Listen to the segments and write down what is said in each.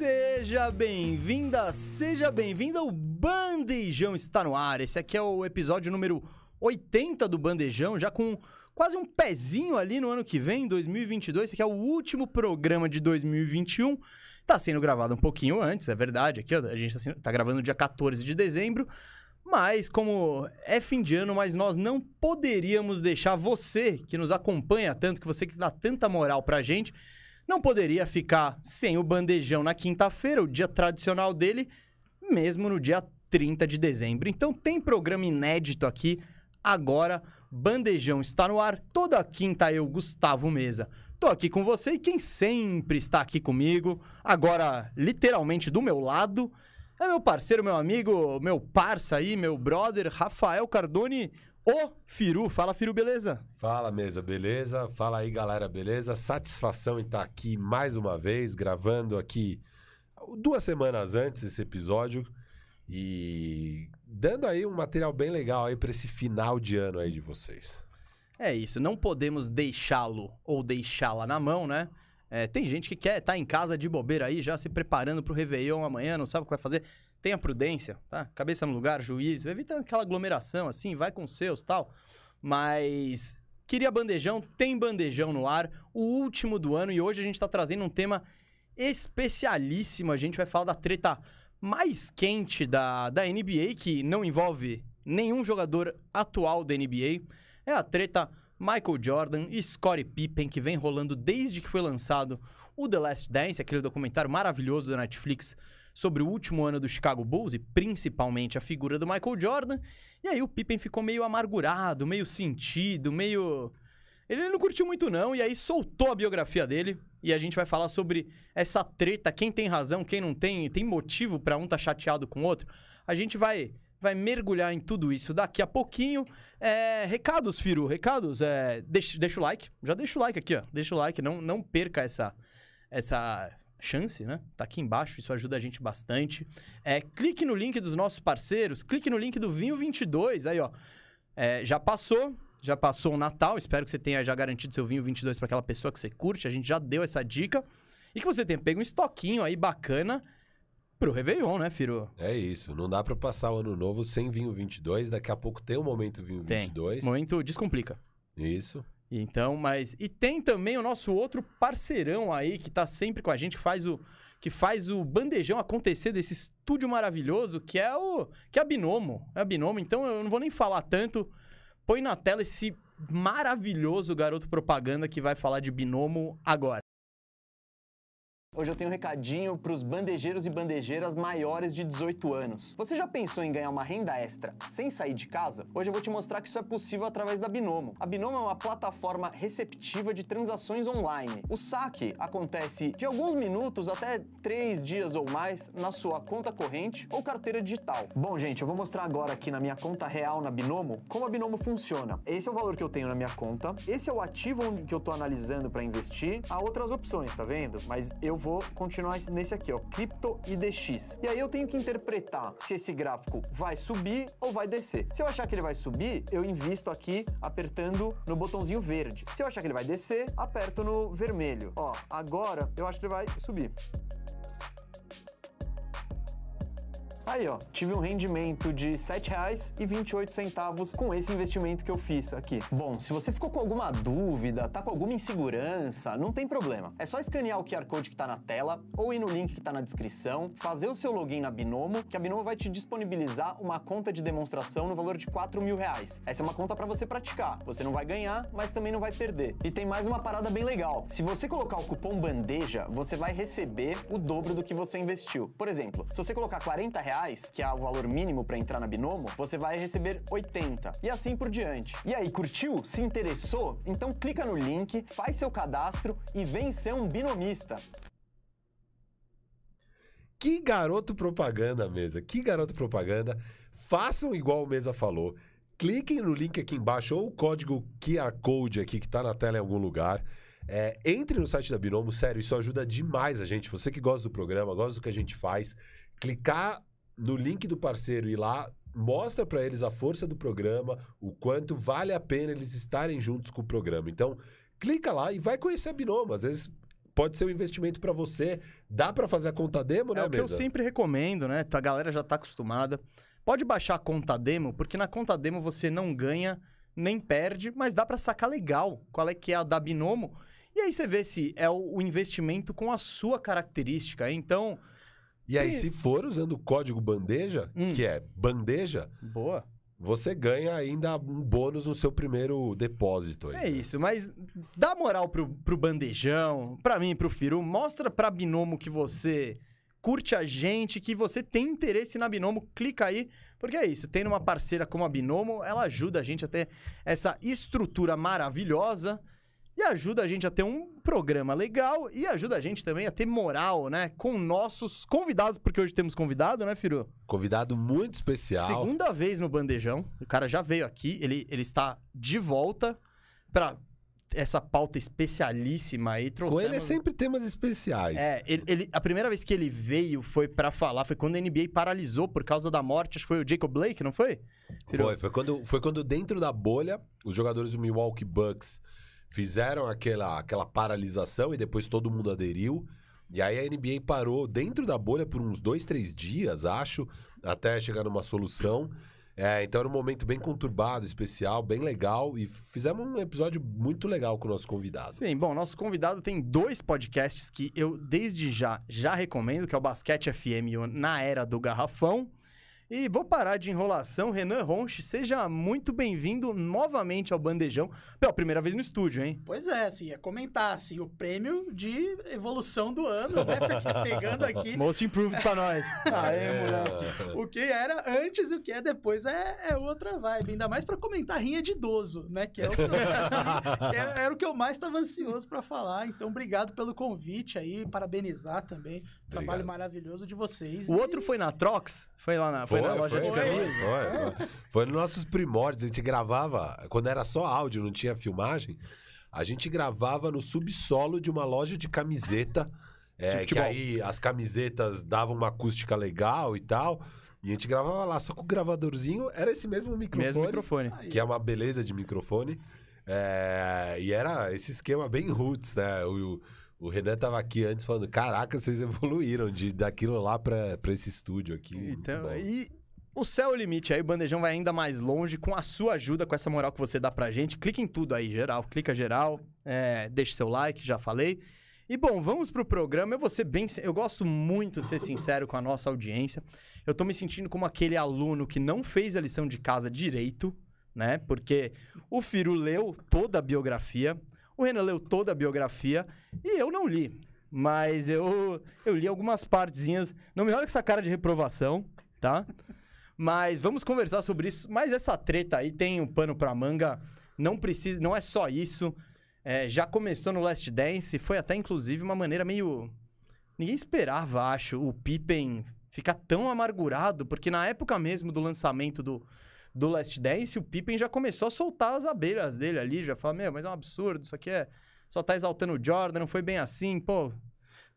Seja bem-vinda, seja bem-vinda. O Bandejão está no ar. Esse aqui é o episódio número 80 do Bandejão, já com quase um pezinho ali no ano que vem, 2022. Esse aqui é o último programa de 2021. Tá sendo gravado um pouquinho antes, é verdade. Aqui ó, a gente tá, sendo- tá gravando dia 14 de dezembro. Mas, como é fim de ano, mas nós não poderíamos deixar você, que nos acompanha tanto, que você que dá tanta moral pra gente, não poderia ficar sem o bandejão na quinta-feira, o dia tradicional dele, mesmo no dia 30 de dezembro. Então tem programa inédito aqui. Agora, Bandejão está no ar. Toda quinta eu, Gustavo Mesa, tô aqui com você e quem sempre está aqui comigo, agora literalmente do meu lado, é meu parceiro, meu amigo, meu parça aí, meu brother, Rafael Cardone, o Firu. Fala, Firu, beleza? Fala, mesa, beleza? Fala aí, galera, beleza? Satisfação em estar aqui mais uma vez, gravando aqui duas semanas antes desse episódio e dando aí um material bem legal aí para esse final de ano aí de vocês. É isso, não podemos deixá-lo ou deixá-la na mão, né? É, tem gente que quer estar em casa de bobeira aí, já se preparando pro Réveillon amanhã, não sabe o que vai fazer. Tenha prudência, tá? Cabeça no lugar, juízo, evita aquela aglomeração assim, vai com seus tal. Mas queria bandejão, tem bandejão no ar, o último do ano, e hoje a gente tá trazendo um tema especialíssimo. A gente vai falar da treta mais quente da, da NBA, que não envolve nenhum jogador atual da NBA. É a treta Michael Jordan e Scottie Pippen, que vem rolando desde que foi lançado o The Last Dance, aquele documentário maravilhoso da Netflix sobre o último ano do Chicago Bulls e principalmente a figura do Michael Jordan. E aí o Pippen ficou meio amargurado, meio sentido, meio. Ele não curtiu muito, não, e aí soltou a biografia dele. E a gente vai falar sobre essa treta, quem tem razão, quem não tem, tem motivo pra um estar chateado com o outro. A gente vai vai mergulhar em tudo isso daqui a pouquinho. É, recados, Firu, recados. É, deixa, deixa o like, já deixa o like aqui, ó. Deixa o like, não, não perca essa, essa chance, né? Tá aqui embaixo, isso ajuda a gente bastante. É, clique no link dos nossos parceiros, clique no link do Vinho 22, aí ó. É, já passou, já passou o Natal, espero que você tenha já garantido seu vinho 22 para aquela pessoa que você curte, a gente já deu essa dica. E que você tenha pego um estoquinho aí bacana pro Réveillon, né, Firu? É isso, não dá para passar o ano novo sem vinho 22, daqui a pouco tem o momento vinho Tem. 22. Momento descomplica. Isso. Então, mas e tem também o nosso outro parceirão aí que tá sempre com a gente, que faz o que faz o bandejão acontecer desse estúdio maravilhoso, que é o que é a Binomo. É a Binomo, então eu não vou nem falar tanto. Põe na tela esse maravilhoso garoto propaganda que vai falar de Binomo agora. Hoje eu tenho um recadinho para os bandejeiros e bandejeiras maiores de 18 anos. Você já pensou em ganhar uma renda extra sem sair de casa? Hoje eu vou te mostrar que isso é possível através da Binomo. A Binomo é uma plataforma receptiva de transações online. O saque acontece de alguns minutos até 3 dias ou mais na sua conta corrente ou carteira digital. Bom, gente, eu vou mostrar agora aqui na minha conta real na Binomo como a Binomo funciona. Esse é o valor que eu tenho na minha conta, esse é o ativo que eu tô analisando para investir. Há outras opções, tá vendo? Mas eu vou continuar nesse aqui, ó, Crypto IDX. E aí eu tenho que interpretar se esse gráfico vai subir ou vai descer. Se eu achar que ele vai subir, eu invisto aqui apertando no botãozinho verde. Se eu achar que ele vai descer, aperto no vermelho. Ó, agora eu acho que ele vai subir. Aí, ó, tive um rendimento de R$ 7,28 com esse investimento que eu fiz aqui. Bom, se você ficou com alguma dúvida, tá com alguma insegurança, não tem problema. É só escanear o QR Code que tá na tela ou ir no link que tá na descrição, fazer o seu login na Binomo, que a Binomo vai te disponibilizar uma conta de demonstração no valor de 4 mil reais. Essa é uma conta para você praticar. Você não vai ganhar, mas também não vai perder. E tem mais uma parada bem legal. Se você colocar o cupom bandeja, você vai receber o dobro do que você investiu. Por exemplo, se você colocar 40 reais, que é o valor mínimo para entrar na Binomo, você vai receber 80 e assim por diante. E aí, curtiu? Se interessou? Então clica no link, faz seu cadastro e vem ser um binomista. Que garoto propaganda, mesa. Que garoto propaganda. Façam igual o Mesa falou. Cliquem no link aqui embaixo ou o código QR Code aqui que tá na tela em algum lugar. É, entre no site da Binomo, sério, isso ajuda demais a gente. Você que gosta do programa, gosta do que a gente faz, clicar no link do parceiro e ir lá, mostra para eles a força do programa, o quanto vale a pena eles estarem juntos com o programa. Então, clica lá e vai conhecer a Binomo. Às vezes pode ser um investimento para você. Dá para fazer a conta demo, né, É o que eu Mesa? sempre recomendo, né? A galera já tá acostumada. Pode baixar a conta demo, porque na conta demo você não ganha nem perde, mas dá pra sacar legal qual é que é a da Binomo. E aí você vê se é o investimento com a sua característica. Então, E aí, Sim. se for usando o código bandeja, Hum. que é bandeja, boa. você ganha ainda um bônus no seu primeiro depósito. Aí, É isso, mas dá moral pro, pro bandejão, pra mim, pro Firu, mostra pra Binomo que você curte a gente, que você tem interesse na Binomo, clica aí, porque é isso, tendo uma parceira como a Binomo, ela ajuda a gente a ter essa estrutura maravilhosa e ajuda a gente a ter um programa legal e ajuda a gente também a ter moral, né, com nossos convidados, porque hoje temos convidado, né, Firu? Convidado muito especial. Segunda vez no Bandejão. O cara já veio aqui, ele, ele está de volta pra essa pauta especialíssima aí. Com Trouxemos... ele é sempre temas especiais. É, ele, ele- a primeira vez que ele veio foi pra falar, foi quando a NBA paralisou por causa da morte, acho que foi o Jacob Blake, não foi? Virou. Foi, foi quando, foi quando dentro da bolha, os jogadores do Milwaukee Bucks fizeram aquela, aquela paralisação e depois todo mundo aderiu. E aí a NBA parou dentro da bolha por uns dois, três dias, acho, até chegar numa solução. É, então era um momento bem conturbado, especial, bem legal. E fizemos um episódio muito legal com o nosso convidado. Sim, bom, nosso convidado tem dois podcasts que eu desde já já recomendo, que é o Basquete FM Na Era do Garrafão. E vou parar de enrolação, Renan Ronche, seja muito bem-vindo novamente ao Bandejão, pela primeira vez no estúdio, hein? Pois é, assim, é comentar, assim, o prêmio de evolução do ano, né? Porque pegando aqui Most improved pra nós. Aê, moleque. o que era antes e o que é depois é, é outra vibe. Ainda mais pra comentar rinha de idoso, né? Que, é o que, eu- é- era o que eu mais estava ansioso pra falar. Então, obrigado pelo convite aí, parabenizar também o trabalho maravilhoso de vocês. O outro foi na Trox? Foi lá na, foi na loja de foi. camisa? Foi, foi. Foi nos nossos primórdios. A gente gravava, quando era só áudio, não tinha filmagem. A gente gravava no subsolo de uma loja de camiseta. é, que futebol. aí as camisetas davam uma acústica legal e tal. E a gente gravava lá, só com o gravadorzinho era esse mesmo microfone. Mesmo microfone. Que é uma beleza de microfone. É, e era esse esquema bem roots, né? O, o Renan tava aqui antes falando: caraca, vocês evoluíram de, daquilo lá pra, pra esse estúdio aqui. Então, e o céu é o limite. Aí o Bandejão vai ainda mais longe com a sua ajuda, com essa moral que você dá pra gente. Clica em tudo aí, geral. Clica geral, é, deixa seu like, já falei. E bom, vamos pro programa. Eu vou ser bem. Eu gosto muito de ser sincero com a nossa audiência. Eu tô me sentindo como aquele aluno que não fez a lição de casa direito, né? Porque o Firu leu toda a biografia, o Renan leu toda a biografia e eu não li. Mas eu, eu li algumas partezinhas. Não me olha com essa cara de reprovação, tá? Mas vamos conversar sobre isso. Mas essa treta aí tem um pano pra manga. Não precisa, não é só isso. É, já começou no Last Dance. Foi até, inclusive, uma maneira meio. Ninguém esperava, acho, o Pippen ficar tão amargurado, porque na época mesmo do lançamento do, do Last Dance, o Pippen já começou a soltar as abelhas dele ali, já fala, meu, mas é um absurdo, isso aqui é. Só tá exaltando o Jordan, não foi bem assim, pô.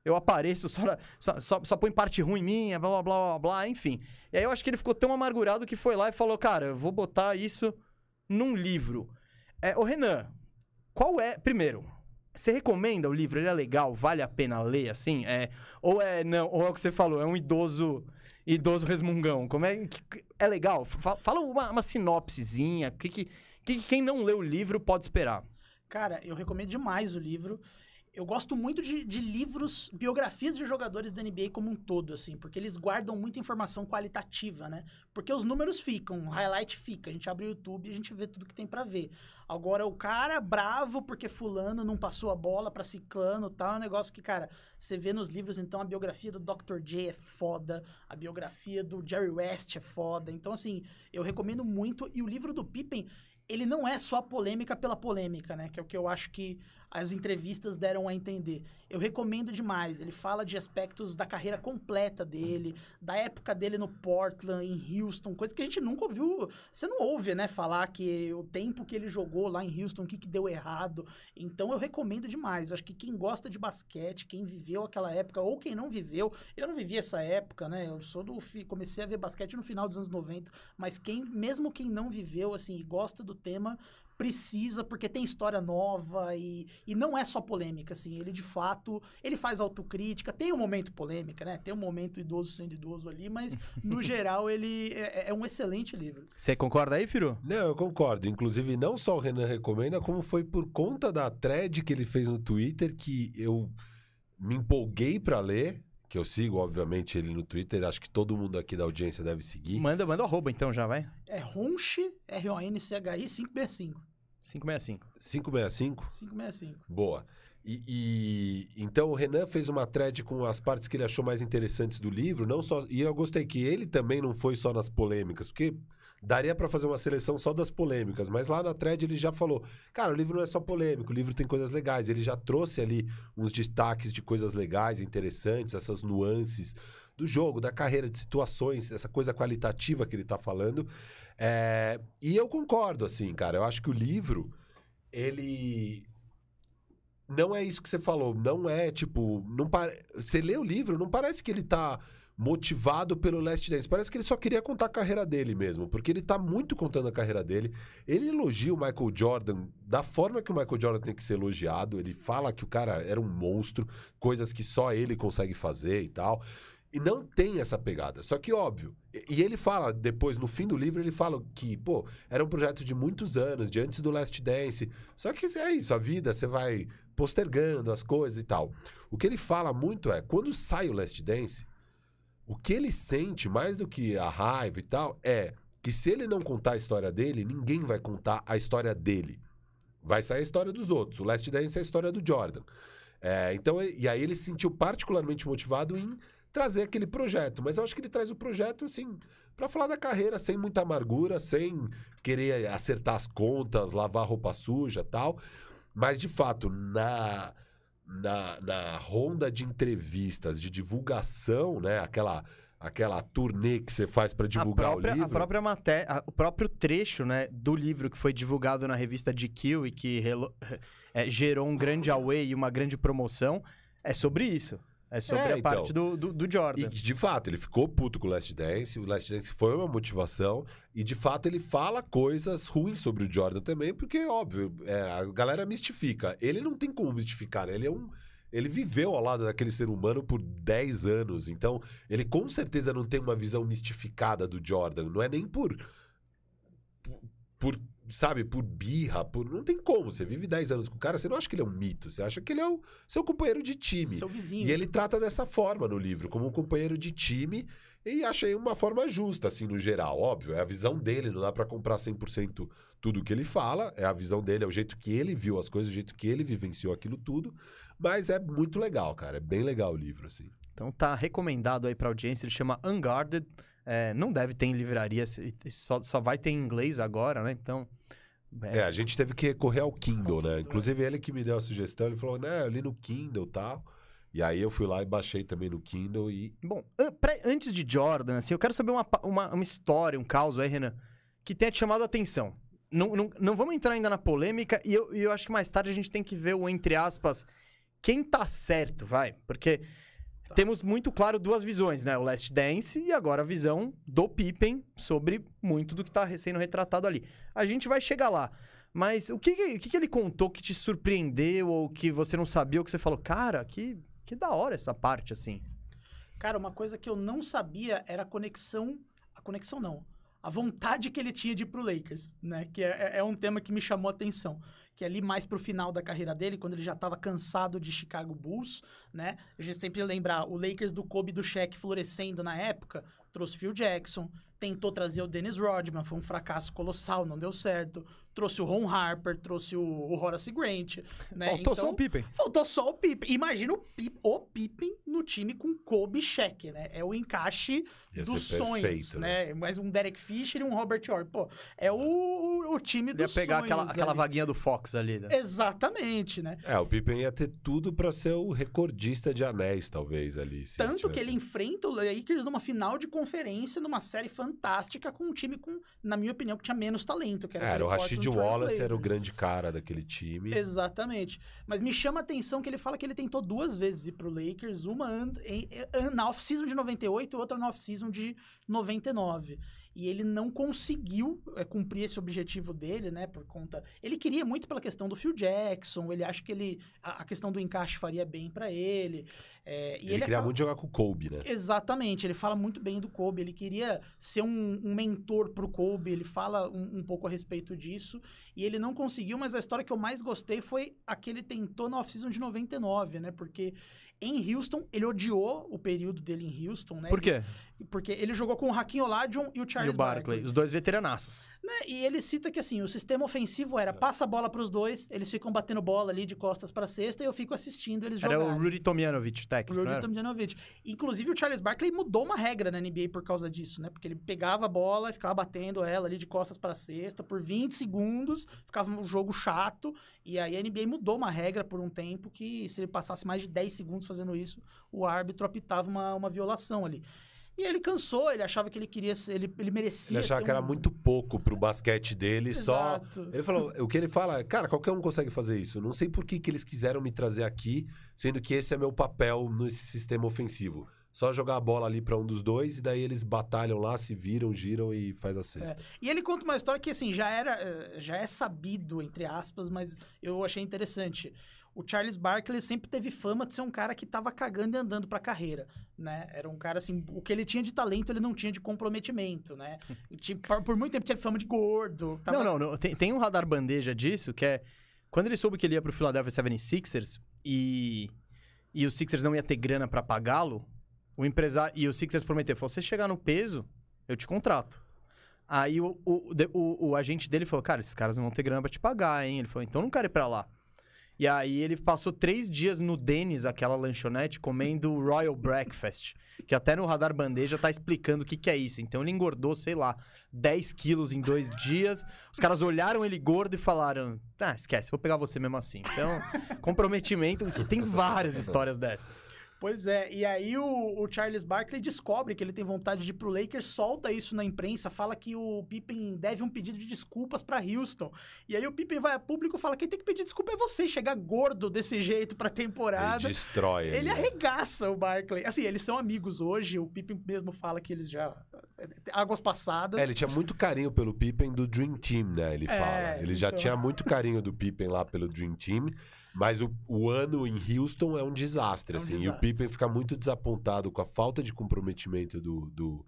Eu apareço, só, só, só, só põe parte ruim minha, blá blá blá blá blá, enfim. E aí eu acho que ele ficou tão amargurado que foi lá e falou, cara, eu vou botar isso num livro. É, ô Renan, qual é. Primeiro, você recomenda o livro? Ele é legal? Vale a pena ler assim? É, ou é não, ou é o que você falou, é um idoso idoso resmungão. Como é é legal? Fa- Fala uma, uma sinopsezinha, que, que, que quem não leu o livro pode esperar. Cara, eu recomendo demais o livro. Eu gosto muito de, de livros, biografias de jogadores da NBA como um todo, assim, porque eles guardam muita informação qualitativa, né? Porque os números ficam, o highlight fica. A gente abre o YouTube e a gente vê tudo que tem pra ver. Agora, o cara bravo porque fulano não passou a bola pra ciclano tal, é um negócio que, cara, você vê nos livros, então, a biografia do Dr. J é foda, a biografia do Jerry West é foda. Então, assim, eu recomendo muito. E o livro do Pippen, ele não é só polêmica pela polêmica, né? Que é o que eu acho que as entrevistas deram a entender. Eu recomendo demais. Ele fala de aspectos da carreira completa dele, da época dele no Portland, em Houston, coisa que a gente nunca ouviu. Você não ouve, né? Falar que o tempo que ele jogou lá em Houston, o que, que deu errado. Então eu recomendo demais. Eu acho que quem gosta de basquete, quem viveu aquela época, ou quem não viveu, eu não vivi essa época, né? Eu sou do. Comecei a ver basquete no final dos anos 90, mas quem, mesmo quem não viveu, assim, e gosta do tema, precisa, porque tem história nova e, e não é só polêmica, assim. Ele, de fato, ele faz autocrítica, tem um momento polêmica, né? Tem um momento idoso sendo idoso ali, mas, no geral, ele é, é um excelente livro. Você concorda aí, Firu? Não, eu concordo. Inclusive, não só o Renan recomenda, como foi por conta da thread que ele fez no Twitter que eu me empolguei para ler. Que eu sigo, obviamente, ele no Twitter. Acho que todo mundo aqui da audiência deve seguir. Manda, manda o arroba então já, vai. É Ronchi, R-O-N-C-H-I 565. 565. 565? 565. Boa. E, e, então o Renan fez uma thread com as partes que ele achou mais interessantes do livro, não só e eu gostei que ele também não foi só nas polêmicas, porque daria para fazer uma seleção só das polêmicas, mas lá na thread ele já falou, cara, o livro não é só polêmico, o livro tem coisas legais, ele já trouxe ali uns destaques de coisas legais, interessantes, essas nuances do jogo, da carreira, de situações, essa coisa qualitativa que ele tá falando. É, e eu concordo, assim, cara. Eu acho que o livro, ele. Não é isso que você falou. Não é, tipo. Não pare... Você lê o livro, não parece que ele tá motivado pelo Last Dance. Parece que ele só queria contar a carreira dele mesmo, porque ele tá muito contando a carreira dele. Ele elogia o Michael Jordan da forma que o Michael Jordan tem que ser elogiado. Ele fala que o cara era um monstro, coisas que só ele consegue fazer e tal. E não tem essa pegada. Só que, óbvio, e ele fala, depois, no fim do livro, ele fala que, pô, era um projeto de muitos anos, de antes do Last Dance. Só que é isso, a vida, você vai postergando as coisas e tal. O que ele fala muito é, quando sai o Last Dance, o que ele sente, mais do que a raiva e tal, é que se ele não contar a história dele, ninguém vai contar a história dele. Vai sair a história dos outros. O Last Dance é a história do Jordan. É, então, e aí ele se sentiu particularmente motivado em trazer aquele projeto. Mas eu acho que ele traz o projeto, assim, para falar da carreira sem muita amargura, sem querer acertar as contas, lavar roupa suja tal. Mas, de fato, na, na, na ronda de entrevistas, de divulgação, né? Aquela aquela turnê que você faz para divulgar própria, o livro. A própria matéria, o próprio trecho, né, do livro que foi divulgado na revista GQ e que é, gerou um grande away e uma grande promoção, é sobre isso. É sobre é, a então, parte do, do, do, Jordan. E de fato, ele ficou puto com o Last Dance. O Last Dance foi uma motivação. E de fato, ele fala coisas ruins sobre o Jordan também, porque, óbvio, é, a galera mistifica. Ele não tem como mistificar, né? Ele é um. Ele viveu ao lado daquele ser humano por 10 anos. Então, ele com certeza não tem uma visão mistificada do Jordan. Não é nem por. por, por sabe, por birra, por. Não tem como. Você vive 10 anos com o cara, você não acha que ele é um mito, você acha que ele é o seu companheiro de time. Seu vizinho. E ele trata dessa forma no livro, como um companheiro de time, e achei uma forma justa, assim, no geral. Óbvio, é a visão dele, não dá para comprar 100% tudo que ele fala, é a visão dele, é o jeito que ele viu as coisas, o jeito que ele vivenciou aquilo tudo, mas é muito legal, cara, é bem legal o livro, assim. Então tá recomendado aí pra audiência, ele chama Unguarded, é, não deve ter em livraria, só, só vai ter em inglês agora, né? Então. É... é, a gente teve que recorrer ao Kindle, né? Inclusive ele que me deu a sugestão, ele falou, né, eu li no Kindle e tal. E aí eu fui lá e baixei também no Kindle e. Bom, antes de Jordan, assim, eu quero saber uma, uma, uma história, um caos aí, Renan, que tenha te chamado a atenção. Não, não, não vamos entrar ainda na polêmica, e eu, eu acho que mais tarde a gente tem que ver o, entre aspas, quem tá certo, vai. Porque Tá. Temos muito claro duas visões, né? O Last Dance e agora a visão do Pippen sobre muito do que está sendo retratado ali. A gente vai chegar lá. Mas o que, o que, ele contou que te surpreendeu ou que você não sabia ou que você falou, cara, que, que da hora essa parte, assim? Cara, uma coisa que eu não sabia era a conexão. A conexão não. A vontade que ele tinha de ir pro Lakers, né? Que é, é, é um tema que me chamou a atenção que ali mais pro final da carreira dele, quando ele já estava cansado de Chicago Bulls, né? A gente sempre lembra o Lakers do Kobe do Shaq florescendo na época, trouxe Phil Jackson, tentou trazer o Dennis Rodman, foi um fracasso colossal, não deu certo trouxe o Ron Harper, trouxe o, o Horace Grant. Né? Faltou então, só o Pippen. Faltou só o Pippen. Imagina o, Pip, o Pippen no time com Kobe Shaq, né? É o encaixe Ia dos sonhos, perfeito, né? né? Mais um Derek Fisher e um Robert Orr. Pô, é o, o time dos sonhos. Ia pegar aquela, aquela vaguinha do Fox ali, né? Exatamente, né? É, o Pippen ia ter tudo para ser o recordista de anéis, talvez, ali. Tanto que ele enfrenta o Lakers numa final de conferência, numa série fantástica, com um time com, na minha opinião, que tinha menos talento. Que era, é, era o Rashid Wallace era o grande cara daquele time. Exatamente. Mas me chama a atenção que ele fala que ele tentou duas vezes ir pro Lakers, uma na off-season de 98 e outra na off-season de 99. e ele não conseguiu é, cumprir esse objetivo dele, né? Por conta. Ele queria muito pela questão do Phil Jackson, ele acha que ele. A, a questão do encaixe faria bem para ele. É, ele, ele queria acaba... muito jogar com o Kobe, né? Exatamente, ele fala muito bem do Kobe, ele queria ser um, um mentor pro Kobe, ele fala um, um, pouco a respeito disso, e ele não conseguiu, mas a história que eu mais gostei foi a que ele tentou na off-season de 99, né? Porque em Houston, ele odiou o período dele em Houston, né? Por quê? Porque ele jogou com o Hakim Olajuwon e o Charles e o Barkley, Barkley. Os dois veteranaços. Né? E ele cita que, assim, o sistema ofensivo era passa a bola para os dois, eles ficam batendo bola ali de costas para cesta e eu fico assistindo eles era jogarem. Era o Rudy Tomjanovic, técnico, O Rudy Tomjanovic. Inclusive, o Charles Barkley mudou uma regra na NBA por causa disso, né? Porque ele pegava a bola e ficava batendo ela ali de costas para cesta por 20 segundos, ficava um jogo chato, e aí a NBA mudou uma regra por um tempo que se ele passasse mais de 10 segundos fazendo isso, o árbitro apitava uma, uma violação ali. E ele cansou, ele achava que ele queria, ele, ele merecia. Ele achava que era muito pouco pro basquete dele, Exato. só. Ele falou, o que ele fala, cara, qualquer um consegue fazer isso. Não sei por que, que eles quiseram me trazer aqui, sendo que esse é meu papel nesse sistema ofensivo. Só jogar a bola ali para um dos dois e daí eles batalham lá, se viram, giram e faz a cesta. É. E ele conta uma história que assim já era, eh, já é sabido entre aspas, mas eu achei interessante o Charles Barkley sempre teve fama de ser um cara que tava cagando e andando pra carreira, né? Era um cara, assim, o que ele tinha de talento, ele não tinha de comprometimento, né? por muito tempo tinha fama de gordo. Tava... Não, não, não. Tem, tem um radar bandeja disso, que é... Quando ele soube que ele ia pro Philadelphia 76ers e, e o Sixers não ia ter grana para pagá-lo, o empresário... E o Sixers prometeu, falou, você chegar no peso, eu te contrato. Aí o, o, o, o agente dele falou, cara, esses caras não vão ter grana pra te pagar, hein? Ele falou, então não quero ir pra lá. E aí ele passou três dias no Dennis, aquela lanchonete, comendo Royal Breakfast. Que até no Radar Bandeja tá explicando o que, que é isso. Então ele engordou, sei lá, 10 quilos em dois dias. Os caras olharam ele gordo e falaram: Ah, esquece, vou pegar você mesmo assim. Então, comprometimento, tem várias histórias dessas. Pois é, e aí o, o, Charles Barkley descobre que ele tem vontade de ir pro Lakers, solta isso na imprensa, fala que o Pippen deve um pedido de desculpas para Houston. E aí o Pippen vai a público e fala: quem tem que pedir desculpa é você, chegar gordo desse jeito pra temporada. Ele destrói. Ele, ele arregaça o Barkley. Assim, eles são amigos hoje, o Pippen mesmo fala que eles já. Águas passadas. É, ele tinha muito carinho pelo Pippen do Dream Team, né? Ele é, fala. Ele então... já tinha muito carinho do Pippen lá pelo Dream Team. Mas o, o ano em Houston é um desastre, é um assim. Desastre. E o Pippen fica muito desapontado com a falta de comprometimento do, do,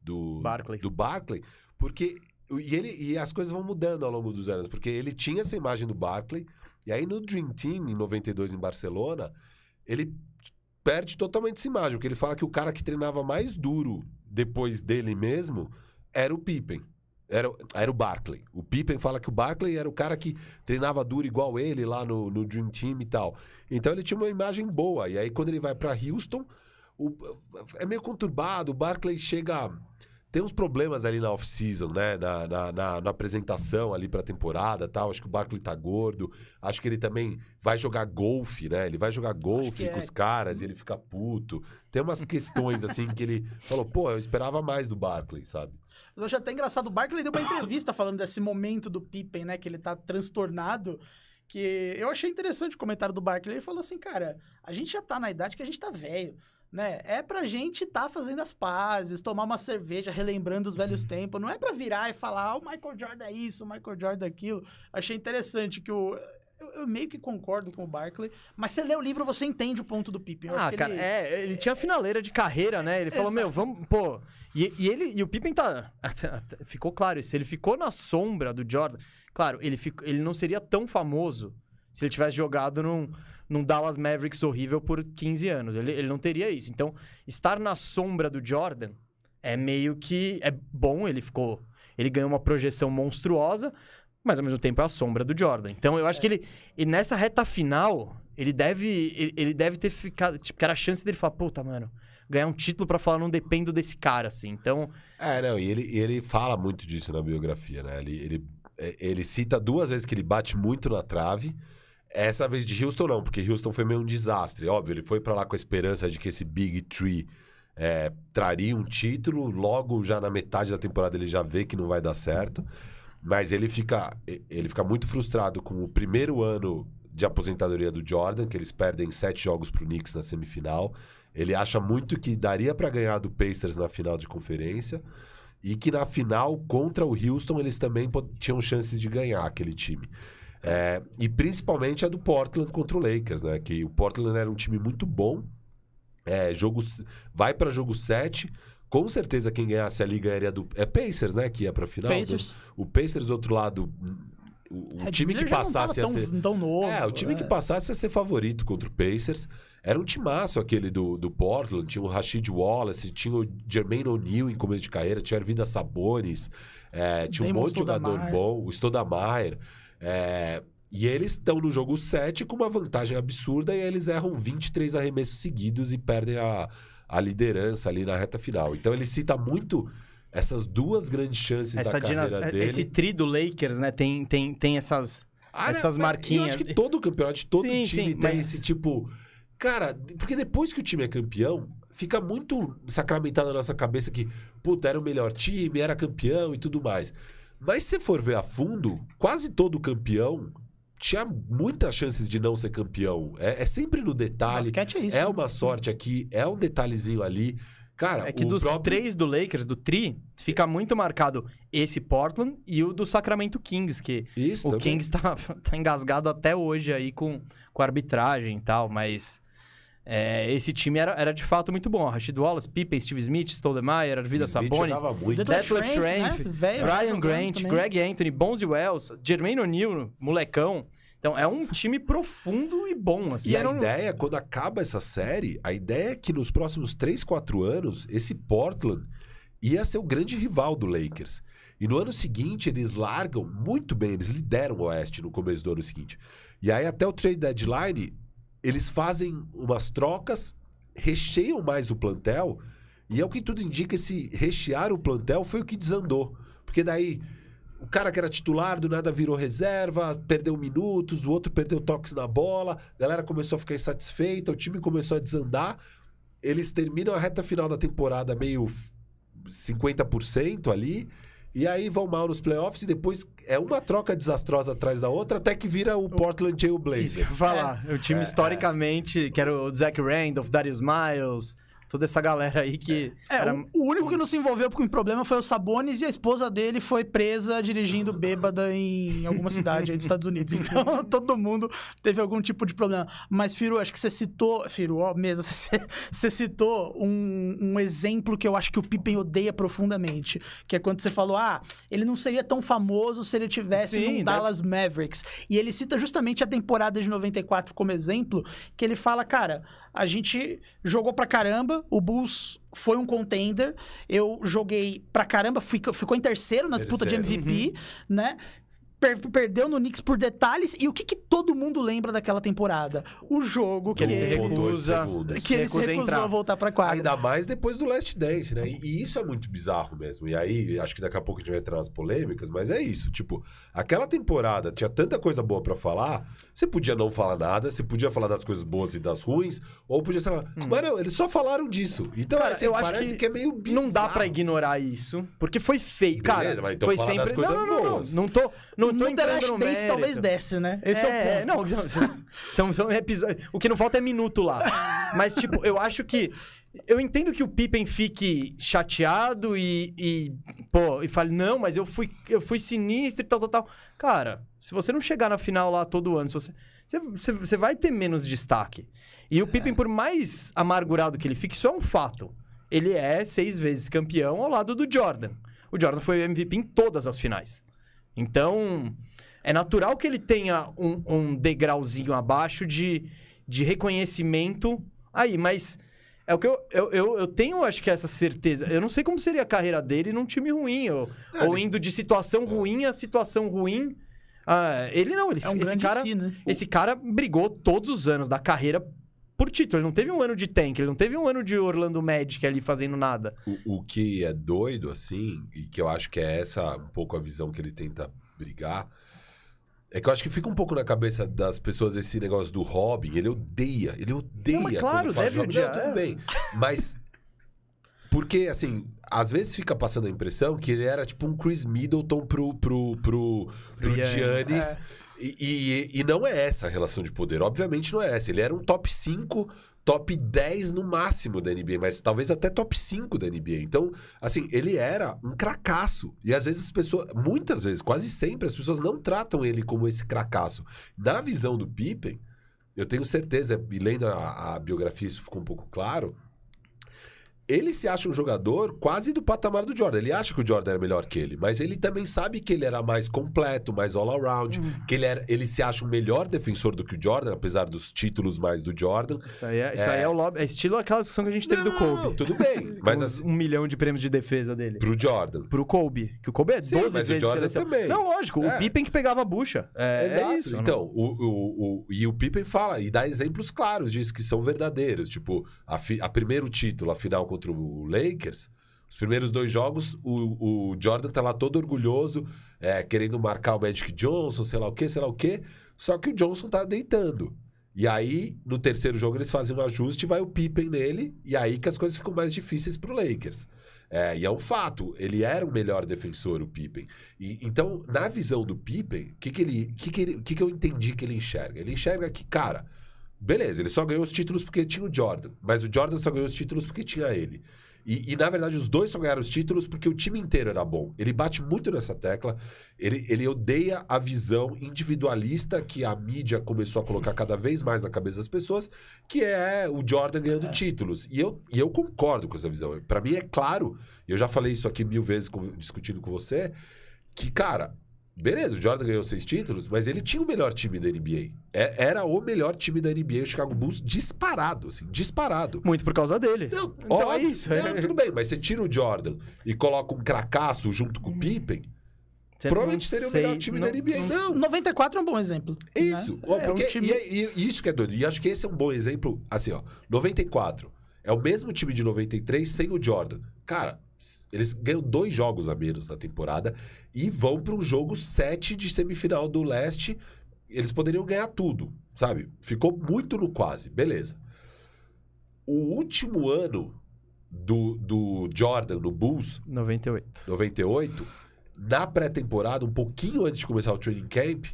do Barkley. Do Barkley porque e, ele, e as coisas vão mudando ao longo dos anos, porque ele tinha essa imagem do Barkley, e aí no Dream Team, em 92, em Barcelona, ele perde totalmente essa imagem, porque ele fala que o cara que treinava mais duro depois dele mesmo era o Pippen. Era, era o Barkley. O Pippen fala que o Barkley era o cara que treinava duro igual ele lá no, no Dream Team e tal. Então ele tinha uma imagem boa. E aí quando ele vai para Houston, o, é meio conturbado. O Barkley chega tem uns problemas ali na off-season, né? Na, na, na, na, apresentação ali pra temporada tal. Acho que o Barkley tá gordo. Acho que ele também vai jogar golfe, né? Ele vai jogar golfe com é. os caras e ele fica puto. Tem umas questões assim que ele falou, pô, eu esperava mais do Barkley, sabe? Mas eu achei até engraçado. O Barkley deu uma entrevista falando desse momento do Pippen, né? Que ele tá transtornado que eu achei interessante o comentário do Barkley. Ele falou assim, cara, a gente já tá na idade que a gente tá velho né? É pra gente tá fazendo as pazes, tomar uma cerveja, relembrando os velhos uhum. tempos. Não é pra virar e falar, ah, o Michael Jordan é isso, o Michael Jordan é aquilo. Achei interessante que o... Eu, eu, meio que concordo com o Barkley, mas você lê o livro, você entende o ponto do Pippen. ah, cara, ele... é, ele tinha finaleira de carreira, né? Ele falou, Exato. meu, vamos, pô... E, e, ele, e o Pippen tá... ficou claro isso, ele ficou na sombra do Jordan. Claro, ele, fico, ele não seria tão famoso se ele tivesse jogado num num Dallas Mavericks horrível por 15 anos. Ele, ele não teria isso. Então, estar na sombra do Jordan é meio que. É bom, ele ficou. Ele ganhou uma projeção monstruosa, mas ao mesmo tempo é a sombra do Jordan. Então eu acho é. que ele. E nessa reta final, ele deve. Ele, ele, deve ter ficado. Tipo, que era a chance dele falar, puta, mano. Ganhar um título para falar, não dependo desse cara, assim. Então. É, não, e ele, ele fala muito disso na biografia, né? Ele, ele, ele cita duas vezes que ele bate muito na trave. Essa vez de Houston não, porque Houston foi meio um desastre. Óbvio, ele foi para lá com a esperança de que esse Big Tree é, traria um título. Logo, já na metade da temporada, ele já vê que não vai dar certo. Mas ele fica, ele fica muito frustrado com o primeiro ano de aposentadoria do Jordan, que eles perdem sete jogos para o Knicks na semifinal. Ele acha muito que daria para ganhar do Pacers na final de conferência. e que na final contra o Houston eles também tinham chances de ganhar aquele time. É, e principalmente a do Portland contra o Lakers, né? Que o Portland era um time muito bom. É, jogo, vai para jogo 7. Com certeza quem ganhasse ali ganharia do. É Pacers, né? Que ia pra final. Pacers. O Pacers do outro lado. O, o Red time que passasse tava ser. tão, novo. É, o time que passasse ia ser favorito contra o Pacers. Era um timaço aquele do, do Portland. Tinha o Rashid Wallace, tinha o Jermaine O'Neal em começo de carreira, tinha a Arvida Sabonis, é, tinha um monte de jogador bom, o Stoudamire. É, e eles estão no jogo 7 com uma vantagem absurda e eles erram 23 arremessos seguidos e perdem a, a liderança ali na reta final. Então ele cita muito essas duas grandes chances Essa da carreira dinas- dele. Esse tri do Lakers, né, tem, tem, tem essas... Ah, essas né, marquinhas. Eu acho que todo campeonato, todo Sim, time sim, tem mas- esse tipo. Cara, porque depois que o time é campeão, fica muito sacramentado na nossa cabeça que, puta, era o melhor time, era campeão e tudo mais. Mas se você for ver a fundo, quase todo campeão tinha muitas chances de não ser campeão. É, é sempre no detalhe. Basquete é isso. É né? uma sorte aqui, é um detalhezinho ali. Cara, É que o dos próprio... três do Lakers, do tri, fica muito marcado esse Portland e o do Sacramento Kings, que Isso, o também. Kings tá, tá engasgado até hoje aí com, com a arbitragem e tal, mas é, esse time era, era de fato muito bom. Rashid Wallace, Pippen, Steve Smith, Stoudemire, Arvida Sabonis. Detlef Schrempf, né? Brian Grant, também. Greg Anthony, Bonzi Wells, Jermaine O'Neal, molecão. Então é um time profundo e bom, assim. E a ideia, quando acaba essa série, a ideia é que nos próximos 3, 4 anos, esse Portland ia ser o grande rival do Lakers. E no ano seguinte, eles largam muito bem, eles lideram o Oeste no começo do ano seguinte. E aí, até o trade deadline, eles fazem umas trocas, recheiam mais o plantel, e é o que tudo indica, esse rechear o plantel foi o que desandou. Porque daí o cara que era titular do nada virou reserva, perdeu minutos, o outro perdeu toques na bola, a galera começou a ficar insatisfeita, o time começou a desandar. Eles terminam a reta final da temporada meio f- 50% ali, e aí vão mal nos playoffs, e depois é uma troca desastrosa atrás da outra, até que vira o Portland Trail Isso que eu Blazers. ia falar. O time É, historicamente, que era o Zach Randolph, Darius Miles, toda essa galera aí que É, era... o, o único que não se envolveu com problema foi o Sabonis e a esposa dele foi presa dirigindo bêbada em alguma cidade aí dos Estados Unidos. Então, todo mundo teve algum tipo de problema. Mas, Firu, acho que você citou... Firu, ó, mesmo, você, você citou um, um exemplo que eu acho que o Pippen odeia profundamente. Que é quando você falou, ah, ele não seria tão famoso se ele tivesse Sim, num deve- Dallas Mavericks. E ele cita justamente a temporada de 94 como exemplo, que ele fala, cara, a gente jogou pra caramba, o Bulls foi um contender, eu joguei pra caramba, fico- ficou em terceiro na disputa de Terceiro. MVP, né? Per- perdeu no Knicks por detalhes. E o que, que todo mundo lembra daquela temporada? O jogo que, Que ele se recusa, que ele se recusa recusou entrar. a voltar pra quadra. Ainda mais depois do Last Dance, né? E, e isso é muito bizarro mesmo. E aí, acho que daqui a pouco a gente vai entrar nas polêmicas, mas é isso. Tipo, aquela temporada tinha tanta coisa boa pra falar, você podia não falar nada, você podia falar das coisas boas e das ruins, ou podia, sei lá. Mas não, eles só falaram disso. Então, Hum. Cara, assim, eu acho parece que que, é meio bizarro. Não dá pra ignorar isso, porque foi feio. Beleza, Cara, mas então foi fala das sempre... coisas não, não, não, boas. Não, não tô, não tô no The Last Dance mérito. talvez desce, né? Esse é, o ponto. Não, são, são episódios. O que não falta é minuto lá. Mas, tipo, eu acho que. Eu entendo que o Pippen fique chateado e, e, pô, e fale, não, mas eu fui, eu fui sinistro e tal, tal, tal. Cara, se você não chegar na final lá todo ano, se você, você, você- você vai ter menos destaque. E o Pippen, por mais amargurado que ele fique, isso é um fato. Ele é seis vezes campeão ao lado do Jordan. O Jordan foi MVP em todas as finais. Então, é natural que ele tenha um, um degrauzinho abaixo de, de reconhecimento aí, mas é o que eu, eu, eu, eu tenho, acho que, essa certeza. Eu não sei como seria a carreira dele num time ruim, ou, É, ou indo de situação ruim a situação ruim. Ah, ele não, ele, É um esse cara. si, né? Esse cara brigou todos os anos da carreira por título. Ele não teve um ano de tank, ele não teve um ano de Orlando Magic ali fazendo nada. O, o que é doido, assim, e que eu acho que é essa um pouco a visão que ele tenta brigar, é que eu acho que fica um pouco na cabeça das pessoas esse negócio do Robin. Ele odeia, ele odeia. Não, claro, deve odiar, Não, tudo é. bem. Mas. Porque, assim, às vezes fica passando a impressão que ele era tipo um Chris Middleton pro, pro, pro, pro Giannis. Giannis. É. E, e, e não é essa a relação de poder. Obviamente não é essa. Ele era um top 5, top 10 no máximo da NBA, mas talvez até top 5 da NBA. Então, assim, ele era um cracaço. E às vezes as pessoas, muitas vezes, quase sempre, as pessoas não tratam ele como esse cracaço. Na visão do Pippen, eu tenho certeza, e lendo a, a biografia isso ficou um pouco claro, ele se acha um jogador quase do patamar do Jordan. Ele acha que o Jordan era melhor que ele, mas ele também sabe que ele era mais completo, mais all-around, Uhum. que ele, era, ele se acha um melhor defensor do que o Jordan, apesar dos títulos mais do Jordan. Isso aí é, isso aí é o lobby. É estilo aquela discussão que a gente teve Não, do Kobe. não, tudo bem, mas assim, Um milhão de prêmios de defesa dele. pro Jordan. Pro Kobe. Que o Kobe é Sim, 12 mas o vezes Jordan seleção. também. Não, lógico. É. O Pippen que pegava a bucha. É, Exato. é isso. então, o, o, o- e o Pippen fala e dá exemplos claros disso que são verdadeiros. Tipo, a, fi- a primeiro título, a final contra o Lakers, os primeiros dois jogos, o, o Jordan tá lá todo orgulhoso, é, querendo marcar o Magic Johnson, sei lá o quê, sei lá o quê. Só que o Johnson tá deitando. E aí, no terceiro jogo, eles fazem um ajuste, vai o Pippen nele, e aí que as coisas ficam mais difíceis pro Lakers. É, e é um fato, ele era o melhor defensor, o Pippen. E, então, na visão do Pippen, o que, que, ele, que, que, ele- que, que eu entendi que ele enxerga? Ele enxerga que, cara, beleza, ele só ganhou os títulos porque tinha o Jordan, mas o Jordan só ganhou os títulos porque tinha ele. E, e, na verdade, os dois só ganharam os títulos porque o time inteiro era bom. Ele bate muito nessa tecla. Ele, ele odeia a visão individualista que a mídia começou a colocar cada vez mais na cabeça das pessoas, que é o Jordan ganhando títulos. E eu, e eu concordo com essa visão. Para mim é claro, e eu já falei isso aqui mil vezes com- discutindo com você, que, cara, beleza, o Jordan ganhou seis títulos, mas ele tinha o melhor time da NBA. É- era o melhor time da NBA, o Chicago Bulls, disparado, assim, disparado. Muito por causa dele. Não, então óbvio, é isso. Não, tudo bem, mas você tira o Jordan e coloca um cracaço junto com o Pippen, Você provavelmente não seria o melhor time da não- NBA. Não, 94 é um bom exemplo. né? isso. Ó, É um porque- time- e, é- e isso que é doido. E acho que esse é um bom exemplo. Assim, ó. 94. É o mesmo time de 93 sem o Jordan. Cara, eles ganham dois jogos a menos na temporada e vão para um jogo 7 de semifinal do leste. Eles poderiam ganhar tudo, sabe? Ficou muito no quase. Beleza. O último ano do, do Jordan no Bulls 98. 98, na pré-temporada, um pouquinho antes de começar o training camp,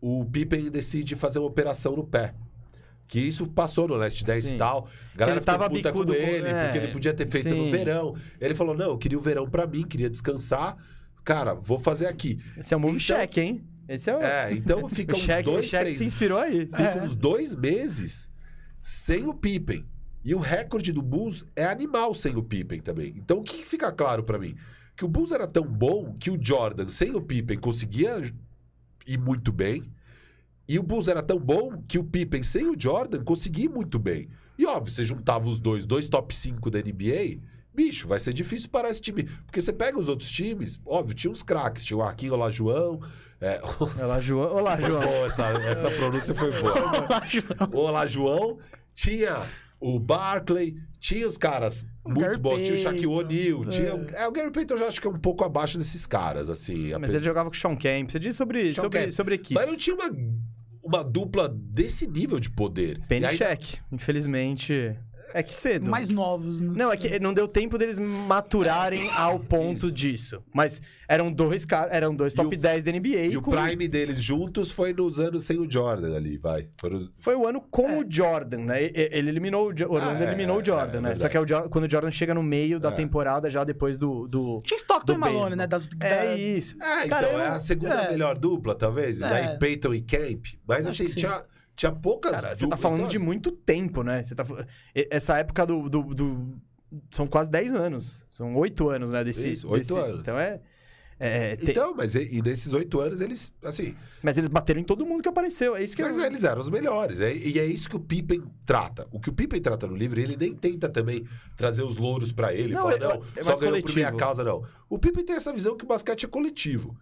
o Pippen decide fazer uma operação no pé. Que isso passou no Last 10 Sim. e tal. A galera Ele tava puta com ele, é, porque ele podia ter feito no sim. verão. Ele falou, não, eu queria o verão pra mim, queria descansar. Cara, vou fazer aqui. Esse é o move Então- check, hein? Esse é o. É, então fica o uns check, o dois, check três... se inspirou aí. Fica É. uns dois meses sem o Pippen. E o recorde do Bulls é animal sem o Pippen também. Então o que que fica claro pra mim? Que o Bulls era tão bom que o Jordan sem o Pippen conseguia ir muito bem. E o Bulls era tão bom que o Pippen sem o Jordan conseguia muito bem. E óbvio, você juntava os dois, dois top 5 da NBA, bicho, vai ser difícil parar esse time. Porque você pega os outros times, óbvio, tinha uns craques, tinha o Arquim Olá João, é, Olá, João. Olá, João. boa, essa, essa pronúncia foi boa. Olá, João. Olá, João. Tinha o Barclay, tinha os caras muito Gary bons. Tinha o Shaquille O'Neal. Tinha... o- É, o Gary Payton eu já acho que é um pouco abaixo desses caras, assim. Mas ele jogava com o Sean Kemp. Você disse sobre, Sean sobre, sobre equipes. Mas não tinha uma, uma dupla desse nível de poder. Penny aí- check. Infelizmente. É que cedo. Mais novos. né? Não, é que não deu tempo deles maturarem ao ponto Isso. disso. Mas eram dois caras, eram dois top o- 10 da NBA. E o com- prime deles juntos foi nos anos sem o Jordan ali, vai. Foram os- Foi o ano com o Jordan, né? Ele eliminou o, Jo- Orlando Ah, é, eliminou o é, Jordan, é né? Só que é o Jo- quando o Jordan chega no meio da É. temporada, já depois do. do... Tinha Stockton do e Malone, né? Das, É da- isso. É, Cara, então, eu é a segunda é. melhor dupla, talvez. É. Daí Peyton e Camp. Mas Acho assim, que sim. Tinha, poucas Cara, você tá falando Então, de muito tempo, né? Você tá... Essa época do, do, do- São quase 10 anos. São 8 anos, né? Desse, Isso, oito desse- anos. Então é. é, tem- Então, mas e, e nesses oito anos eles, assim, Mas eles bateram em todo mundo que apareceu. É isso que mas eu... eles eram os melhores. É, e é isso que o Pippen trata. O que o Pippen trata no livro, ele nem tenta também trazer os louros pra ele. Não, Não, é- não, é só ganhou por minha coletivo. causa, não. O Pippen tem essa visão que o basquete é coletivo.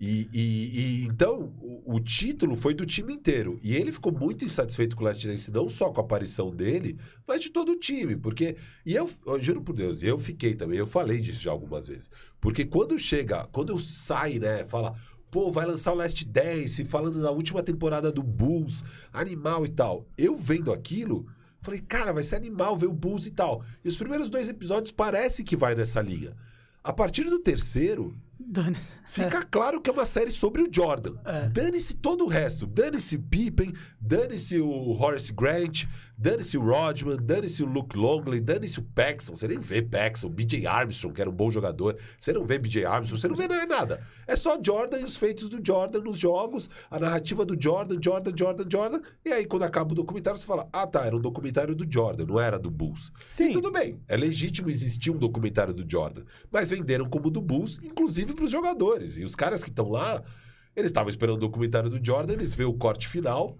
E, e- e então, o, o título foi do time inteiro. E ele ficou muito insatisfeito com o Last Dance, não só com a aparição dele, mas de todo o time. Porque. E eu, eu juro por Deus, eu fiquei também, eu falei disso já algumas vezes. Porque quando chega, quando eu saio, né, fala. Pô, vai lançar o Last Dance, falando da última temporada do Bulls, animal e tal. Eu vendo aquilo, falei, cara, vai ser animal ver o Bulls e tal. E os primeiros dois episódios parece que vai nessa linha. A partir do terceiro, Dane. Fica claro que é uma série sobre o Jordan. É. Dane-se todo o resto. Dane-se o Pippen, dane-se o Horace Grant, dane-se o Rodman, dane-se o Luke Longley, dane-se o Paxson. Você nem vê Paxson, BJ Armstrong, que era um bom jogador. Você não vê BJ Armstrong, você não vê nada. É só Jordan e os feitos do Jordan nos jogos, a narrativa do Jordan, Jordan, Jordan, Jordan. E aí, quando acaba o documentário, você fala: ah, tá, era um documentário do Jordan, não era do Bulls. Sim. E tudo bem, é legítimo existir um documentário do Jordan. Mas venderam como do Bulls, inclusive para os jogadores. E os caras que estão lá, eles estavam esperando o documentário do Jordan, eles vêem o corte final,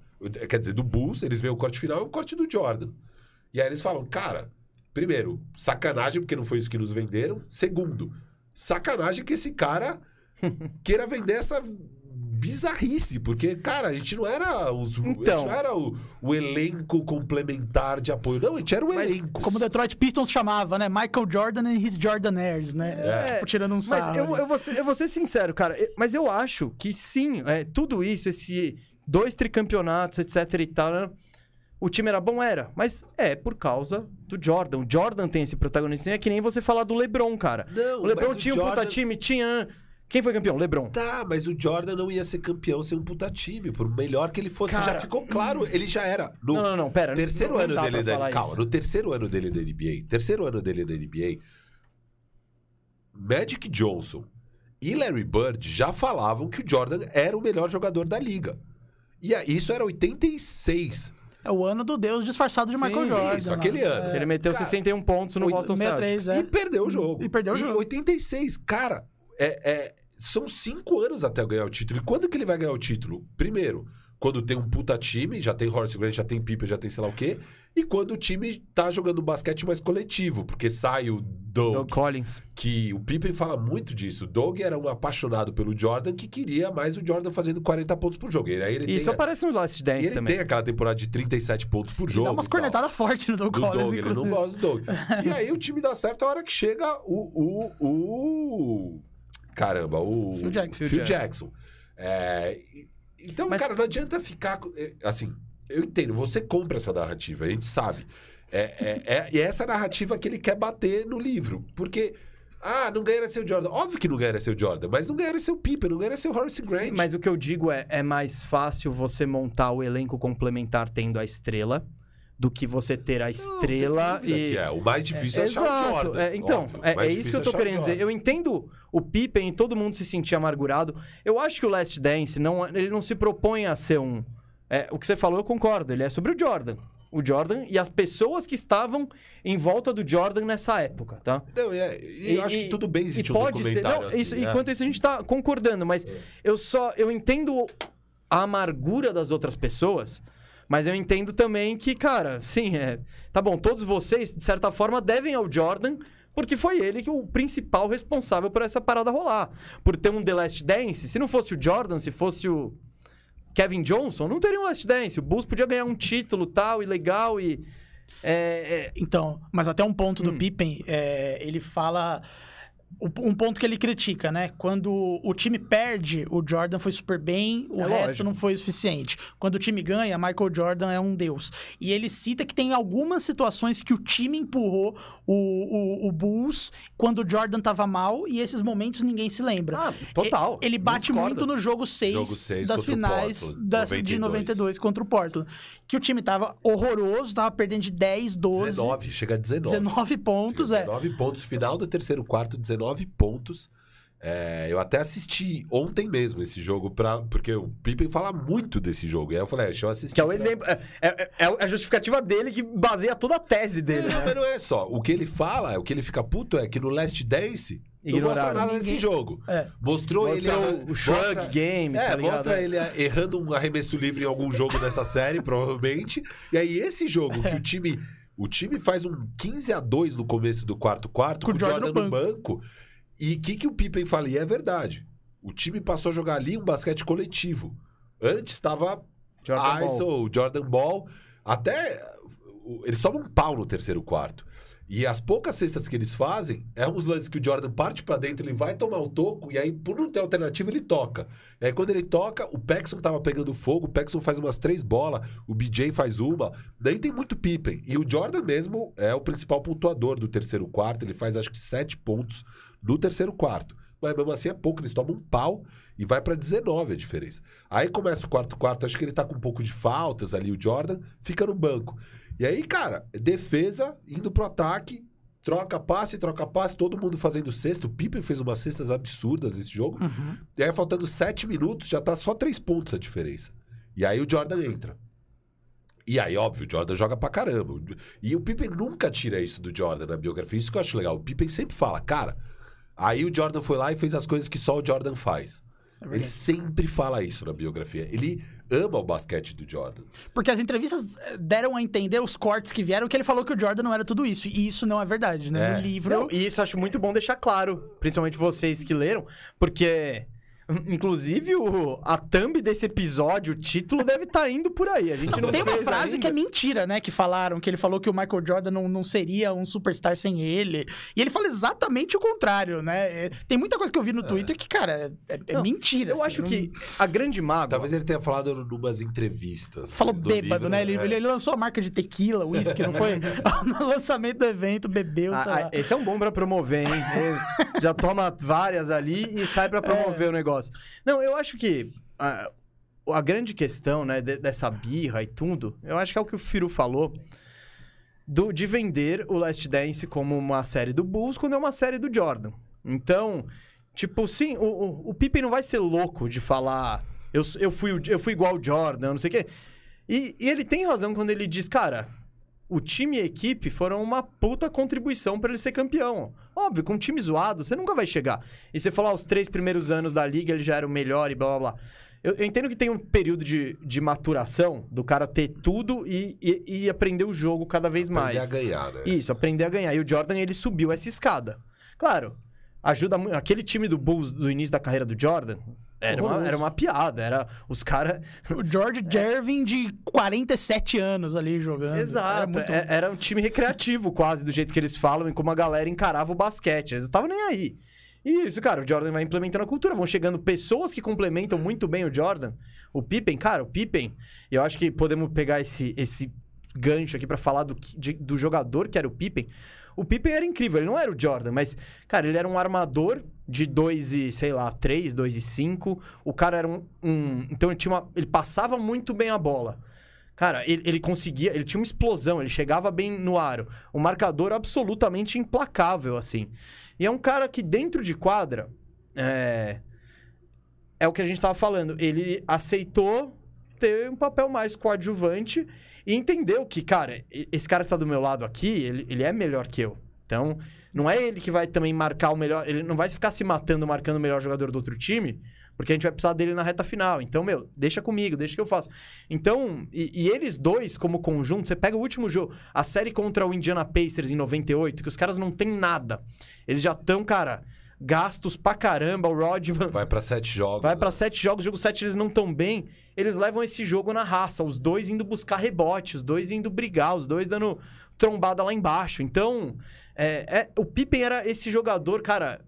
quer dizer, do Bulls, eles veem o corte final e o corte do Jordan. E aí eles falam, cara, primeiro, sacanagem, porque não foi isso que nos venderam. Segundo, sacanagem que esse cara queira vender essa bizarrice, porque, cara, a gente não era os, a gente Então. não era o, o elenco complementar de apoio, não, a gente era o Mas elenco. Como o Detroit Pistons chamava, né? Michael Jordan e his Jordanaires, né? É. Tipo, tirando um Mas sarro. eu, ali. eu, vou ser, eu vou ser sincero, cara. eu- Mas eu acho que sim, é, tudo isso, esse dois tricampeonatos, etc e tal, né? o time era bom? Era. Mas é por causa do Jordan. O Jordan tem esse protagonismo. É que nem você falar do LeBron, cara. Não, o LeBron mas o tinha um puta Jordan- time, tinha... Quem foi campeão? LeBron. Tá, mas o Jordan não ia ser campeão sem um puta time. Por melhor que ele fosse, Cara, já ficou claro. Ele já era. No Não, não, não, pera. terceiro não, não ano dele na Calma, no terceiro ano dele na NBA. Terceiro ano dele na NBA. Magic Johnson e Larry Bird já falavam que o Jordan era o melhor jogador da liga. E a- isso era 86. É o ano do Deus disfarçado de Sim, Michael Jordan. isso, né? aquele ano. Que Ele meteu Cara, 61 pontos no Boston 63, Celtics. é. E perdeu o jogo. E perdeu o jogo. 86, cara, é, é- são cinco anos até ganhar o título. E quando que ele vai ganhar o título? Primeiro, quando tem um puta time, já tem Horace Grant, já tem Pippen, já tem sei lá o quê. E quando o time tá jogando um basquete mais coletivo, porque sai o Doug, Doug Collins. que o Pippen fala muito disso. O Doug era um apaixonado pelo Jordan que queria mais o Jordan fazendo 40 pontos por jogo. E aí ele Isso a- aparece no Last Dance ele também. tem aquela temporada de 37 pontos por Ele jogo. dá umas cornetadas fortes no Doug do Collins, Doug, ele não gosta do Doug. E aí o time dá certo a hora que chega o. o, o caramba, o. Phil Jackson. Phil, Phil Jackson. É, e- então, Mas- cara, não adianta ficar. é, Assim, eu entendo, você compra essa narrativa, a gente sabe. É, é, é, e é essa narrativa que ele quer bater no livro. Porque. Ah, não ganharia ser o Jordan. Óbvio que não ganharia ser o Jordan, mas não ganharia ser o Pippen, não ganharia ser o Horace Grant. Sim, mas o que eu digo é, é mais fácil você montar o elenco complementar tendo a estrela do que você ter a Não, estrela dúvida e... é. O mais difícil é, achar o Exato. Jordan. É, então, óbvio. É, é isso que eu tô achar o querendo dizer. Eu entendo o Pippen e todo mundo se sentir amargurado. Eu acho que o Last Dance, não, ele não se propõe a ser um... é, o que você falou, eu concordo. Ele é sobre o Jordan. O Jordan e as pessoas que estavam em volta do Jordan nessa época, tá? Não, é, e eu acho que tudo bem e existir um pode ser. Não, assim, isso, né? Enquanto isso, a gente tá concordando, mas eu só. Eu entendo a amargura das outras pessoas, mas eu entendo também que, cara, sim, é. Tá bom, todos vocês, de certa forma, devem ao Jordan. Porque foi ele que o principal responsável por essa parada rolar. Por ter um The Last Dance. Se não fosse o Jordan, se fosse o Kevin Johnson, não teria um Last Dance. O Bulls podia ganhar um título tal e legal e. É, é, Então, mas até um ponto do Hum. Pippen, é, ele fala. Um ponto que ele critica, né? Quando o time perde, o Jordan foi super bem, o É resto lógico. não foi o suficiente. Quando o time ganha, Michael Jordan é um deus. E ele cita que tem algumas situações que o time empurrou o, o, o Bulls quando o Jordan tava mal, e esses momentos ninguém se lembra. Ah, total. E- Ele bate muito no jogo 6, Jogo seis das finais das, de 92. 92 contra o Portland. Que o time tava horroroso, tava perdendo de 10, 12. 19, chega a 19. 19 pontos, é. 19 pontos, final do terceiro quarto, 19 pontos. É, eu até assisti ontem mesmo esse jogo, pra, porque o Pippen fala muito desse jogo. E aí eu falei, é, deixa eu assistir. Que é o pra- exemplo. É, é- é a justificativa dele que baseia toda a tese dele. Não, né? mas não é só. O que ele fala, o que ele fica puto é que no Last Dance não mostra Ignoraram. nada desse Ninguém- jogo. É. Mostrou, ele. Mostrou arran- o shrug mostra- game, É, tá mostra ele errando um arremesso livre em algum jogo dessa série, provavelmente. E aí, esse jogo que o time. O time faz um 15 a 2 no começo do quarto quarto, com, o Jordan, no banco. E o que, que o Pippen fala? E é verdade. O time passou a jogar ali um basquete coletivo. Antes estava Jordan ISO, Ball. Jordan Ball. Até. Eles tomam um pau no terceiro quarto. E as poucas cestas que eles fazem é uns lances que o Jordan parte pra dentro, ele vai tomar o toco, e aí, por não ter alternativa, ele toca. E aí, quando ele toca, o Paxson tava pegando fogo, o Paxson faz umas três bolas, o BJ faz uma. Daí tem muito Pippen. E o Jordan mesmo é o principal pontuador do terceiro quarto, ele faz acho que sete pontos no terceiro quarto. mas mesmo assim é pouco, eles tomam um pau e vai pra 19 a diferença. Aí começa o quarto quarto, acho que ele tá com um pouco de faltas ali, o Jordan, fica no banco. E aí, cara, defesa indo pro ataque, troca passe, troca passe, todo mundo fazendo cesta. O Pippen fez umas cestas absurdas nesse jogo. E aí, faltando sete minutos, já tá só três pontos a diferença. E aí o Jordan entra. E aí, óbvio, o Jordan joga pra caramba. E o Pippen nunca tira isso do Jordan na biografia. Isso que eu acho legal. O Pippen sempre fala, cara. Aí o Jordan foi lá e fez as coisas que só o Jordan faz. Ele sempre fala isso na biografia. Ele ama o basquete do Jordan. Porque as entrevistas eh, deram a entender os cortes que vieram que ele falou que o Jordan não era tudo isso. E isso não é verdade, né? É. No livro. Não, e isso eu acho muito bom deixar claro, principalmente vocês que leram, porque. Inclusive, o, a thumb desse episódio, o título deve estar indo por aí. A gente não, Tem uma frase ainda. que é mentira, né? Que falaram, que ele falou que o Michael Jordan não, não seria um superstar sem ele. E ele fala exatamente o contrário, né? É, Tem muita coisa que eu vi no Twitter que, cara, é, é Não, mentira. Eu assim, acho não- que a grande mágoa. Talvez ele tenha falado em umas entrevistas. Falou bêbado, livro, né? Ele, é. ele- ele lançou a marca de tequila, whisky, não foi? no lançamento do evento, bebeu, Ah, ah, lá. esse é um bom pra promover, hein? Já toma várias ali e sai pra promover É. o negócio. Não, eu acho que ah, a grande questão, né, de- dessa birra e tudo, eu acho que é o que o Firu falou. do- de vender o Last Dance como uma série do Bulls quando é uma série do Jordan. Então, tipo, sim, o, o, o Pippen não vai ser louco de falar eu, eu, fui, eu fui igual o Jordan, não sei o quê. E, e ele tem razão quando ele diz, cara, o time e a equipe foram uma puta contribuição pra ele ser campeão. Óbvio, com um time zoado, você nunca vai chegar. E você falar os três primeiros anos da liga, ele já era o melhor e blá blá blá. Eu, eu entendo que tem um período de, de maturação do cara ter tudo e, e, e aprender o jogo cada vez Aprender mais. a ganhar, né? Isso, aprender a ganhar. E o Jordan, ele subiu essa escada. Claro, ajuda muito. Aquele time do Bulls do início da carreira do Jordan era uma, era uma piada. Era os caras. O George Jervin de 47 anos ali jogando. Era Exato. muito- é- Era um time recreativo, quase, do jeito que eles falam e como a galera encarava o basquete. Eles não estavam nem aí. E isso, cara, o Jordan vai implementando a cultura. Vão chegando pessoas que complementam muito bem o Jordan. O Pippen, cara, o Pippen. Eu acho que podemos pegar esse, esse gancho aqui pra falar do, de- do jogador que era o Pippen. O Pippen era incrível, ele não era o Jordan, mas, cara, ele era um armador de 2 e, sei lá, 3, 2 e 5. O cara era um. um- então ele, tinha uma, ele passava muito bem a bola. Cara, ele, ele conseguia, ele tinha uma explosão, ele chegava bem no aro. Um marcador absolutamente implacável, assim. E é um cara que dentro de quadra, é, é o que a gente tava falando, ele aceitou ter um papel mais coadjuvante e entendeu que, cara, esse cara que tá do meu lado aqui, ele, ele é melhor que eu. Então, não é ele que vai também marcar o melhor. Ele não vai ficar se matando marcando o melhor jogador do outro time, porque a gente vai precisar dele na reta final. Então, meu, deixa comigo, deixa que eu faço. Então, e, e eles dois, como conjunto, você pega o último jogo, a série contra o Indiana Pacers em 98, que os caras não têm nada. Eles já estão, cara, gastos pra caramba. O Rodman Vai pra sete jogos. Vai né? pra sete jogos, jogo sete eles não tão bem. Eles levam esse jogo na raça, os dois indo buscar rebote, os dois indo brigar, os dois dando trombada lá embaixo. Então, é, é- o Pippen era esse jogador, cara.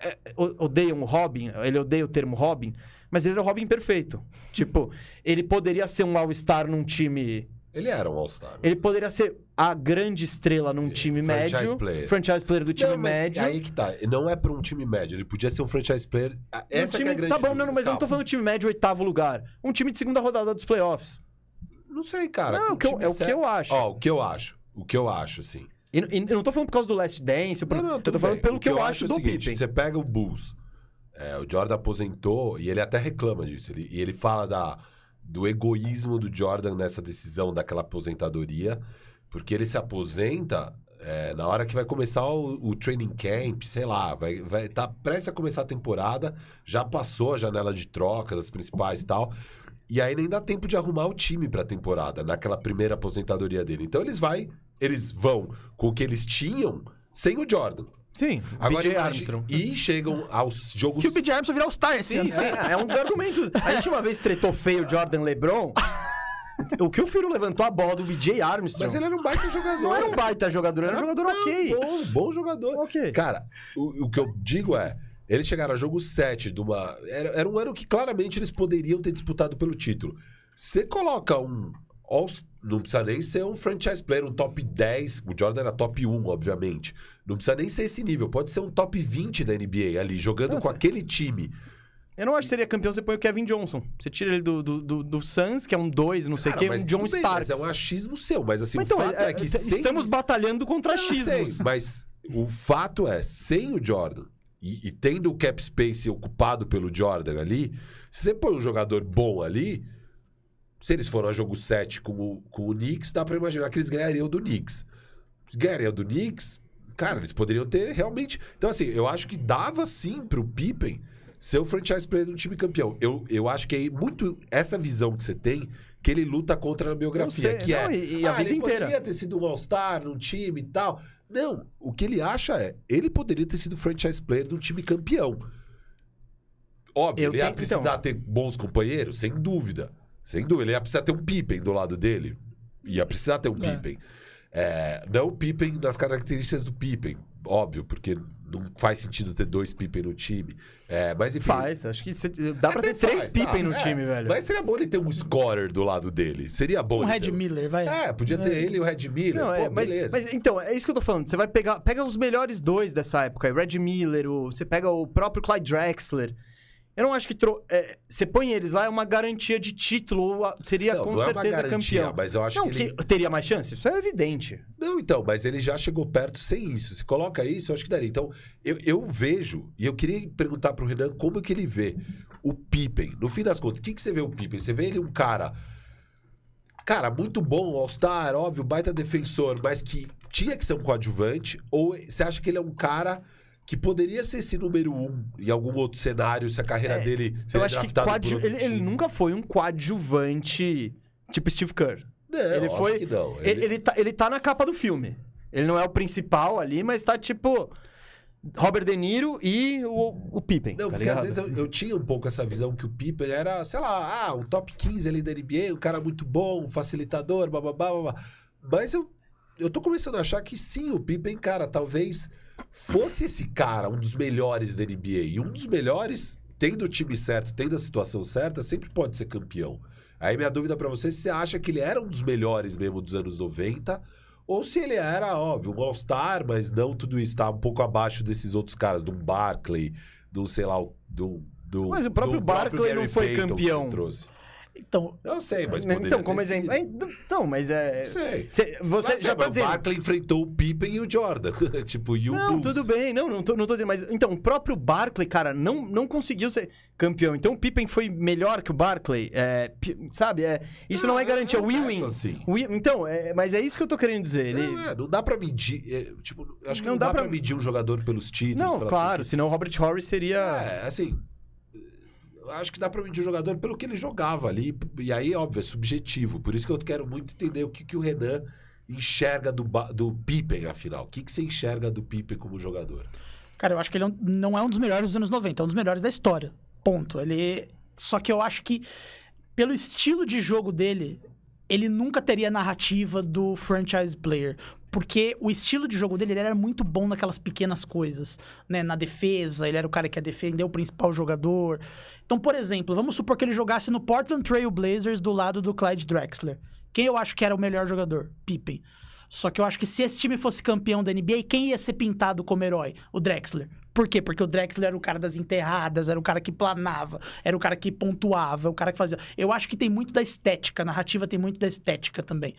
é, odeiam o Robin, ele odeia o termo Robin, mas ele era o Robin perfeito. tipo, ele poderia ser um All-Star num time. Ele era um All-Star. Ele poderia ser a grande estrela num time Franchise médio. player. Franchise player do time Não, mas médio. Aí que tá. Não é pra um time médio. Ele podia ser um franchise player. Um Essa que time- é a grande Tá bom, não, não, mas eu não tô falando time médio, oitavo lugar. Um time de segunda rodada dos playoffs. Não sei, cara. Não, Com o eu- é o que eu acho. Ó, o que eu acho. O que eu acho, assim. E, e eu não tô falando por causa do Last Dance, por- Não, não, eu tô falando bem. pelo O que, eu, acho é o do seguinte, Pippen. Você pega o Bulls. é, o Jordan aposentou e ele até reclama disso. Ele, e ele fala da, do egoísmo do Jordan nessa decisão daquela aposentadoria. Porque ele se aposenta é, na hora que vai começar o, o training camp, sei lá, vai, vai tá prestes a começar a temporada, já passou a janela de trocas, as principais e tal. E aí nem dá tempo de arrumar o time pra temporada, naquela primeira aposentadoria dele. Então eles vai, eles vão com o que eles tinham sem o Jordan. Sim, Agora BJ Armstrong. E chegam aos jogos. Que o BJ Armstrong virou All-Star esse Sim, ano. sim, é um dos argumentos. A gente uma vez tretou feio Jordan LeBron. o que o Firo levantou a bola do BJ Armstrong. Mas ele era um baita jogador. não era um baita jogador, era um jogador Não, ok. Bom, bom jogador. Ok. Cara, o, o que eu digo é. Eles chegaram a jogo 7 de uma. Era, era um ano que claramente eles poderiam ter disputado pelo título. Você coloca um. All- não precisa nem ser um franchise player, um top 10. O Jordan era top 1, obviamente. Não precisa nem ser esse nível. Pode ser um top 20 da NBA ali, jogando Nossa. com aquele time. Eu não acho que seria campeão, você põe o Kevin Johnson. Você tira ele do, do, do, do Suns, que é um 2, não sei o quê, mas um John bem, Starks. Mas é um achismo seu. Mas assim, Mas o então, fato é- é, que é- sem estamos o- batalhando contra Eu sei, achismos. mas o fato é, sem o Jordan e, e tendo o cap space ocupado pelo Jordan ali, se você põe um jogador bom ali, se eles foram a jogo 7 com o, com o Knicks, dá pra imaginar que eles ganhariam do Knicks. Se ganhariam do Knicks, cara, eles poderiam ter realmente. Então, assim, eu acho que dava sim pro Pippen ser o franchise player de um time campeão. Eu, eu acho que é muito essa visão que você tem que ele luta contra na biografia, sei, que não, é. e- e a ah, vida ele inteira. poderia ter sido um All-Star num time e tal. Não, o que ele acha é, ele poderia ter sido franchise player de um time campeão. Óbvio, Eu ele ia tenho- precisar então- ter bons companheiros, sem dúvida. Sem dúvida, ele ia precisar ter um Pippen do lado dele. Ia precisar ter um É. Pippen. É, não o Pippen nas características do Pippen, óbvio, porque não faz sentido ter dois Pippen no time. É, mas enfim. Faz, acho que cê- dá pra Até ter três faz, Pippen tá, no é. time, velho. Mas seria bom ele ter um scorer do lado dele. Seria bom Um Red ter... Miller, vai. É, podia ter ele e o Red Miller. Não, Pô, é, mas, beleza. mas então, é isso que eu tô falando. Você vai pegar pega os melhores dois dessa época, Red Miller, o, você pega o próprio Clyde Drexler. Eu não acho que tro- é, você põe eles lá, é uma garantia de título, seria Não, com não é certeza garantia, campeão. mas eu acho não, que ele- teria mais chance? Isso é evidente. Não, então, mas ele já chegou perto sem isso. Se coloca isso, eu acho que daria. Então, eu, eu vejo, e eu queria perguntar pro Renan como que ele vê o Pippen. No fim das contas, o que, que você vê o Pippen? Você vê ele um cara. Cara, muito bom, All-Star, óbvio, baita defensor, mas que tinha que ser um coadjuvante? Ou você acha que ele é um cara que poderia ser esse número um em algum outro cenário, se a carreira É, dele eu seria acho que coadju- ele, ele nunca foi um coadjuvante tipo Steve Kerr. Não, ele foi- que não. Ele, ele, tá, ele tá na capa do filme. Ele não é o principal ali, mas tá tipo Robert De Niro e o, o Pippen. Não, tá porque às ligado? vezes eu, eu tinha um pouco essa visão que o Pippen era, sei lá, ah, um top 15 ali da NBA, um cara muito bom, um facilitador, bababá, babá. Mas eu, eu tô começando a achar que sim, o Pippen, cara, talvez fosse esse cara, um dos melhores da NBA. E um dos melhores, tendo o time certo, tendo a situação certa, sempre pode ser campeão. Aí minha dúvida pra você é se você acha que ele era um dos melhores mesmo dos anos 90, ou se ele era, óbvio, um All-Star, mas não tudo isso, tá um pouco abaixo desses outros caras, do Barkley, do, sei lá, do... do Mas o próprio Barkley não foi Payton campeão. Então, Eu sei, mas então, poderia como ter exemplo. é, Então, mas é. Sei. Cê- você Mas já é, tá dizendo. O Barkley enfrentou o Pippen e o Jordan. tipo, e o Não, Bulls. tudo bem, não, não tô, não tô dizendo, mas então, o próprio Barkley, cara, não, não conseguiu ser campeão. Então o Pippen foi melhor que o Barkley, é, sabe? É, isso não, é garantia. eu O não win-win. assim. Então, é, mas é isso que eu tô querendo dizer. Ele... Não, é, não dá pra medir. é, tipo, acho que Não não, dá dá, pra... pra- medir um jogador pelos títulos. Não, claro, senão o Robert Horry seria. É, assim. Acho que dá pra medir o jogador pelo que ele jogava ali. E aí, óbvio, é subjetivo. Por isso que eu quero muito entender o que, que o Renan enxerga do, do Pippen, afinal. O que, que você enxerga do Pippen como jogador? cara, eu acho que ele é não é um dos melhores dos anos 90, é um dos melhores da história. Ponto. Ele. Só que eu acho que, pelo estilo de jogo dele, ele nunca teria a narrativa do franchise player. Porque o estilo de jogo dele ele era muito bom naquelas pequenas coisas, né? Na defesa, ele era o cara que ia defender o principal jogador. Então, por exemplo, vamos supor que ele jogasse no Portland Trail Blazers do lado do Clyde Drexler. Quem eu acho que era o melhor jogador? Pippen. Só que eu acho que se esse time fosse campeão da NBA, quem ia ser pintado como herói? O Drexler. Por quê? Porque o Drexler era o cara das enterradas, era o cara que planava, era o cara que pontuava, o cara que fazia. Eu acho que tem muito da estética, a narrativa tem muito da estética também.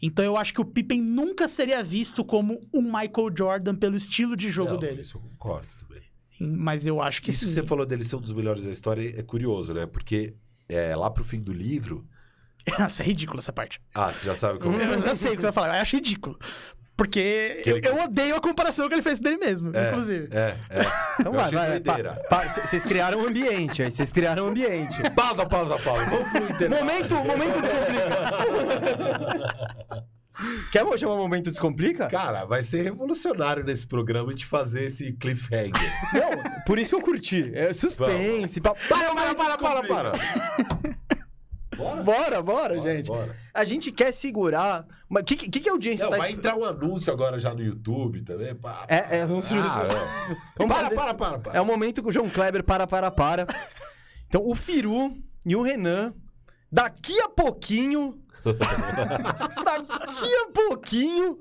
Então eu acho que o Pippen nunca seria visto como um Michael Jordan pelo estilo de jogo Não, dele. Isso eu concordo também. Mas eu acho que Isso sim. que você falou dele ser um dos melhores da história é curioso, né? Porque é, lá pro fim do livro. Nossa, é ridículo essa parte. Ah, você já sabe como Eu é. já sei o que você vai falar, eu acho ridículo. Porque Que eu, eu odeio a comparação que ele fez dele mesmo, É, inclusive. É, é. Então Eu vai, vai. Vocês criaram um ambiente aí, vocês criaram um ambiente. Pausa, pausa, pausa. Vamos pro intervalo. Momento, momento descomplica. Quer chamar momento descomplica? Cara, vai ser revolucionário nesse programa de fazer esse cliffhanger. Não, por isso que eu curti. É suspense. pa- Para, para, para, para, para. Bora? Bora, bora, gente. bora. A gente quer segurar. Mas o que, que, que a audiência Não, tá vai entrar um anúncio agora já no YouTube também. pá. É, é, vamos Ah, é. Vamos para, fazer- para, para, para. É o momento que o João Kleber para, para, para. Então, o Firu e o Renan, daqui a pouquinho, Daqui a pouquinho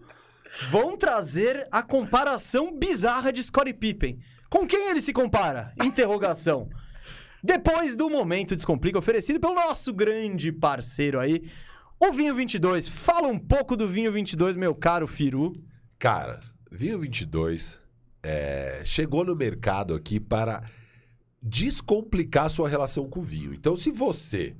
vão trazer a comparação bizarra de Scottie Pippen. Com quem ele se compara? Interrogação. Depois do Momento Descomplica, oferecido pelo nosso grande parceiro aí, o Vinho 22. Fala um pouco do Vinho 22, meu caro Firu. Cara, Vinho 22 é, chegou no mercado aqui para descomplicar sua relação com o vinho. Então, se você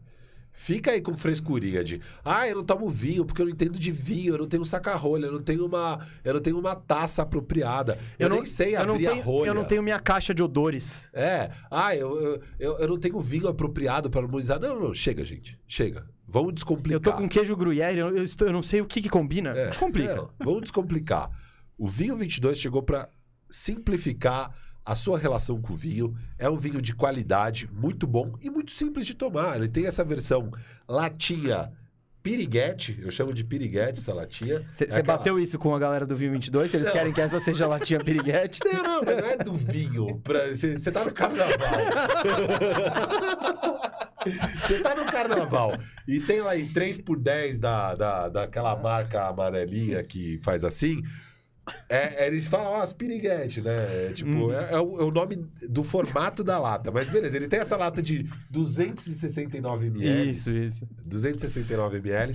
fica aí com frescurinha de ah, eu não tomo vinho porque eu não entendo de vinho, eu não tenho saca-rolha, eu não tenho uma, eu não tenho uma taça apropriada, eu, nem sei eu abrir não tenho, a rolha. Eu não tenho minha caixa de odores. É, ah, eu, eu, eu, eu não tenho vinho apropriado para harmonizar. Não, não, chega, gente, chega. Vamos descomplicar. Eu tô com queijo gruyère, eu, eu, estou, eu não sei o que que combina. É, Descomplica. é, vamos descomplicar. O vinho 22 chegou para simplificar a sua relação com o vinho. É um vinho de qualidade, muito bom e muito simples de tomar. Ele tem essa versão latinha piriguete, eu chamo de piriguete essa latinha. Você É aquela- bateu isso com a galera do Vinho 22? Eles Não. querem que essa seja a latinha piriguete? Não, não, mas não é do vinho. Você tá no carnaval. Você tá no carnaval. E tem lá em 3 por 10 da, da, daquela marca amarelinha que faz assim. É, eles falam, ó, as piriguete, né? É, Tipo, é, é o, é o nome do formato da lata. Mas beleza, eles têm essa lata de 269 ml. Isso, isso. 269 ml.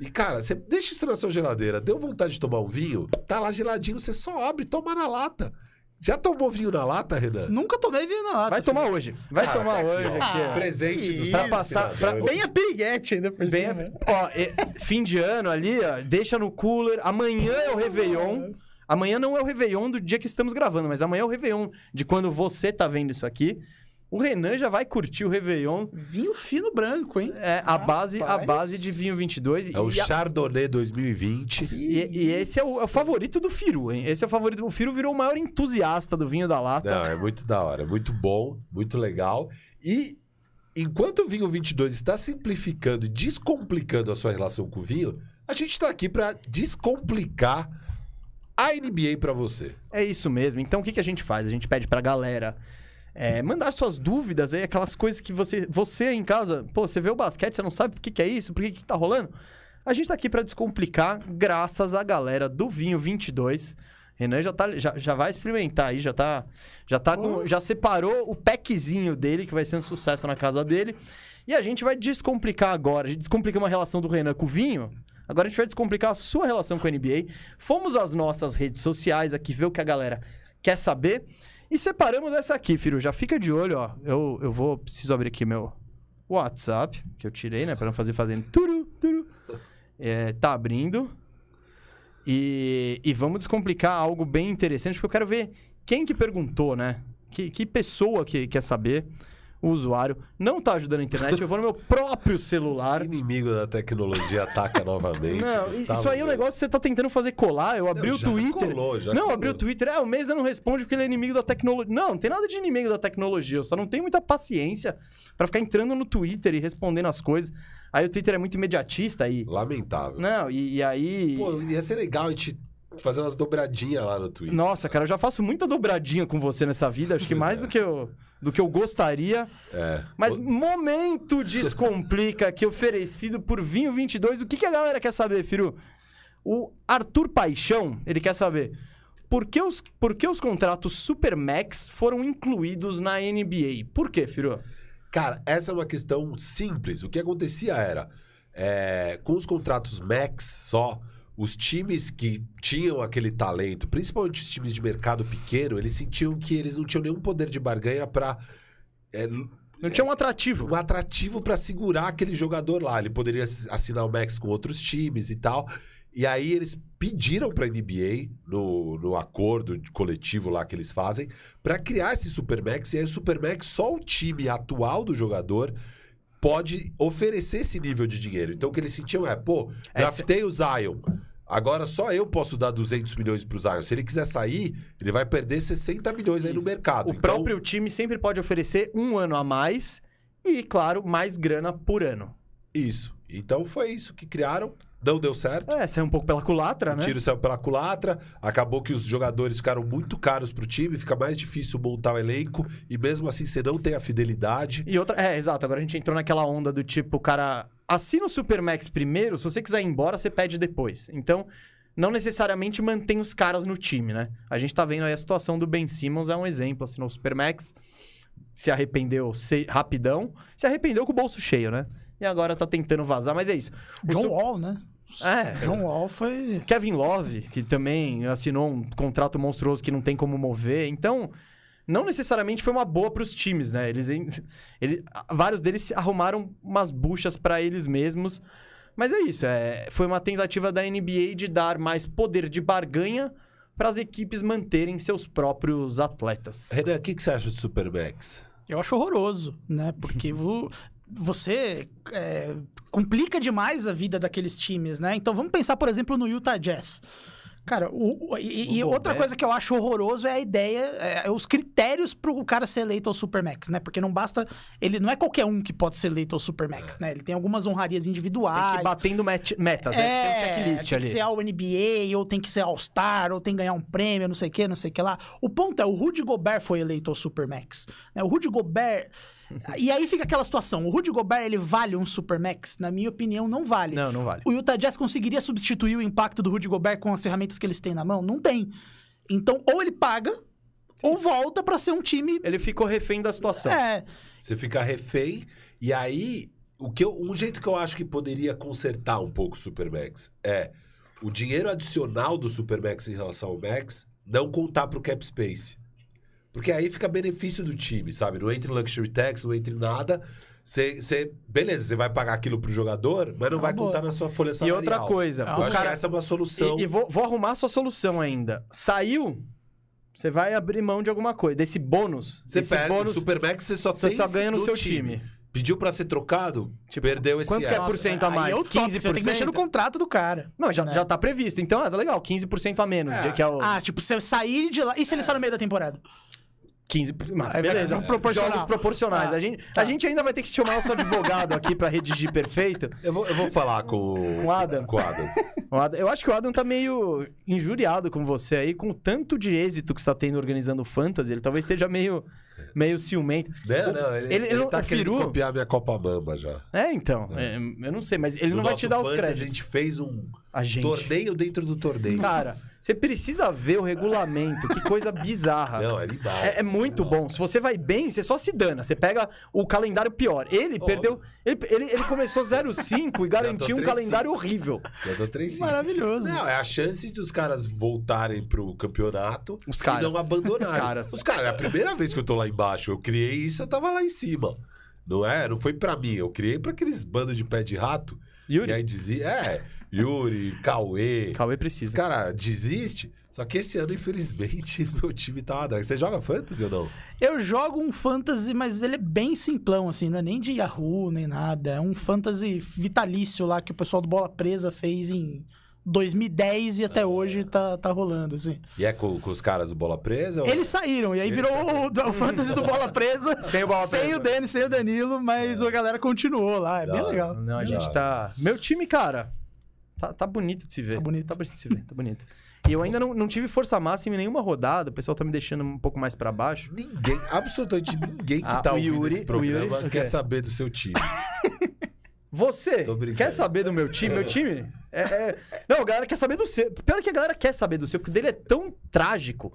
E, cara, você deixa isso na sua geladeira, deu vontade de tomar um vinho, tá lá geladinho, você só abre e toma na lata. Já tomou vinho na lata, Renan? Nunca tomei vinho na lata. Vai tomar hoje. Vai Ah, tomar tá aqui, hoje ó. aqui. ó. Presente dos Pra passar. Pra, bem a piriguete ainda por Bem cima. Ó, é, fim de ano ali, ó, deixa no cooler. Amanhã é o Réveillon. Amanhã não é o Réveillon do dia que estamos gravando, mas amanhã é o Réveillon de quando você tá vendo isso aqui. O Renan já vai curtir o Réveillon. Vinho fino branco, hein? É a base, a base de vinho 22. É o e, a- Chardonnay 2020. e, e esse é o, é o favorito do Firu, hein? Esse é o favorito. O Firu virou o maior entusiasta do vinho da lata. Não, é muito da hora, muito bom, muito legal. E enquanto o vinho 22 está simplificando e descomplicando a sua relação com o vinho, a gente está aqui para descomplicar a NBA para você. É isso mesmo. Então o que, que a gente faz? A gente pede pra galera é, mandar suas dúvidas aí, aquelas coisas que você, você em casa, pô, você vê o basquete, você não sabe por que, que é isso, por que, que tá rolando. A gente tá aqui pra descomplicar, graças à galera do Vinho 22. Renan já, tá, já, já vai experimentar aí, já tá, já tá com, já separou o packzinho dele, que vai ser um sucesso na casa dele. E a gente vai descomplicar agora. A gente descomplica uma relação do Renan com o vinho. Agora a gente vai descomplicar a sua relação com a NBA. Fomos às nossas redes sociais aqui, ver o que a galera quer saber. E separamos essa aqui, filho. Já fica de olho, ó. Eu, eu vou. Preciso abrir aqui meu WhatsApp, que eu tirei, né? Pra não fazer fazendo turu, turu. É, tá abrindo. E, e vamos descomplicar algo bem interessante, porque eu quero ver quem que perguntou, né? Que, que pessoa que quer saber. O usuário não tá ajudando a internet. Eu vou no meu próprio celular. Inimigo da tecnologia ataca novamente. Não, Gustavo isso aí é um negócio que você tá tentando fazer colar. Eu abri Não, o Twitter. colou, já não, colou. abri o Twitter. É, o Mesa não responde porque ele é inimigo da tecnologia. Não, não tem nada de inimigo da tecnologia. Eu só não tenho muita paciência pra ficar entrando no Twitter e respondendo as coisas. Aí o Twitter é muito imediatista aí. Lamentável. Não, e, e aí. Pô, ia ser legal a gente fazer umas dobradinhas lá no Twitter. Nossa, cara, eu já faço muita dobradinha com você nessa vida. Acho que mais do que eu, do que eu gostaria. É. Mas O- momento descomplica aqui oferecido por Vinho 22. O que, que a galera quer saber, Firu? O Arthur Paixão, ele quer saber por que os, por que os contratos Supermax foram incluídos na NBA? Por quê, Firu? Cara, essa é uma questão simples. O que acontecia era, é, com os contratos max só, os times que tinham aquele talento, principalmente os times de mercado pequeno, eles sentiam que eles não tinham nenhum poder de barganha para Não tinha um atrativo. um atrativo para segurar aquele jogador lá. Ele poderia assinar o max com outros times e tal. E aí eles pediram para a NBA, no, no acordo coletivo lá que eles fazem, para criar esse Supermax. E aí o Supermax, só o time atual do jogador pode oferecer esse nível de dinheiro. Então o que eles sentiam é, pô, draftei o Zion. Agora só eu posso dar 200 milhões pro Zion. Se ele quiser sair, ele vai perder 60 milhões aí no mercado. O Então, próprio time sempre pode oferecer um ano a mais e, claro, mais grana por ano. Isso. Então foi isso que criaram Não deu certo. É, saiu um pouco pela culatra, O né? tiro saiu pela culatra, acabou que os jogadores ficaram muito caros pro time, fica mais difícil montar o elenco, e mesmo assim você não tem a fidelidade. E outra. É, exato. Agora a gente entrou naquela onda do tipo, o cara assina o Supermax primeiro, se você quiser ir embora, você pede depois. Então, não necessariamente mantém os caras no time, né? A gente tá vendo aí a situação do Ben Simmons, é um exemplo. Assinou o Supermax, se arrependeu se- rapidão, se arrependeu com o bolso cheio, né? E agora tá tentando vazar, mas é isso. O John Su- Wall, né? É, John Wall foi. Kevin Love, que também assinou um contrato monstruoso que não tem como mover. Então, não necessariamente foi uma boa para os times, né? Eles, ele, vários deles arrumaram umas buchas para eles mesmos. Mas é isso, é, foi uma tentativa da NBA de dar mais poder de barganha para as equipes manterem seus próprios atletas. Renan, o que, que você acha do Supermax? Eu acho horroroso, né? Porque você é, complica demais a vida daqueles times, né? Então vamos pensar, por exemplo, no Utah Jazz. Cara, o, o- e, e outra coisa que eu acho horroroso é a ideia, é, os critérios para o cara ser eleito ao Supermax, né? Porque não basta. Ele não é qualquer um que pode ser eleito ao Supermax, né? Ele tem algumas honrarias Tem individuais. que ir batendo met- metas, né? Tem um checklist tem ali. que ser ao NBA, ou tem que ser All-Star, ou tem que ganhar um prêmio, não sei o que, não sei o que lá. O ponto é, o Rudy Gobert foi eleito ao Supermax. né? O Rudy Gobert... e aí fica aquela situação, o Rudy Gobert, ele vale um Supermax? Na minha opinião, não vale. Não, não vale. O Utah Jazz conseguiria substituir o impacto do Rudy Gobert com as ferramentas que eles têm na mão? Não tem. Então, ou ele paga, ou volta pra ser um time... Ele ficou refém da situação. É, Você fica refém, e aí, o que eu- um jeito que eu acho que poderia consertar um pouco o Supermax é o dinheiro adicional do Supermax em relação ao Max não contar pro cap space. Porque aí fica benefício do time, sabe? Não entra em luxury tax, não entra em nada. Você, você- beleza, você vai pagar aquilo pro jogador, mas não vai Acabou. contar na sua folha E salarial. outra coisa, Eu o acho cara que essa é uma solução. E, e vou, vou arrumar a sua solução ainda. Saiu, você vai abrir mão de alguma coisa. Desse bônus. Você esse perde bônus, o Supermax, você só você tem só ganha no seu time. Pediu pra ser trocado, Tipo, perdeu esse quanto que é por cento a aí mais? eu topo, Você tem que 15%? mexer no contrato do cara. Não, já, né? já tá previsto. Então, ah, tá legal, 15% a menos. É. Que é o Ah, tipo, você sair de lá... E se ele sai no meio da temporada? 15%. Mas, Aí vai- beleza, é proporcional. jogos proporcionais. Tá, a, gente, tá. a gente ainda vai ter que chamar nosso advogado aqui pra redigir perfeito. Eu vou, eu vou falar com, Com o Adam. Com o Adam. O Adam- eu acho que o Adam tá meio injuriado com você aí, com o tanto de êxito que você tá tendo organizando o Fantasy. Ele talvez esteja meio, meio ciumento. Não, não, ele, Ele- ele, não- tá o querendo Firu- copiar minha Copa Mamba já. É, então. é, eu não sei, mas ele No não vai te dar os créditos. A gente fez um A gente. torneio dentro do torneio. Cara, você precisa ver o regulamento. Que coisa bizarra. Não, é. É, é muito bom. Se você vai bem, você só se dana. Você pega o calendário pior. Ele Óbvio. perdeu. Ele, ele, ele começou 0,5 e garantiu um 3-5. calendário horrível. Já tô 3 Maravilhoso. Não, é a chance dos caras voltarem pro campeonato Os caras. e não abandonarem. Os caras. Os caras, é a primeira vez que eu tô lá embaixo. Eu criei isso, eu tava lá em cima. Não é? Não foi pra mim. Eu criei pra aqueles bandos de pé de rato. Yuri, E aí dizia, é, Yuri, Cauê. Cauê Os precisa. caras desiste. Só que esse ano, infelizmente, meu time tá uma draga. Você joga fantasy ou não? Eu jogo um fantasy, mas ele é bem simplão, assim, não é nem de Yahoo, nem nada. É um fantasy vitalício lá que o pessoal do Bola Presa fez em 2010 e até hoje tá, tá rolando, assim. E é com, com os caras do Bola Presa? ou- Eles saíram, e aí Eles virou o, o fantasy do Bola Presa. Sem o Bola sem Presa. o Denis, sem o Danilo, mas a galera continuou lá. É bem legal. Não, a gente tá. Meu time, cara, tá, tá bonito de se ver. Tá bonito. Tá bonito de se ver, tá bonito. E eu ainda não, não tive força máxima em nenhuma rodada. O pessoal tá me deixando um pouco mais pra baixo. Ninguém, absolutamente ninguém que Ah, tá o ouvindo Yuri- esse programa Yuri, quer saber do seu time. Você quer saber do meu time? Meu time? É, é- Não, a galera quer saber do seu. Pior que a galera quer saber do seu, porque o dele é tão trágico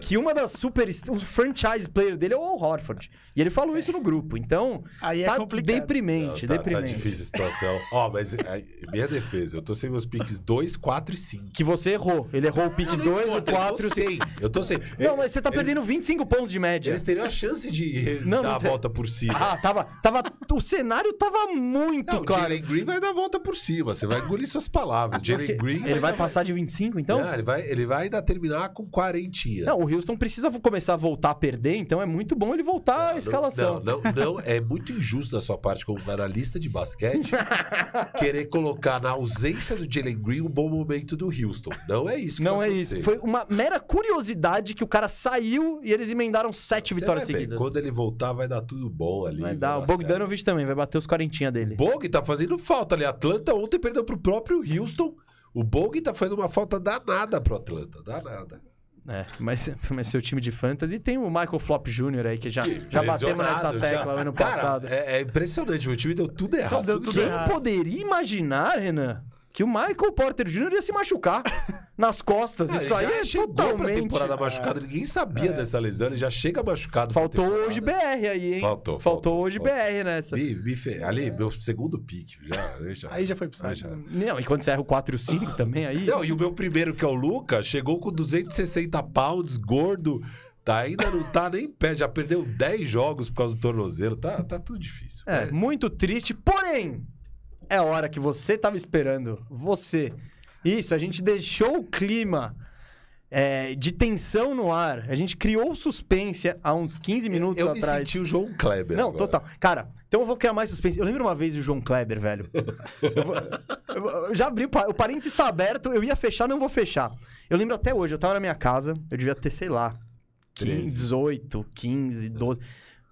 que uma das super. O franchise player dele é o Al Horford. E ele falou isso no grupo. Então, Aí é tá complicado. deprimente, Não, tá, tá deprimente. difícil a situação. Ó, mas é, minha defesa, eu tô sem meus piques 2, 4 e 5. Que você errou. Ele errou o pick 2, o 4 Eu tô sem. Eu tô sem. Não, mas você tá Eles- perdendo 25 pontos de média. Eles teriam a chance de Não, dar não a volta por cima. Ah, tava, tava. O cenário tava muito Não, o claro. Jalen Green vai dar a volta por cima. Você vai engolir suas palavras. Jalen Porque Green. ele vai passar de 25, então? Não, ele, vai, ele vai ainda terminar com quarentinha. Não, o Houston precisa começar a voltar a perder, então é muito bom ele voltar à escalação. Não, não, não, é muito injusto da sua parte como analista de basquete querer colocar na ausência do Jalen Green um bom momento do Houston. Não é isso que Não vai é isso. Foi uma mera curiosidade que o cara saiu e eles emendaram sete Você vitórias seguidas. Quando ele voltar, vai dar tudo bom ali. Vai dar. O. Bogdanovich também vai bater os quarentinha dele. Bog tá fazendo falta ali. Atlanta ontem perdeu pro próprio Houston. O Bog tá fazendo uma falta danada pro Atlanta. Danada. É, mas, mas seu time de fantasy tem o Michael Flop Jr. aí, que já, já batemos nessa tecla já. ano Cara, passado. É, é impressionante. Meu time deu tudo errado. Deu tudo Quem errado. poderia imaginar, Renan, que o Michael Porter Jr. ia se machucar nas costas? Ah, Isso aí já é chegou pra totalmente... temporada machucado. Ninguém sabia dessa lesão. Ele já chega machucado. Faltou hoje BR aí, hein? Faltou, Faltou faltou, hoje faltou. BR nessa. Me, me fe... Ali, meu segundo pique. Já, Aí já foi pro já. Não, e quando você erra o 4 e o 5 também, aí... Não, e o meu primeiro, que é o Luca, chegou com 260 pounds, gordo. Tá, ainda não tá nem pé. Já perdeu 10 jogos por causa do tornozelo. Tá, tá tudo difícil. É, muito triste, porém, é a hora que você tava esperando. Você. Isso, a gente deixou o clima é, de tensão no ar. A gente criou suspense há uns 15 minutos eu me atrás. senti o João Kleber Não, agora. total. Cara, então eu vou criar mais suspense. Eu lembro uma vez do João Kleber, velho. Eu, vou- eu eu já abri, o pa- o parênteses está aberto, eu ia fechar, não vou fechar. Eu lembro até hoje, eu tava na minha casa, eu devia ter, sei lá, 15, 13. 18, 15, 12.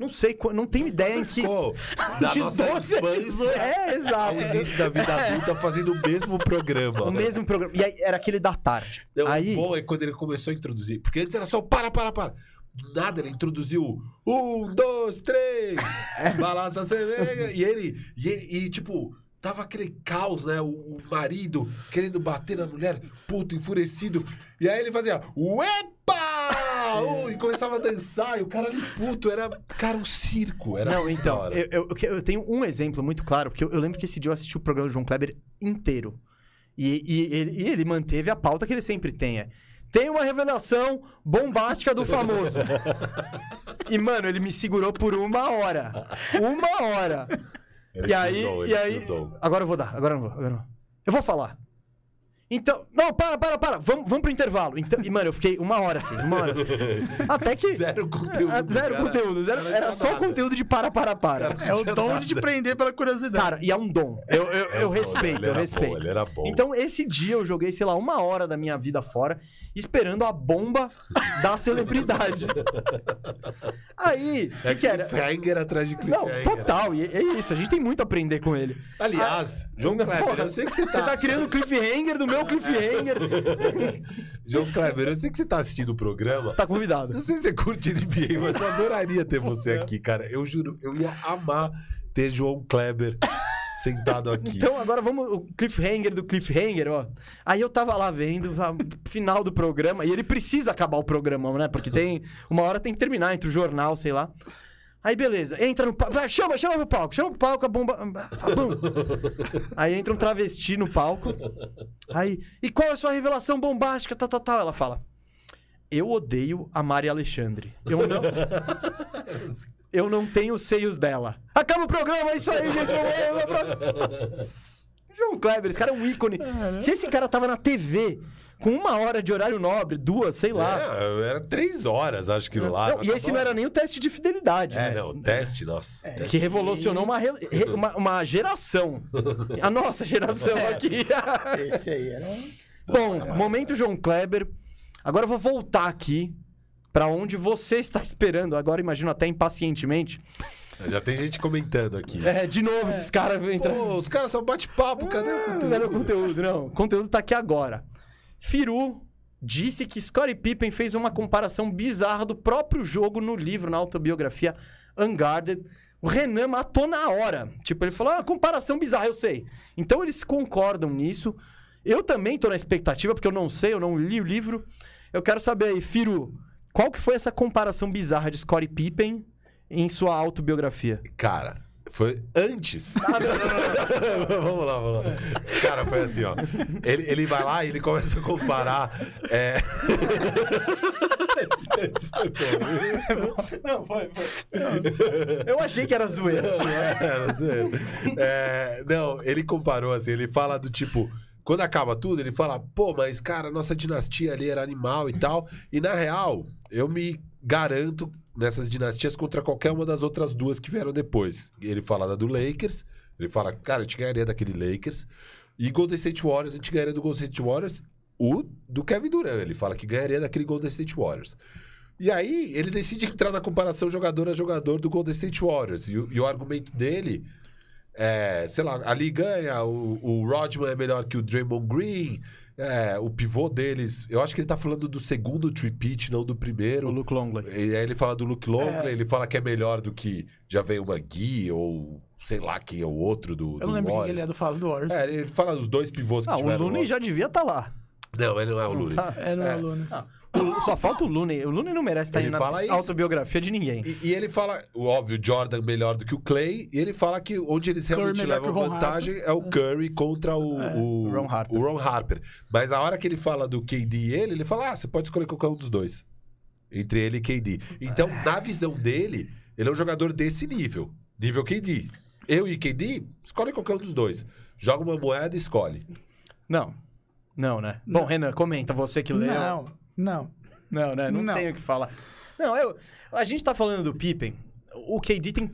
Não sei, não tenho ideia em que. Ficou da de nossa 12 a 18. infância É, exato. ao início da vida adulta fazendo o mesmo programa. O mesmo programa. E aí, era aquele da tarde. Não, aí, O bom é quando ele começou a introduzir. Porque antes era só para, para, para. Do Nada, ele introduziu um, dois, três, balança a. E ele, e ele, e tipo, tava aquele caos, né? O, o marido querendo bater na mulher, puto, enfurecido. E aí ele fazia, Uh, e começava a dançar, e o cara ali puto, era, cara, um circo. Era Não, então, eu, eu, eu tenho um exemplo muito claro, porque eu, eu lembro que esse dia eu assisti o programa do João Kleber inteiro. E, e ele, e ele manteve a pauta que ele sempre tem. É, tem uma revelação bombástica do famoso. e, mano, ele me segurou por uma hora. Uma hora. Ele e aí, e aí. Agora eu vou dar, agora eu não vou, agora eu não vou. Eu vou falar. Então, não, para, para, para. Vamos, vamos pro intervalo. Então, e, mano, eu fiquei uma hora assim, uma hora assim. Até que. Zero conteúdo. Ah, Zero cara. conteúdo, zero, era não só nada. conteúdo de para, para, para. É o dom de te prender pela curiosidade. Cara, e é um dom. Eu, eu, É eu respeito, ele eu era respeito. Bom, ele era bom. Então, esse dia eu joguei, sei lá, uma hora da minha vida fora, esperando a bomba da celebridade. Aí, o é que, que era? cliffhanger atrás de Não, cliffhanger. total, e é isso, a gente tem muito a aprender com ele. Aliás, João Não, Kleber, porra, eu sei que você Você tá... tá criando cliffhanger do meu cliffhanger. João Kleber, eu sei que você tá assistindo o programa. Você tá convidado. Não sei se você curte NBA, mas eu adoraria ter você aqui, cara. Eu juro, eu ia amar ter João Kleber sentado aqui. Então agora vamos o cliffhanger do cliffhanger, ó. Aí eu tava lá vendo a final do programa e ele precisa acabar o programa, né? Porque tem uma hora tem que terminar entre o jornal, sei lá. Aí beleza, entra no palco, chama, chama pro palco, chama pro palco a bomba, a. Aí entra um travesti no palco. Aí, e qual é a sua revelação bombástica, tal, tal, tal? Ela fala: "Eu odeio a Mari Alexandre. Eu não Eu não tenho os seios dela. Acaba o programa, é isso aí, gente. Vamos. João Kleber, esse cara é um ícone. Se esse cara tava na TV com uma hora de horário nobre, duas, sei lá. É, era três horas, acho que lá. Não, e esse não era nem o teste de fidelidade, É, né? não, teste, nossa. Que teste. revolucionou uma, re- uma, uma geração. A nossa geração aqui. Esse aí era um... Bom, momento João Kleber. Agora eu vou voltar aqui pra onde você está esperando. Agora imagino até impacientemente. Já tem gente comentando aqui. É, de novo, esses caras entram. Os caras são bate-papo, cadê o conteúdo? Cadê o conteúdo? Não, o conteúdo tá aqui agora. Firu disse que Scottie Pippen fez uma comparação bizarra do próprio jogo no livro, na autobiografia Unguarded. O Renan matou na hora. Tipo, ele falou, ah, comparação bizarra, eu sei. Então eles concordam nisso. Eu também tô na expectativa, porque eu não sei, eu não li o livro. Eu quero saber aí, Firu, qual que foi essa comparação bizarra de Scottie Pippen em sua autobiografia? Cara, foi antes. vamos lá, vamos lá. Cara, foi assim, ó. Ele, ele vai lá e ele começa a comparar. É... Não, foi, foi. Eu achei que era zoeira. É, não sei. É, não, ele comparou assim, ele fala do tipo. Quando acaba tudo, ele fala, pô, mas cara, nossa dinastia ali era animal e tal. E na real, eu me garanto nessas dinastias contra qualquer uma das outras duas que vieram depois. Ele fala da do Lakers, ele fala, cara, a gente ganharia daquele Lakers. E Golden State Warriors, a gente ganharia do Golden State Warriors, o do Kevin Durant. Ele fala que ganharia daquele Golden State Warriors. E aí, ele decide entrar na comparação jogador a jogador do Golden State Warriors. E, e o argumento dele É, sei lá, ali ganha, o, o Rodman é melhor que o Draymond Green. É, o pivô deles, eu acho que ele tá falando do segundo tripit, não do primeiro. O Luke Longley. E aí ele fala do Luke Longley, ele fala que é melhor do que já veio uma Gui ou sei lá quem é o outro do, Eu do não lembro quem que Warriors. ele é do Fala do Warriors. É, ele fala dos dois pivôs que Ah, o tiveram. Looney lá. já devia estar lá. Não, ele não é o Looney. Tá. É, não é, É. aluno. O- só falta o Looney. O Looney não merece estar Ele aí na autobiografia de ninguém. E, e ele fala, o óbvio, Jordan melhor do que o Clay, e ele fala que onde eles realmente levam vantagem é o Curry contra o, É. o, Ron Harper. o Ron Harper. Mas a hora que ele fala do KD e ele, ele fala: ah, você pode escolher qualquer um dos dois. Entre ele e KD. Então, na visão dele, ele é um jogador desse nível. Nível KD. Eu e KD, escolhe qualquer um dos dois. Joga uma moeda e escolhe. Não. Não, né? Bom, Renan, comenta, você que leu. Não, não. Não, né? Não, Não. tenho o que falar. Não, eu, a gente tá falando do Pippen. O KD tem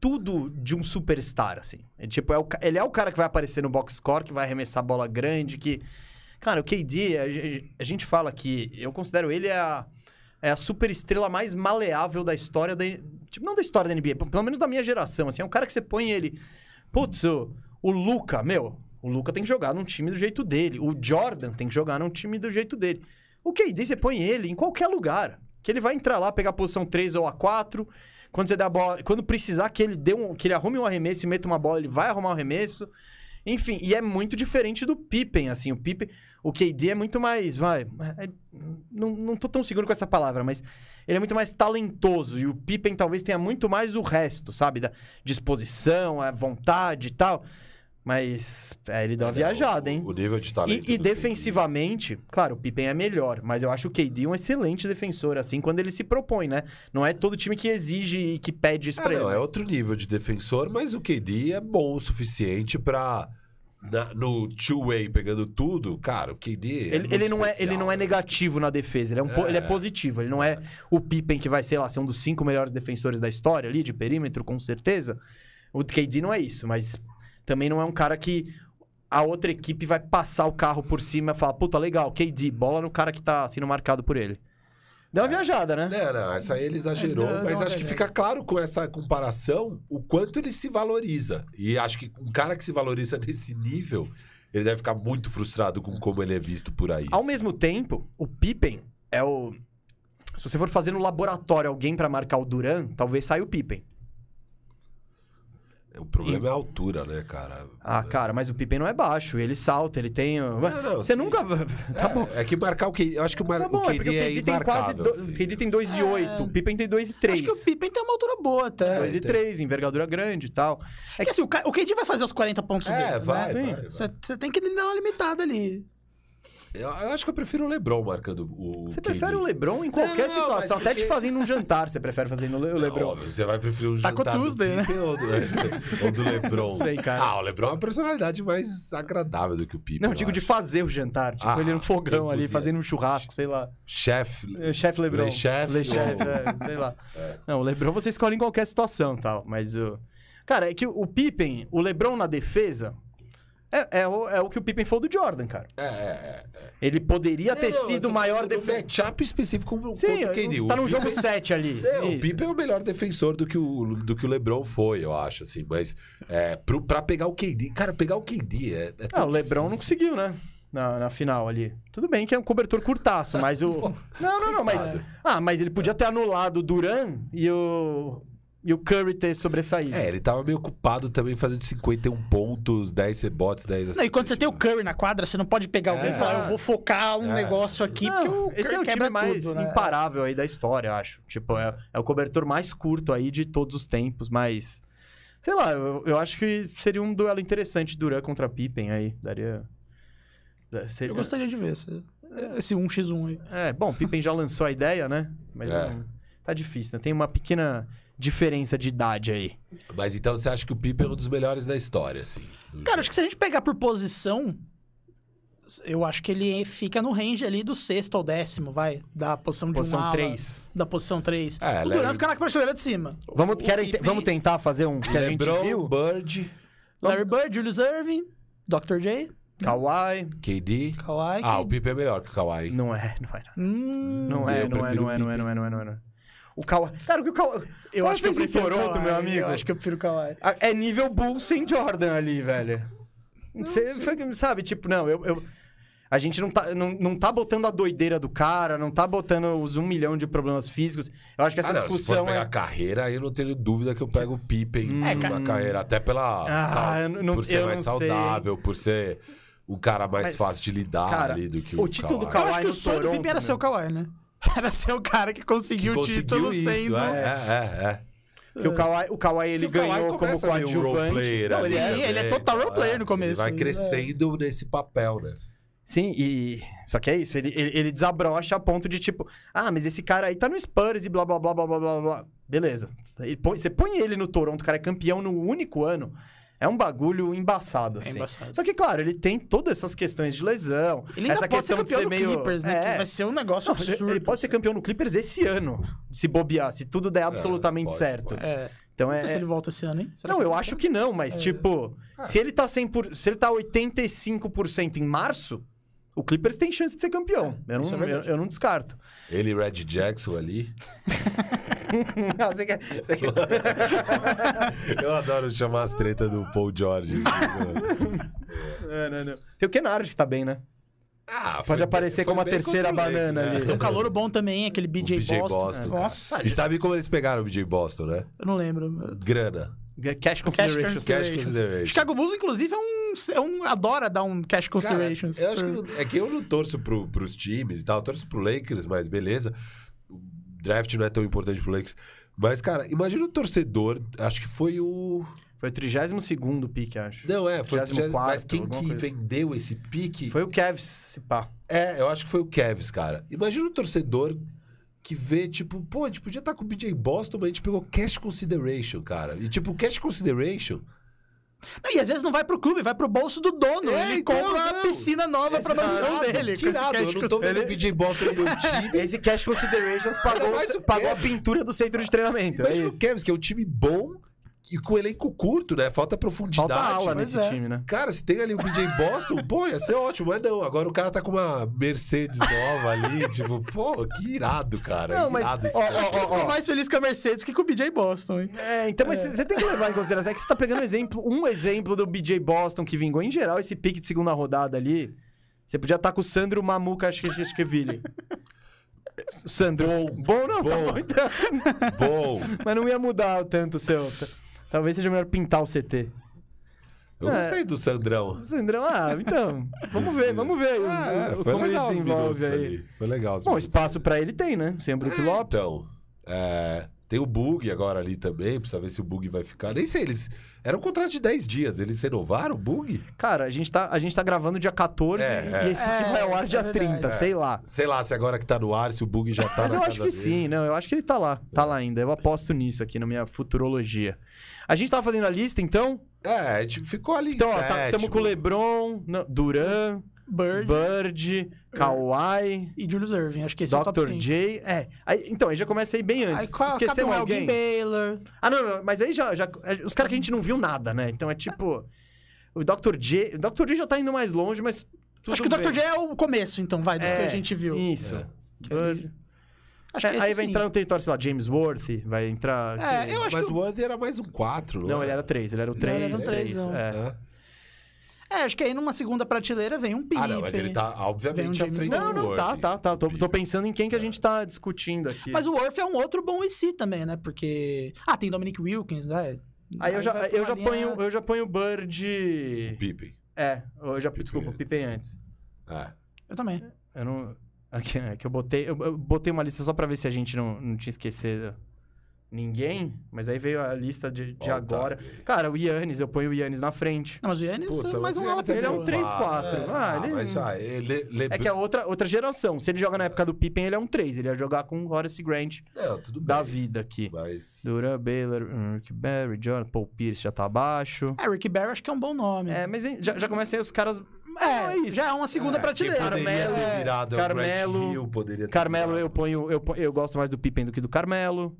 tudo de um superstar, assim. É, tipo, é o ele é o cara que vai aparecer no box score, que vai arremessar bola grande, que... Cara, o KD, a, a gente fala que... Eu considero ele a, é a super estrela mais maleável da história da... Tipo, não da história da NBA, pelo menos da minha geração, assim. É um cara que você põe ele... Putz, o, o Luca, meu... O Luca tem que jogar num time do jeito dele. O Jordan tem que jogar num time do jeito dele. O KD, você põe ele em qualquer lugar. Que ele vai entrar lá, pegar a posição 3 ou a 4. Quando você a bola. Quando precisar que ele dê um. que ele arrume um arremesso e meta uma bola, ele vai arrumar um arremesso. Enfim, e é muito diferente do Pippen, assim. O Pippen. O KD é muito mais. Vai. é- não, não tô tão seguro com essa palavra, mas. Ele é muito mais talentoso. E o Pippen talvez tenha muito mais o resto, sabe? Da disposição, a vontade e tal. Mas. É, ele deu uma viajada, hein? O, o nível de talento. E, e do KD. defensivamente, claro, o Pippen é melhor, mas eu acho o KD um excelente defensor, assim, quando ele se propõe, né? Não é todo time que exige e que pede isso É, pra ele. não, é outro nível de defensor, mas o KD é bom o suficiente pra. na- no two-way pegando tudo, cara, o KD. é Ele, não é, especial, ele não é né? negativo na defesa, ele é, um É. ele é positivo. Ele não é o Pippen que vai, sei lá, ser um dos cinco melhores defensores da história ali, de perímetro, com certeza. O KD não é isso, mas também não é um cara que a outra equipe vai passar o carro por cima e falar, puta, legal, KD, bola no cara que tá sendo marcado por ele. Deu uma viajada, né? Não, não, essa aí ele exagerou, É, não, mas não, acho que é, fica claro com essa comparação o quanto ele se valoriza. E acho que um cara que se valoriza nesse nível, ele deve ficar muito frustrado com como ele é visto por aí. Ao mesmo tempo, o Pippen é o. Se você for fazer no laboratório alguém pra marcar o Duran, talvez saia o Pippen. O problema é a altura, né, cara? Ah, cara, mas o Pippen não é baixo, ele salta, ele tem. não, você sim. nunca. Tá bom. É, é que marcar o KD. Eu acho que o, mar... Tá bom, o é porque KD o é, KD tem quase. Do... assim. O KD tem 2,8, É. o Pippen tem 2,3. Acho que o Pippen tem uma altura boa até. 2,3, envergadura grande e tal. É que assim, o, o KD vai fazer os 40 pontos É, dele, vai, né? vai, vai. Você você tem que dar uma limitada ali. Eu, eu acho que eu prefiro o LeBron marcando o Você KD. prefere o Lebron em qualquer Não, não, situação, até porque- te fazendo um jantar, você prefere fazer no Le- o Não, Lebron. óbvio, você vai preferir o Taco jantar do Tuesday, né? Pippen ou do, ou do LeBron? Não sei, cara. Ah, o LeBron é uma personalidade mais agradável do que o Pippen. Não, eu digo de acho. fazer o jantar. Tipo, Ah, ele no fogão ali, fazendo um churrasco, sei lá. Chefe. É, Chefe Lebron. Le Chef Le Chef, ou- é, sei lá. Não, o Lebron você escolhe em qualquer situação tal, mas o... Cara, é que o Pippen, o Lebron na defesa, é, é, o, é o que o Pippen foi do Jordan, cara. É, é, é. Ele poderia ter Não, sido o maior defensor. matchup específico com Sim, contra o KD. você tá O num jogo Pippen- 7 ali. É, o. Pippen é o melhor defensor do que o, do que o LeBron foi, eu acho, assim. Mas é, pro, pra pegar o KD... Cara, pegar o KD é, é Ah, o Lebron não difícil. conseguiu, né? Na, na final ali. Tudo bem que é um cobertor curtaço, mas o. Não, não, não, mas. Ah, mas ele podia ter anulado o Duran e o. E o Curry ter sobressaído. É, ele tava meio ocupado também fazendo 51 pontos, 10 rebotes, 10 Não, e quando você tem o assistências. Curry na quadra, você não pode pegar alguém É. e falar, eu vou focar um É. negócio aqui, Não, porque o esse é o Curry time quebra mais tudo, né? imparável aí da história, eu acho. Tipo, é, é o cobertor mais curto aí de todos os tempos, mas. Sei lá, eu, eu acho que seria um duelo interessante Duran contra Pippen aí. Daria. da- seria- Eu gostaria de ver esse, esse 1x1 aí. É, bom, Pippen já lançou a ideia, né? Mas É. não- tá difícil, né? Tem uma pequena diferença de idade aí. Mas então você acha que o Pippen é um dos melhores da história, assim? Cara, acho que se a gente pegar por posição, eu acho que ele fica no range ali do sexto ao décimo, vai. Da posição de Posição um ala, 3. Da posição 3. É, o Larry- Durant fica na prateleira de cima. Vamos, O querem, Pippen- vamos tentar fazer um que a gente LeBron, viu? Bird, Larry Bird, Julius Irving, Dr. J, Kawhi. KD. Kawhi. Ah, o Pippen é melhor que o Kawhi. Não é, não é. Hum, Não é, não é, não é, não é, não é, não é, não é, não é. O Kawhi. Cara, o que o Kawhi. Eu Kawhi acho que eu prefiro o Toronto, Kawhi, meu amigo. Eu acho que eu prefiro o Kawhi. A- É nível Bull sem Jordan ali, velho. Você sabe, tipo, não, eu. eu- a gente não tá, não, não tá botando a doideira do cara, não tá botando os um milhão de problemas físicos. Eu acho que essa Ah, não, se for discussão pegar é. carreira, aí eu não tenho dúvida que eu pego o Pippen É, na cara- carreira. Até pela. Ah, sal- eu não- por ser mais não sei. saudável, por ser um cara mais Mas, fácil de lidar cara, ali do que o o, título do Kawhi. Eu acho que o sonho do Pippen era né? ser o Kawhi, né? Era ser o cara que conseguiu, Que o título isso, sendo... é, é, é. Que o Kawhi, o Kawhi ele o Kawhi ganhou como coadjuvante. player Não, ali ele é- Sim, ele é total role player no Ele começo. vai É. crescendo nesse papel, né? Sim, e. Só que é isso, ele, ele, ele desabrocha a ponto de tipo, ah, mas esse cara aí tá no Spurs e blá blá blá blá blá blá blá. Beleza. Ele põe- você põe ele no Toronto, o cara é campeão no único ano. É um bagulho embaçado, É assim. embaçado. Só que, claro, ele tem todas essas questões de lesão. Ele ainda essa pode ser questão de ser do meio. Clippers, né? Que É. vai ser um negócio Não, ele- absurdo. ele pode ser campeão no Clippers esse ano, se bobear, se tudo der absolutamente pode, certo. pode. É. Então Não é. se ele volta esse ano, hein? Será Não, eu acho volta? que não, mas tipo, se ele tá 100 por... se ele tá 85% em março, o Clippers tem chance de ser campeão. eu, isso não, é eu, eu não descarto. Ele e Red Jackson ali. Você quer- você quer- Eu adoro chamar as tretas do Paul George. não, não, não. Tem o Kennard que tá bem, né? Ah, Pode aparecer como a terceira banana ali. Tem um calor bom também, aquele O BJ, BJ Boston. Boston. Nossa, E sabe como eles pegaram o BJ Boston, né? eu não lembro. Grana. Cash considerations. Cash consideration. Chicago Bulls, inclusive, é um, é um- adora dar um cash Cara, considerations. eu acho que não- é que eu não torço pro, pros times e tal, eu torço pro Lakers, mas beleza. Draft não é tão importante pro Lakers. Mas, cara, imagina o torcedor, acho que foi o. Foi o 32 pique, acho. Não, é, foi o 34º, Mas quem que vendeu esse pique? Foi o Cavs, se pá. É, eu acho que foi o Cavs, cara. Imagina o torcedor que vê, tipo, pô, a gente podia estar com o BJ Boston, mas a gente pegou cash consideration, cara. E, tipo, cash consideration. Não, e às vezes não vai pro clube, vai pro bolso do dono. É, ele então, compra não. a piscina nova pra Exato, mansão dele. Que com esse irado, cash eu não tô vendo o consideration. BJ Boston no meu time. Esse Cash Considerations pagou, pagou a pintura do centro de treinamento. É Imagina isso. o Cavs, que é um time bom e com elenco curto, né? Falta profundidade. Falta aula nesse é. time, né? Cara, se tem ali o BJ Boston, pô, ia ser ótimo. Mas não, agora o cara tá com uma Mercedes nova ali, tipo, pô, que irado, cara. Não, mas- irado esse ó, cara. Acho que ele ficou mais feliz com a Mercedes que com o BJ Boston, hein? É, então, mas você tem que levar em consideração é que você tá pegando um exemplo, um exemplo do BJ Boston que vingou. Em geral, esse pique de segunda rodada ali, você podia estar com o Sandro Mamuca Ashkevili. Sandro. Bom, não, tá Bom. bom então. Bom, Mas não ia mudar tanto o seu. Talvez seja melhor pintar o CT. eu É. gostei do Sandrão. Sandrão, ah, então, vamos ver, vamos ver Ah, é, o- foi como ele legal os desenvolve aí. ali. Foi legal Bom, espaço pra ele tem, né? Sem o Brook ali. Lopes. Então, é, tem o Bug agora ali também, precisa ver se o Bug vai ficar. Nem sei, eles... Era um contrato de 10 dias, eles renovaram o Bug? Cara, a gente, tá, a gente tá gravando dia 14 É, e é. esse aqui É, vai ao ar é dia verdade. 30, sei lá. Sei lá se agora que tá no ar, se o Bug já tá Mas na eu acho que dele. sim, não. Eu acho que ele tá lá. Tá lá ainda. Eu aposto nisso aqui na minha futurologia. A gente tava fazendo a lista, então. É, a gente ficou ali Então, em ó, tá, tamo com o LeBron, Duran, Bird Bird, Kawhi, e Julius Irving. Acho que esse é o top Dr. 5. J. É. Aí, então, aí já começa aí bem antes. Aí qual, Esquecemos Capel alguém? Elgin Baylor. Ah, não, não. Mas aí já. já é, os caras que a gente não viu nada, né? Então é tipo. O Dr. J. O Dr. J já tá indo mais longe, mas. Tudo Acho que o bem. Dr. J é o começo, então, vai, dos que a gente viu. Isso. É. Bird. Acho que É, aí vai sim. entrar no território, sei lá, James Worthy, vai entrar. É, eu acho Mas que. o Worthy era mais um 4, não Não, é? ele era 3, ele era o Não, 3. ele era um três, não. é. É. Acho que aí numa segunda prateleira vem um Pippen. Ah, não, mas ele tá, obviamente, um à frente Não, do não, tá, tá, tá. Tô, tô pensando em quem que a gente tá discutindo aqui. Mas o Worth é um outro bom IC também, né? Porque. Ah, tem Dominic Wilkins, né? Aí eu já, eu já linha- ponho, eu já ponho o Bird. Pippen. É, eu já, Pippen desculpa, o antes. Pippen antes. É. Eu também. Eu não. Aqui, é que eu botei. Eu, eu botei uma lista só pra ver se a gente não, não tinha esquecido ninguém. Mas aí veio a lista de, de tá. agora. Cara, o Yannis, eu ponho o Yannis na frente. Não, mas o Yannis Puta, é mais mas um ala Yannis é ele é um pivô. 3-4. É, Ah, ele- mas já, ele, Le- É que é outra, outra geração. Se ele joga na época do Pippen, ele é um 3. Ele ia jogar com o Horace Grant Não, tudo bem. da vida aqui. Mas... Duran, Baylor, Rick Barry, John, Paul Pierce já tá abaixo. É, Rick Barry acho que é um bom nome. É, mas já, já começa aí os caras. É, já é uma segunda É, prateleira. poderia Carmelo, ter virado é Carmelo, Hill, poderia ter Carmelo, eu ponho, eu ponho- Eu gosto mais do Pippen do que do Carmelo.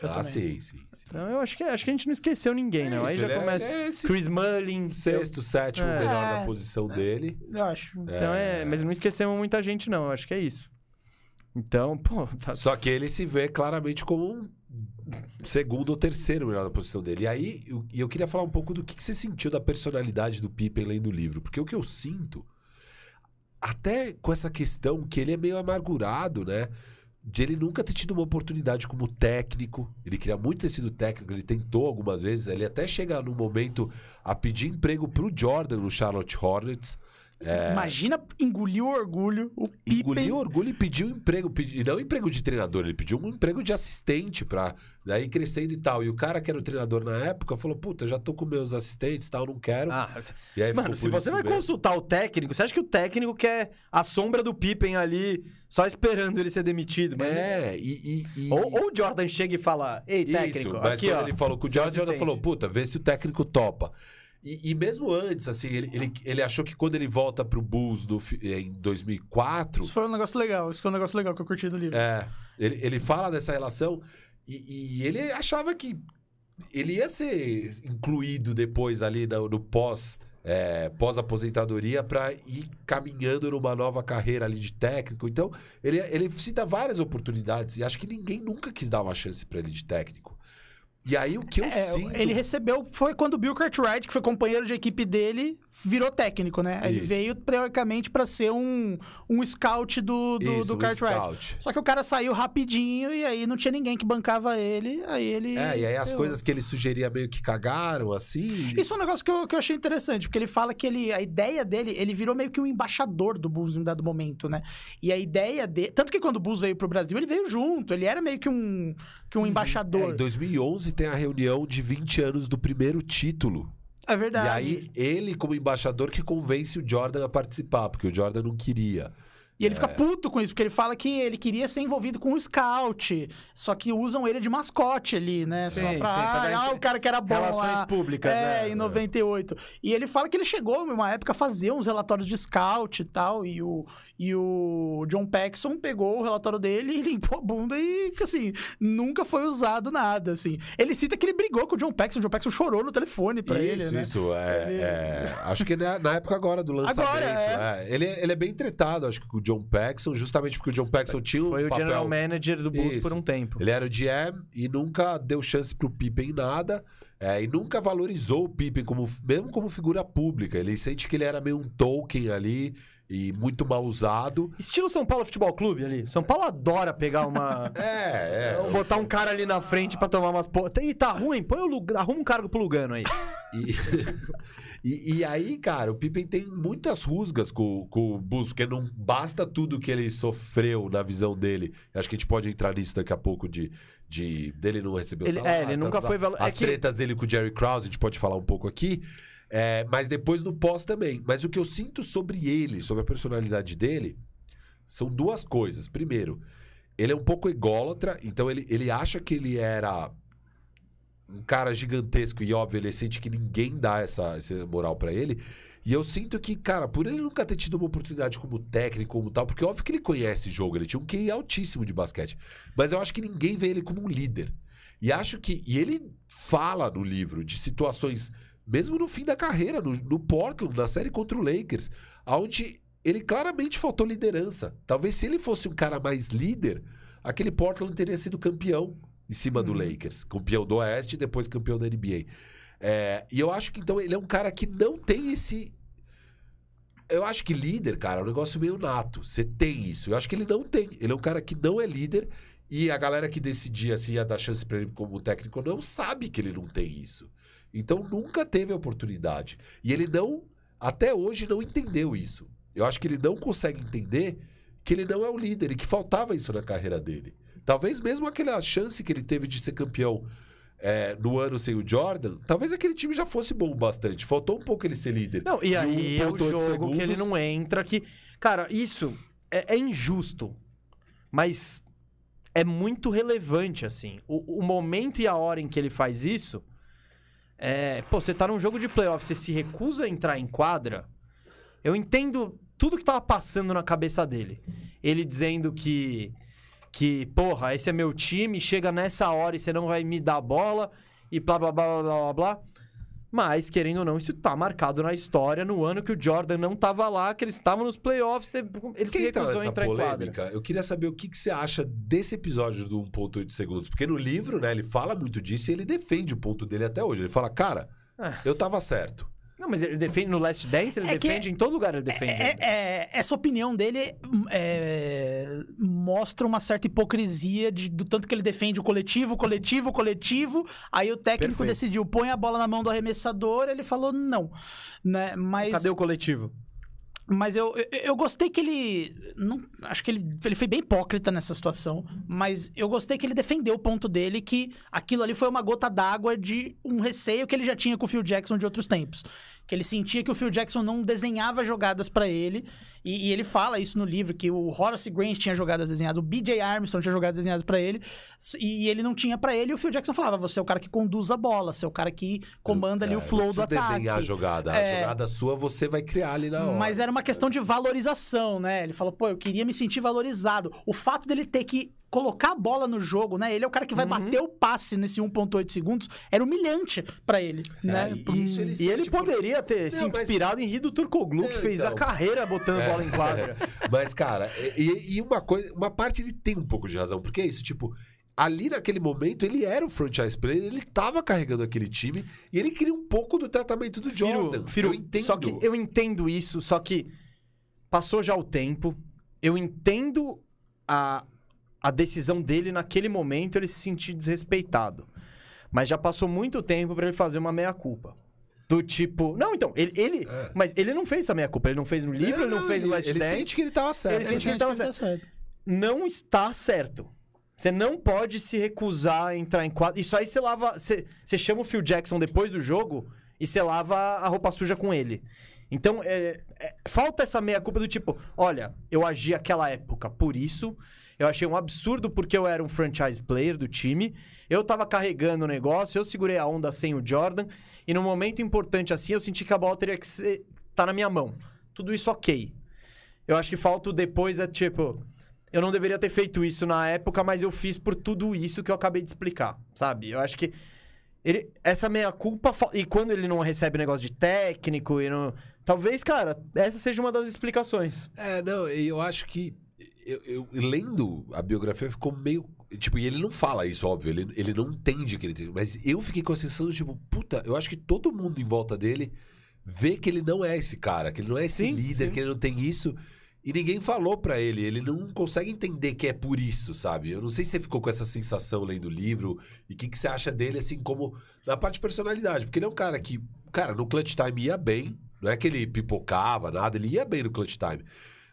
Eu ah, também. sim, sim. sim. Então eu acho que, acho que a gente não esqueceu ninguém, não. Aí isso, já ele é- começa. é esse Chris Mullin. Sexto, sétimo, É. melhor É. na posição dele. Eu acho. Então é. Mas não esquecemos muita gente, não. Eu acho que é isso. Então, pô, tá... Só que ele se vê claramente como um segundo ou terceiro melhor na posição dele. E aí, eu, e eu queria falar um pouco do que, que você sentiu da personalidade do Pippen lendo o livro. Porque o que eu sinto, até com essa questão que ele é meio amargurado, né? De ele nunca ter tido uma oportunidade como técnico. Ele queria muito ter sido técnico, ele tentou algumas vezes. Ele até chega num momento a pedir emprego pro Jordan no Charlotte Hornets. É, Imagina engolir o orgulho, o Pippen. engoliu o orgulho e pediu emprego. Pedi, e não emprego de treinador, ele pediu um emprego de assistente pra daí crescendo e tal. E o cara que era o treinador na época falou: Puta, já tô com meus assistentes e tal, não quero. Ah, e aí mano, se você vai mesmo. consultar o técnico, você acha que o técnico quer a sombra do Pippen ali, só esperando ele ser demitido? Mas É, e. e- e- Ou, ou o Jordan chega e fala, ei, técnico, Isso, mas aqui, quando ó, ele falou com o Jordan, o Jordan assistente." falou: Puta, vê se o técnico topa. E, e mesmo antes, assim, ele, ele, ele achou que quando ele volta pro Bulls no fi- em 2004. Isso foi um negócio legal, isso foi um negócio legal que eu curti do livro. É, ele, ele fala dessa relação e, e ele achava que ele ia ser incluído depois ali no, no pós é, pós-aposentadoria para ir caminhando numa nova carreira ali de técnico. Então, ele, ele cita várias oportunidades e acho que ninguém nunca quis dar uma chance para ele de técnico. E aí o que eu É, sinto... ele recebeu, foi quando o Bill Cartwright, que foi companheiro de equipe dele, virou técnico, né? Ele Isso. veio, teoricamente, pra ser um, um scout do, do, Isso, do Cartwright. Só que o cara saiu rapidinho e aí não tinha ninguém que bancava ele, aí ele... É, e aí as se coisas que ele sugeria meio que cagaram, assim... Isso é um negócio que eu, que eu achei interessante, porque ele fala que ele, a ideia dele, ele virou meio que um embaixador do Bulls em um dado momento, né? E a ideia dele. Tanto que quando o Bulls veio pro Brasil, ele veio junto, ele era meio que um, que um É, embaixador. em 2011 tem a reunião de 20 anos do primeiro título. É, verdade. E aí, ele, como embaixador, que convence o Jordan a participar, porque o Jordan não queria. E ele É. fica puto com isso, porque ele fala que ele queria ser envolvido com o scout, só que usam ele de mascote ali, né? Sim, só sim, pra, pra ah, o cara que era bom Relações lá. públicas, é, né? em 98. E ele fala que ele chegou numa época a fazer uns relatórios de scout e tal, e o, e o John Paxson pegou o relatório dele e limpou a bunda e, assim, nunca foi usado nada, assim. Ele cita que ele brigou com o John Paxson, o John Paxson chorou no telefone pra isso, ele, né? isso. É, Ele- é, acho que na, na época agora do lançamento. Agora, é. Ele, ele é bem tretado, acho que com o John Paxson, justamente porque o John Paxson tinha um Foi o papel... general manager do Bulls Isso. por um tempo. Ele era o GM e nunca deu chance pro Pippen em nada. é, e nunca valorizou o Pippen como, mesmo como figura pública. Ele sente que ele era meio um Tolkien ali e muito mal usado. Estilo São Paulo Futebol Clube ali. São Paulo adora pegar uma... É, é. Botar um cara ali na frente pra tomar umas... Po... Ih, tá ruim? Põe o. Arruma um cargo pro Lugano aí. E, e, e aí, cara, o Pippen tem muitas rusgas com, com o Bulls, porque não basta tudo que ele sofreu na visão dele. Acho que a gente pode entrar nisso daqui a pouco de, de dele não receber o Ele- salário. é, ele nunca tal. foi é As que- tretas dele com o Jerry Krause, a gente pode falar um pouco aqui. É, mas depois no pós também. Mas o que eu sinto sobre ele, sobre a personalidade dele, são duas coisas. Primeiro, ele é um pouco ególatra, então ele, ele acha que ele era um cara gigantesco e óbvio, ele sente que ninguém dá essa, essa moral pra ele. E eu sinto que, cara, por ele nunca ter tido uma oportunidade como técnico, como tal, porque óbvio que ele conhece jogo, ele tinha um QI altíssimo de basquete. Mas eu acho que ninguém vê ele como um líder. E acho que. E ele fala no livro de situações, mesmo no fim da carreira, no, no Portland, na série contra o Lakers, onde ele claramente faltou liderança. Talvez se ele fosse um cara mais líder, aquele Portland teria sido campeão em cima do Lakers. Campeão do Oeste e depois campeão da NBA. É, e eu acho que então ele é um cara que não tem esse. Eu acho que líder, cara, é um negócio meio nato. Você tem isso. Eu acho que ele não tem. Ele é um cara que não é líder. E a galera que decidia se ia dar chance pra ele como técnico ou não sabe que ele não tem isso. Então nunca teve a oportunidade. E ele não, até hoje, não entendeu isso. Eu acho que ele não consegue entender que ele não é o líder e que faltava isso na carreira dele. Talvez mesmo aquela chance que ele teve de ser campeão é, no ano sem o Jordan, talvez aquele time já fosse bom bastante. Faltou um pouco ele ser líder. Não, e aí um é o jogo que ele segundos. não entra, que... Cara, isso é, é injusto, mas é muito relevante, assim. O, o momento e a hora em que ele faz isso... É, pô, você tá num jogo de playoff, você se recusa a entrar em quadra. Eu entendo tudo que tava passando na cabeça dele. Ele dizendo que, que, porra, esse é meu time, chega nessa hora e você não vai me dar bola, e blá blá blá blá blá blá. Mas, querendo ou não, isso tá marcado na história no ano que o Jordan não tava lá, que eles estavam nos playoffs, teve- ele se Quem tá recusou a entrar em quadra. polêmica, eu queria saber o que, que você acha desse episódio do 1.8 segundos. Porque no livro, né, ele fala muito disso e ele defende o ponto dele até hoje. Ele fala, cara, Ah. eu tava certo. Não, mas ele defende no Last Dance, ele É defende em todo lugar, ele defende. É- é- essa opinião dele é, mostra uma certa hipocrisia de- do tanto que ele defende o coletivo, o coletivo, o coletivo. Aí o técnico Perfeito. decidiu, põe a bola na mão do arremessador, ele falou não. Né? Mas, Cadê o coletivo? Mas eu, eu, gostei que ele. Não, acho que ele, ele foi bem hipócrita nessa situação. Mas eu gostei que ele defendeu o ponto dele que aquilo ali foi uma gota d'água de um receio que ele já tinha com o Phil Jackson de outros tempos. Que ele sentia que o Phil Jackson não desenhava jogadas pra ele. E, e ele fala isso no livro, que o Horace Grant tinha jogadas desenhadas, o BJ Armstrong tinha jogadas desenhadas pra ele. E, e ele não tinha pra ele. E o Phil Jackson falava: você é o cara que conduz a bola, você é o cara que comanda ali É, o flow do ataque. desenhar a jogada. É. A jogada sua você vai criar ali na hora. Mas era uma questão de valorização, né? Ele falou, pô, eu queria me sentir valorizado. O fato dele ter que colocar a bola no jogo, né? Ele é o cara que vai bater o passe nesse 1.8 segundos, era humilhante pra ele, né? É, e isso ele E ele sente por- poderia ter se Não, mas- inspirado em Rido Turcoglu, que É, fez a então. carreira botando bola em quadra. Mas, cara, e, e uma coisa, uma parte ele tem um pouco de razão, porque é isso, tipo, ali naquele momento ele era o franchise player, ele tava carregando aquele time e ele queria um pouco do tratamento do Jordan. Firo, eu entendo. Só que eu entendo isso, só que passou já o tempo. Eu entendo a, a decisão dele naquele momento, ele se sentir desrespeitado. Mas já passou muito tempo pra ele fazer uma meia-culpa. Do tipo. Não, então, ele. ele É. Mas ele não fez essa meia-culpa. Ele não fez no livro, ele não, fez no Last ele Dance. sente que ele tava certo. Ele sente que ele tava tá certo. não está certo. Você não pode se recusar a entrar em quadra. Isso aí você lava. Você, você chama o Phil Jackson depois do jogo e você lava a roupa suja com ele. Então, é, é, falta essa meia-culpa do tipo: olha, eu agi aquela época por isso. Eu achei um absurdo porque eu era um franchise player do time. Eu tava carregando o negócio, eu segurei a onda sem o Jordan. E num momento importante assim, eu senti que a bola teria que ser, tá na minha mão. Tudo isso ok. Eu acho que falta depois é tipo. Eu não deveria ter feito isso na época, mas eu fiz por tudo isso que eu acabei de explicar, sabe? Eu acho que. Ele, essa meia-culpa. fa- E quando ele não recebe negócio de técnico e não. Talvez, cara, essa seja uma das explicações. É, não, eu acho que. Eu, eu- lendo a biografia ficou meio. Tipo, e ele não fala isso, óbvio, ele, ele não entende que ele tem. Mas eu fiquei com a sensação, tipo, puta, eu acho que todo mundo em volta dele vê que ele não é esse cara, que ele não é esse Sim, líder, sim. que ele não tem isso. E ninguém falou pra ele, ele não consegue entender que é por isso, sabe? Eu não sei se você ficou com essa sensação lendo o livro e o que, que você acha dele, assim, como na parte de personalidade. Porque ele é um cara que, cara, no clutch time ia bem, não é que ele pipocava, nada, ele ia bem no clutch time.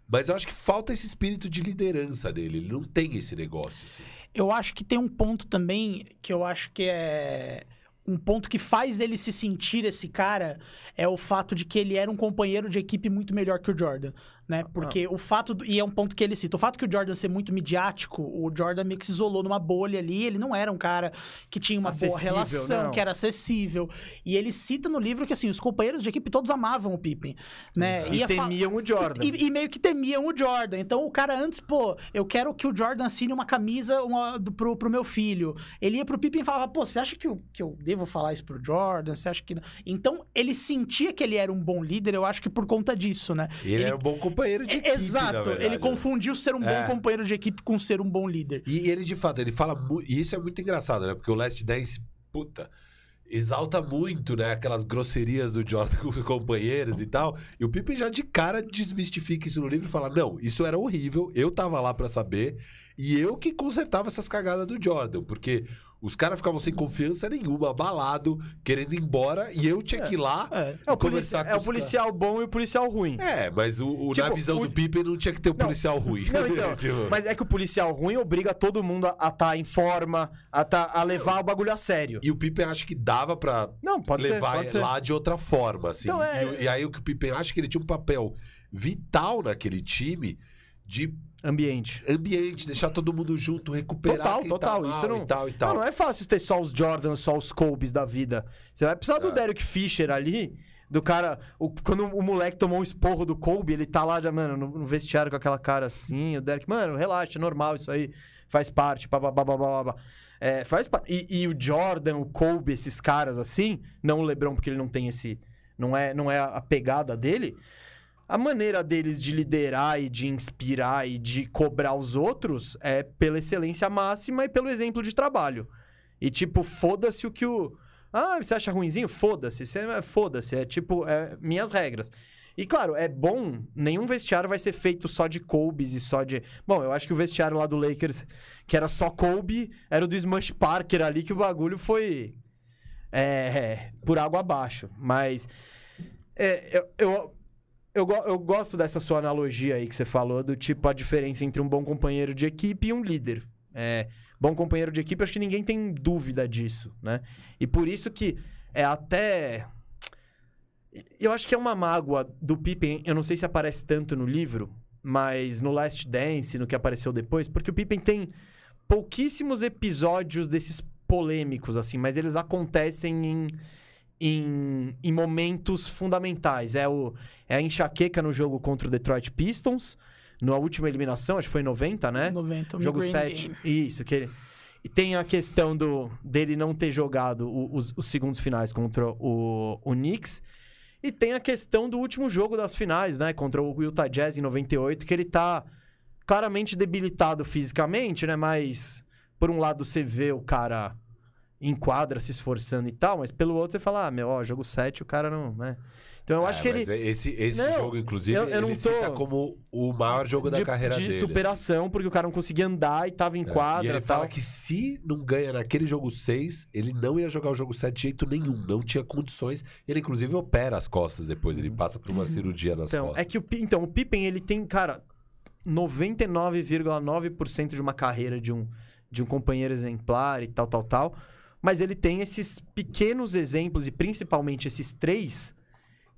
Mas eu acho que falta esse espírito de liderança dele, ele não tem esse negócio, assim. Eu acho que tem um ponto também que eu acho que é um ponto que faz ele se sentir esse cara é o fato de que ele era um companheiro de equipe muito melhor que o Jordan, né? Porque o fato do- e é um ponto que ele cita, o fato que o Jordan ser muito midiático, o Jordan meio que se isolou numa bolha ali, ele não era um cara que tinha uma boa Acessível, relação, não. que era acessível. E ele cita no livro que assim, os companheiros de equipe todos amavam o Pippen, né? E fa- temiam o Jordan. e, e meio que temiam o Jordan. Então o cara antes, pô, eu quero que o Jordan assine uma camisa uma, do- pro, pro meu filho. Ele ia pro Pippen e falava, pô, você acha que eu, que eu devo falar isso pro Jordan? Você acha que. não?" Então ele sentia que ele era um bom líder, eu acho que por conta disso, né? Ele, era um bom companheiro de É, equipe, Exato, ele né? confundiu ser um É. bom companheiro de equipe com ser um bom líder. E ele, de fato, ele fala muito. E isso é muito engraçado, né? Porque o Last Dance, puta, exalta muito, né? Aquelas grosserias do Jordan com os companheiros e tal. E o Pippen já de cara desmistifica isso no livro e fala: Não, isso era horrível, eu tava lá pra saber. E eu que consertava essas cagadas do Jordan, porque os caras ficavam sem confiança nenhuma, abalado, querendo ir embora, e eu tinha que ir lá É. É o, conversar com é o policial bom e o policial ruim. É, mas o, o- na Tipo, visão o- do Pippen não tinha que ter um policial ruim. Não, então, Tipo, mas é que o policial ruim obriga todo mundo a estar em forma, a, tá, a levar o bagulho a sério. E o Pippen acha que dava pra Não, ser, levar ser. lá de outra forma, assim. Então, é- e, o- e aí o que o Pippen acha que ele tinha um papel vital naquele time de Ambiente. ambiente, deixar todo mundo junto, recuperar Total, quem total. tá Isso não, e tal e não, tal. não é fácil ter só os Jordans, só os Colbys da vida. Você vai precisar do É. Derek Fisher ali, do cara. o- quando o moleque tomou um esporro do Colby, ele tá lá, já, mano, no, no vestiário com aquela cara assim. O Derek, mano, relaxa, é normal isso aí. faz parte, babá. É, faz parte. E, e, o Jordan, o Kobe, esses caras assim, não o LeBron, porque ele não tem esse. Não é, não é a pegada dele. A maneira deles de liderar e de inspirar e de cobrar os outros é pela excelência máxima e pelo exemplo de trabalho. E, tipo, foda-se o que o. Ah, você acha ruimzinho? Foda-se. É, foda-se. É tipo, é minhas regras. E claro, é bom, nenhum vestiário vai ser feito só de Kobe's e só de. Bom, eu acho que o vestiário lá do Lakers, que era só Kobe, era o do Smush Parker ali, que o bagulho foi. É, por água abaixo. Mas. É, eu, eu, eu, eu gosto dessa sua analogia aí que você falou, do tipo a diferença entre um bom companheiro de equipe e um líder. É, bom companheiro de equipe, acho que ninguém tem dúvida disso, né? E por isso que é até eu acho que é uma mágoa do Pippen, eu não sei se aparece tanto no livro, mas no Last Dance, no que apareceu depois, porque o Pippen tem pouquíssimos episódios desses polêmicos, assim, mas eles acontecem em, em, em momentos fundamentais. É, o, é a enxaqueca no jogo contra o Detroit Pistons, na última eliminação, acho que foi em 90, né? 90, jogo 7. Isso, que ele. E tem a questão do, dele não ter jogado os, os segundos finais contra o, o Knicks. E tem a questão do último jogo das finais, né? Contra o Utah Jazz em 98, que ele tá claramente debilitado fisicamente, né? Mas, por um lado, você vê o cara em quadra se esforçando e tal, mas pelo outro você fala, ah, meu, ó, jogo 7 o cara não, né? Então eu é, acho que ele. Esse, esse não, jogo, inclusive, eu, eu ele tô... como o maior jogo da de, carreira de dele. De superação, assim. porque o cara não conseguia andar e tava em é. quadra. E ele tal. fala que se não ganha naquele jogo 6, ele não ia jogar o jogo 7 de jeito nenhum. Não tinha condições. Ele, inclusive, opera as costas depois. Ele passa por uma uhum. cirurgia nas então, costas. É que o, então, o Pippen, ele tem, cara, 99,9% de uma carreira de um, de um companheiro exemplar e tal, tal, tal. Mas ele tem esses pequenos exemplos, e principalmente esses três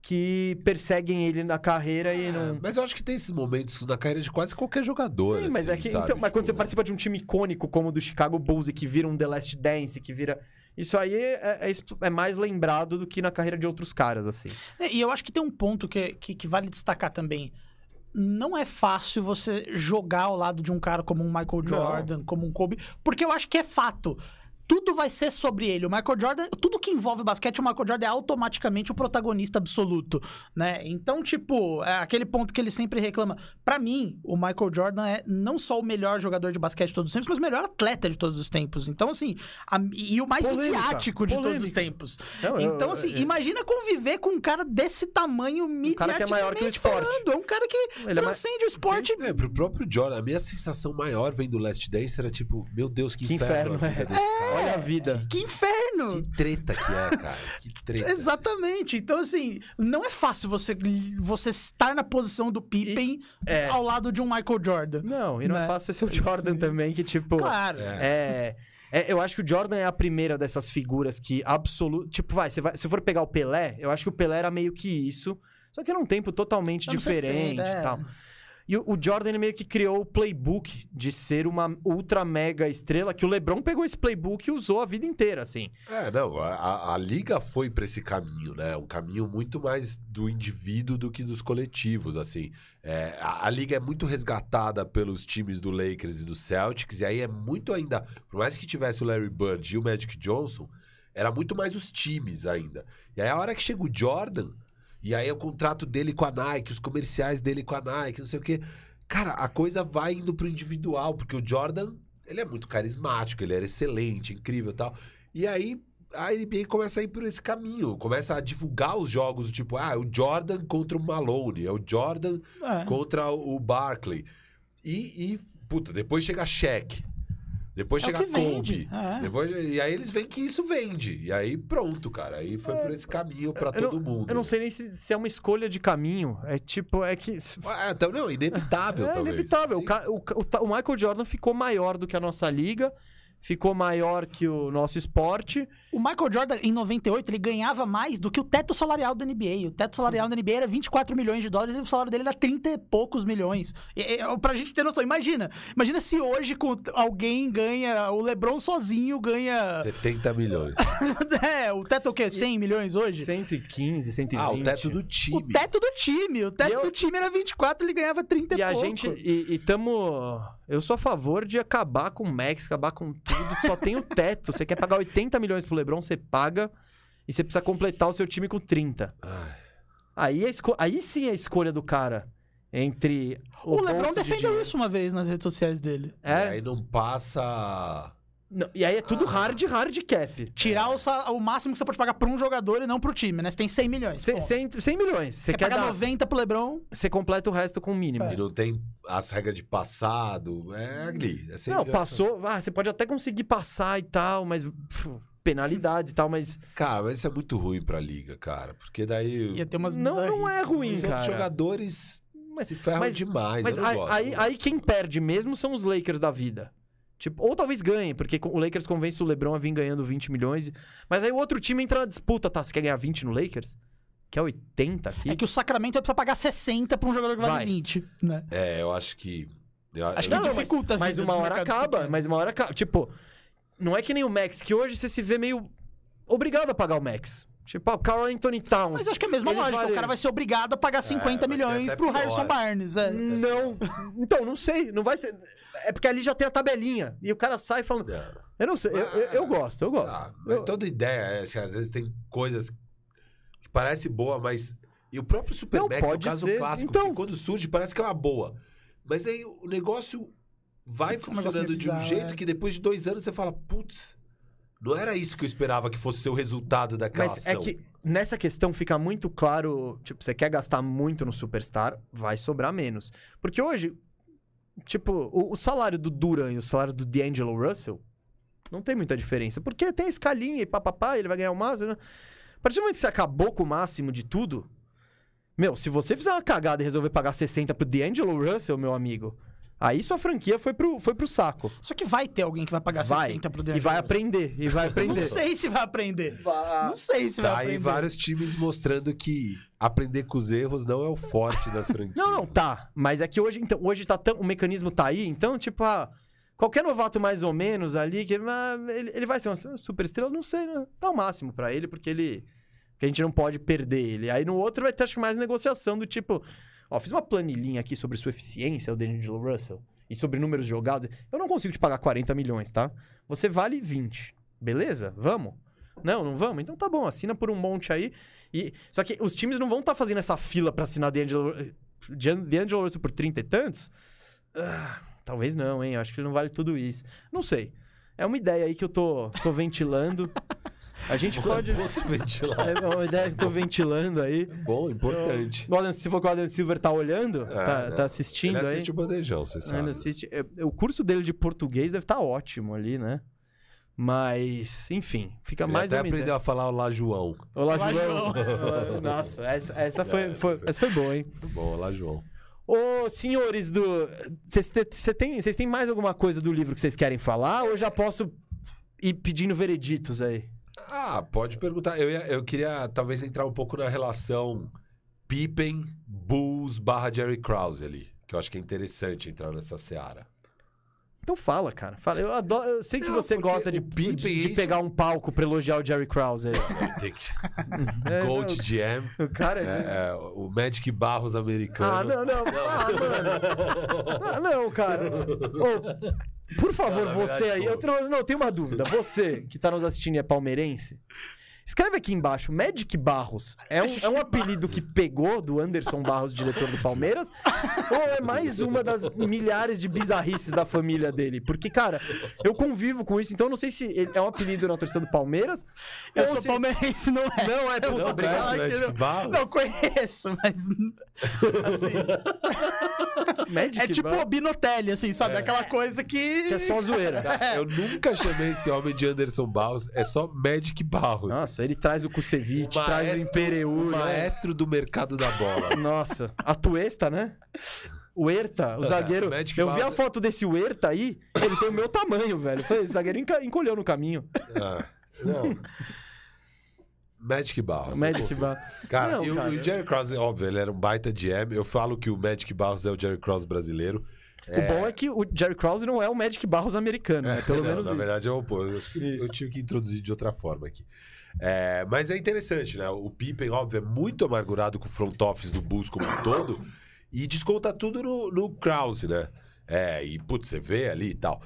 que perseguem ele na carreira e é, não. Mas eu acho que tem esses momentos na carreira de quase qualquer jogador. Sim, mas assim, é que. Então, mas quando você tipo, participa de um time icônico como o do Chicago Bulls e que vira um The Last Dance, que vira. Isso aí é, é, é, mais lembrado do que na carreira de outros caras, assim. É, e eu acho que tem um ponto que, que, que, vale destacar também. Não é fácil você jogar ao lado de um cara como um Michael Jordan, não. como um Kobe, porque eu acho que é fato tudo vai ser sobre ele. O Michael Jordan, tudo que envolve basquete, o Michael Jordan é automaticamente o protagonista absoluto, né? Então, tipo, é aquele ponto que ele sempre reclama. Para mim, o Michael Jordan é não só o melhor jogador de basquete de todos os tempos, mas o melhor atleta de todos os tempos. Então, assim, a, e o mais Polêmica. midiático de Polêmica. todos os tempos. Não, então, assim, eu, imagina conviver com um cara desse tamanho midiaticamente um cara que é maior que o esporte. falando. É um cara que ele transcende é o esporte. É, pro próprio Jordan, a minha sensação maior vendo o Last Dance era tipo, meu Deus, que, que inferno, inferno é. é. Olha a vida. Que inferno! Que treta que é, cara. Que treta. Exatamente. Então, assim, não é fácil você, você estar na posição do Pippen e, é. ao lado de um Michael Jordan. Não, e não é né? é fácil ser o Jordan Sim. também, que tipo. Claro. É. é. eu acho que o Jordan é a primeira dessas figuras que absoluto. Tipo, vai, você vai, se for pegar o Pelé, eu acho que o Pelé era meio que isso. Só que era um tempo totalmente diferente 60, e tal. E o Jordan ele meio que criou o playbook de ser uma ultra mega estrela, que o LeBron pegou esse playbook e usou a vida inteira, assim. É, não, a, a liga foi para esse caminho, né? Um caminho muito mais do indivíduo do que dos coletivos, assim. É, a, a, liga é muito resgatada pelos times do Lakers e do Celtics, e aí é muito ainda, por mais que tivesse o Larry Bird e o Magic Johnson, era muito mais os times ainda. E aí a hora que chega o Jordan e aí é o contrato dele com a Nike, os comerciais dele com a Nike, não sei o quê. Cara, a coisa vai indo pro individual, porque o Jordan, ele é muito carismático, ele era excelente, incrível e tal. E aí a NBA começa a ir por esse caminho, começa a divulgar os jogos, tipo, ah, o Jordan contra o Malone, é o Jordan é. contra o Barkley. E, e, puta, depois chega a Shaq. Depois é chega a Kobe. É. Depois, e aí eles veem que isso vende. E aí pronto, cara. Aí foi é. por esse caminho para todo não, mundo. Eu não sei nem se, se, é uma escolha de caminho. É tipo, é que. É, então, não, inevitável. É, talvez. inevitável. O, o, o, o Michael Jordan ficou maior do que a nossa liga ficou maior que o nosso esporte. O Michael Jordan, em 98, ele ganhava mais do que o teto salarial da NBA. O teto salarial da NBA era 24 milhões de dólares e o salário dele era 30 e poucos milhões. E, e, pra gente ter noção, imagina. Imagina se hoje com alguém ganha, o LeBron sozinho ganha... 70 milhões. é, o teto é o quê? 100 milhões hoje? 115, 120. Ah, o teto do time. O teto do time. O teto eu... do time era 24, ele ganhava 30 e, e pouco. E a gente... E, e tamo Eu sou a favor de acabar com o Max, acabar com tudo. Só tem o teto. Você quer pagar 80 milhões pro LeBron, você paga. E você precisa completar o seu time com 30. Ai. Aí, a esco- Aí sim é a escolha do cara. Entre o, O LeBron de defendeu dinheiro- isso uma vez nas redes sociais dele. E É. aí não passa. Não, e aí é tudo hard, hard cap. Tirar o, sa- o máximo que você pode pagar pra um jogador e não pro time, né? Você tem 100 milhões. Cem- Ponto. 100, 100 milhões. Você Quer quer, pagar dar... 90 pro LeBron? Você completa o resto com o mínimo. E não tem as regras de passado. É ali. É cem Não, passou. Ah, você pode até conseguir passar e tal, mas. pff, penalidades e tal, mas. Cara, mas isso é muito ruim pra liga, cara. Porque daí Ia ter umas Não, não é bizarrices, ruim, os outros cara. jogadores se ferram mas- demais. Mas eu não aí, gosto. aí, aí quem perde mesmo são os Lakers da vida. Tipo, ou talvez ganhem, porque o Lakers convence o LeBron a vir ganhando 20 milhões. Mas aí o outro time entra na disputa, tá? Você quer ganhar 20 no Lakers? Quer 80 aqui? É que o Sacramento vai precisar pagar 60 pra um jogador que vale Vai. 20, né? É, eu acho que. eu- Acho eu- que Não, dificulta a mas, mas uma hora acaba, mas uma hora acaba. Tipo, não é que nem o Max, que hoje você se vê meio obrigado a pagar o Max. Tipo, ah, o Carl Anthony Towns. Mas acho que é a mesma Ele lógica. vale- O cara vai ser obrigado a pagar 50 vai ser milhões pro pior. Harrison Barnes. É. Não. Então, não sei. Não vai ser. É porque ali já tem a tabelinha. E o cara sai falando. Não. Eu não sei. Eu, eu- eu gosto, eu gosto. Ah, mas Eu- toda ideia é assim, às vezes tem coisas que parece boa, mas. E o próprio Supermax é o caso ser. clássico, Então- quando surge parece que é uma boa. Mas aí o negócio vai um negócio funcionando de um bizarro, jeito é. que depois de dois anos você fala, putz, não era isso que eu esperava que fosse ser o resultado daquela Mas é ação. que nessa questão fica muito claro, tipo, você quer gastar muito no Superstar, vai sobrar menos. Porque hoje, tipo, o, o salário do Duran e o salário do D'Angelo Russell não tem muita diferença. Porque tem a escalinha e papapá, ele vai ganhar o máximo. né? A partir do momento que você acabou com o máximo de tudo, meu, se você fizer uma cagada e resolver pagar 60 pro D'Angelo Russell, meu amigo, aí sua franquia foi pro, foi pro saco. Só que vai ter alguém que vai pagar vai. 60 pro E Denver. vai aprender, e vai aprender. Não sei se vai aprender. Não sei se Tá vai aí aprender. vários times mostrando que aprender com os erros não é o forte das franquias. Não, não, tá. Mas é que hoje, então, hoje tá tão, o mecanismo tá aí, então, tipo, ah, qualquer novato mais ou menos ali, que ah, ele, ele vai ser uma super estrela, não sei, né? Dá o máximo pra ele, porque ele. Porque a gente não pode perder ele. Aí no outro vai ter, acho que, mais negociação do tipo. Ó, fiz uma planilhinha aqui sobre sua eficiência, o D'Angelo Russell, e sobre números jogados. Eu não consigo te pagar 40 milhões, tá? Você vale 20. Beleza? Vamos? Não, não vamos? Então tá bom, assina por um monte aí. E, só que os times não vão estar fazendo essa fila pra assinar D'Angelo, D'Angelo Russell por 30 e tantos? Ah, talvez não, hein? Acho que não vale tudo isso. Não sei. É uma ideia aí que eu tô, tô ventilando. A gente pode. Você ventilar. É uma ideia que eu tô ventilando aí. Bom, importante. O Adam- se for que o Adam Silver tá olhando, tá, né? tá assistindo Ele aí. assiste o bandejão, você Ele sabe. assiste. é, O curso dele de português deve estar ótimo ali, né? Mas, enfim, fica Ele mais até uma aprendeu ideia. a falar Olá, João. Olá, Olá, João. Olá, Nossa, essa, essa, foi, foi- essa foi boa, hein? Muito bom, Olá, João. Ô, senhores do. Vocês te- cê tem, vocês têm mais alguma coisa do livro que vocês querem falar? Ou eu já posso ir pedindo vereditos aí? Ah, pode perguntar. Eu, ia- eu queria talvez entrar um pouco na relação Pippen, Bulls barra Jerry Krause ali. Que eu acho que é interessante entrar nessa seara. Então fala, cara. Fala. Eu, adoro, eu sei que Não, você gosta de, de, de isso- pegar um palco pra elogiar o Jerry Krause. É, Gold GM. O cara. é, é, o Magic Barros americano. Ah, não, não. Ah, mano. Ah, não, cara. Ô, por favor, Não, na você verdade, aí. Eu, não, eu tenho uma dúvida. Você que tá nos assistindo e é palmeirense. Escreve aqui embaixo, Magic Barros é um, é um apelido que pegou do Anderson Barros, diretor do Palmeiras? ou é mais uma das milhares de bizarrices da família dele? Porque, cara, eu convivo com isso, então eu não sei se ele é um apelido na torcida do Palmeiras. Eu ou sou se- palmeirense, não é? Não, é não, obrigado, que Magic não- Barros? Não, conheço, mas... Assim, Magic é tipo Barros, o Binotelli, assim, sabe? Aquela coisa que... que é só zoeira. Cara, Eu nunca chamei esse homem de Anderson Barros. É só Magic Barros. Nossa, ele traz o Kusevich, O traz o maestro- Impereu, o né? maestro do mercado da bola. Nossa, a Tuesta, né? O Herta, o zagueiro. Magic eu vi a Barros- foto desse Herta aí, ele tem o meu tamanho, velho. Falei, esse zagueiro encolheu no caminho. Ah, não. Magic Barros. Magic Bar. Cara, Não, o- cara. o Jerry Krause, óbvio, ele era um baita GM. Eu falo que o Magic Barros é o Jerry Krause brasileiro. O bom é que o Jerry Krause não é o Magic Barros americano, né? Pelo Não, menos na isso. verdade é o oposto. Eu, eu tive que introduzir de outra forma aqui. É, mas é interessante, né? O Pippen, óbvio, é muito amargurado com o front office do Bulls como um todo e desconta tudo no, no Krause, né? É, e putz, você vê ali e tal.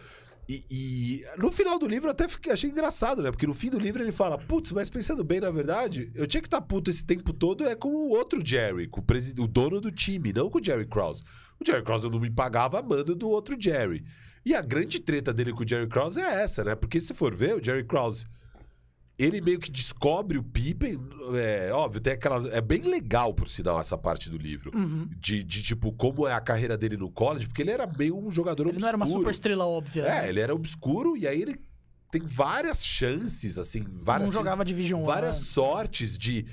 E, e no final do livro eu até fiquei, achei engraçado, né? Porque no fim do livro ele fala, putz, mas pensando bem, na verdade, eu tinha que estar puto esse tempo todo é com o outro Jerry, com o, presi- o dono do time, não com o Jerry Krause. O Jerry Krause não me pagava a mando do outro Jerry. E a grande treta dele com o Jerry Krause é essa, né? Porque se for ver, o Jerry Krause ele meio que descobre o Pippen. É óbvio, tem aquelas. É bem legal, por sinal, essa parte do livro. Uhum. De, de, tipo, como é a carreira dele no college, porque ele era meio um jogador Ele não era uma obscuro. super estrela óbvia. É, né? ele era obscuro e aí ele tem várias chances, assim, várias não jogava Division 1. várias sortes de,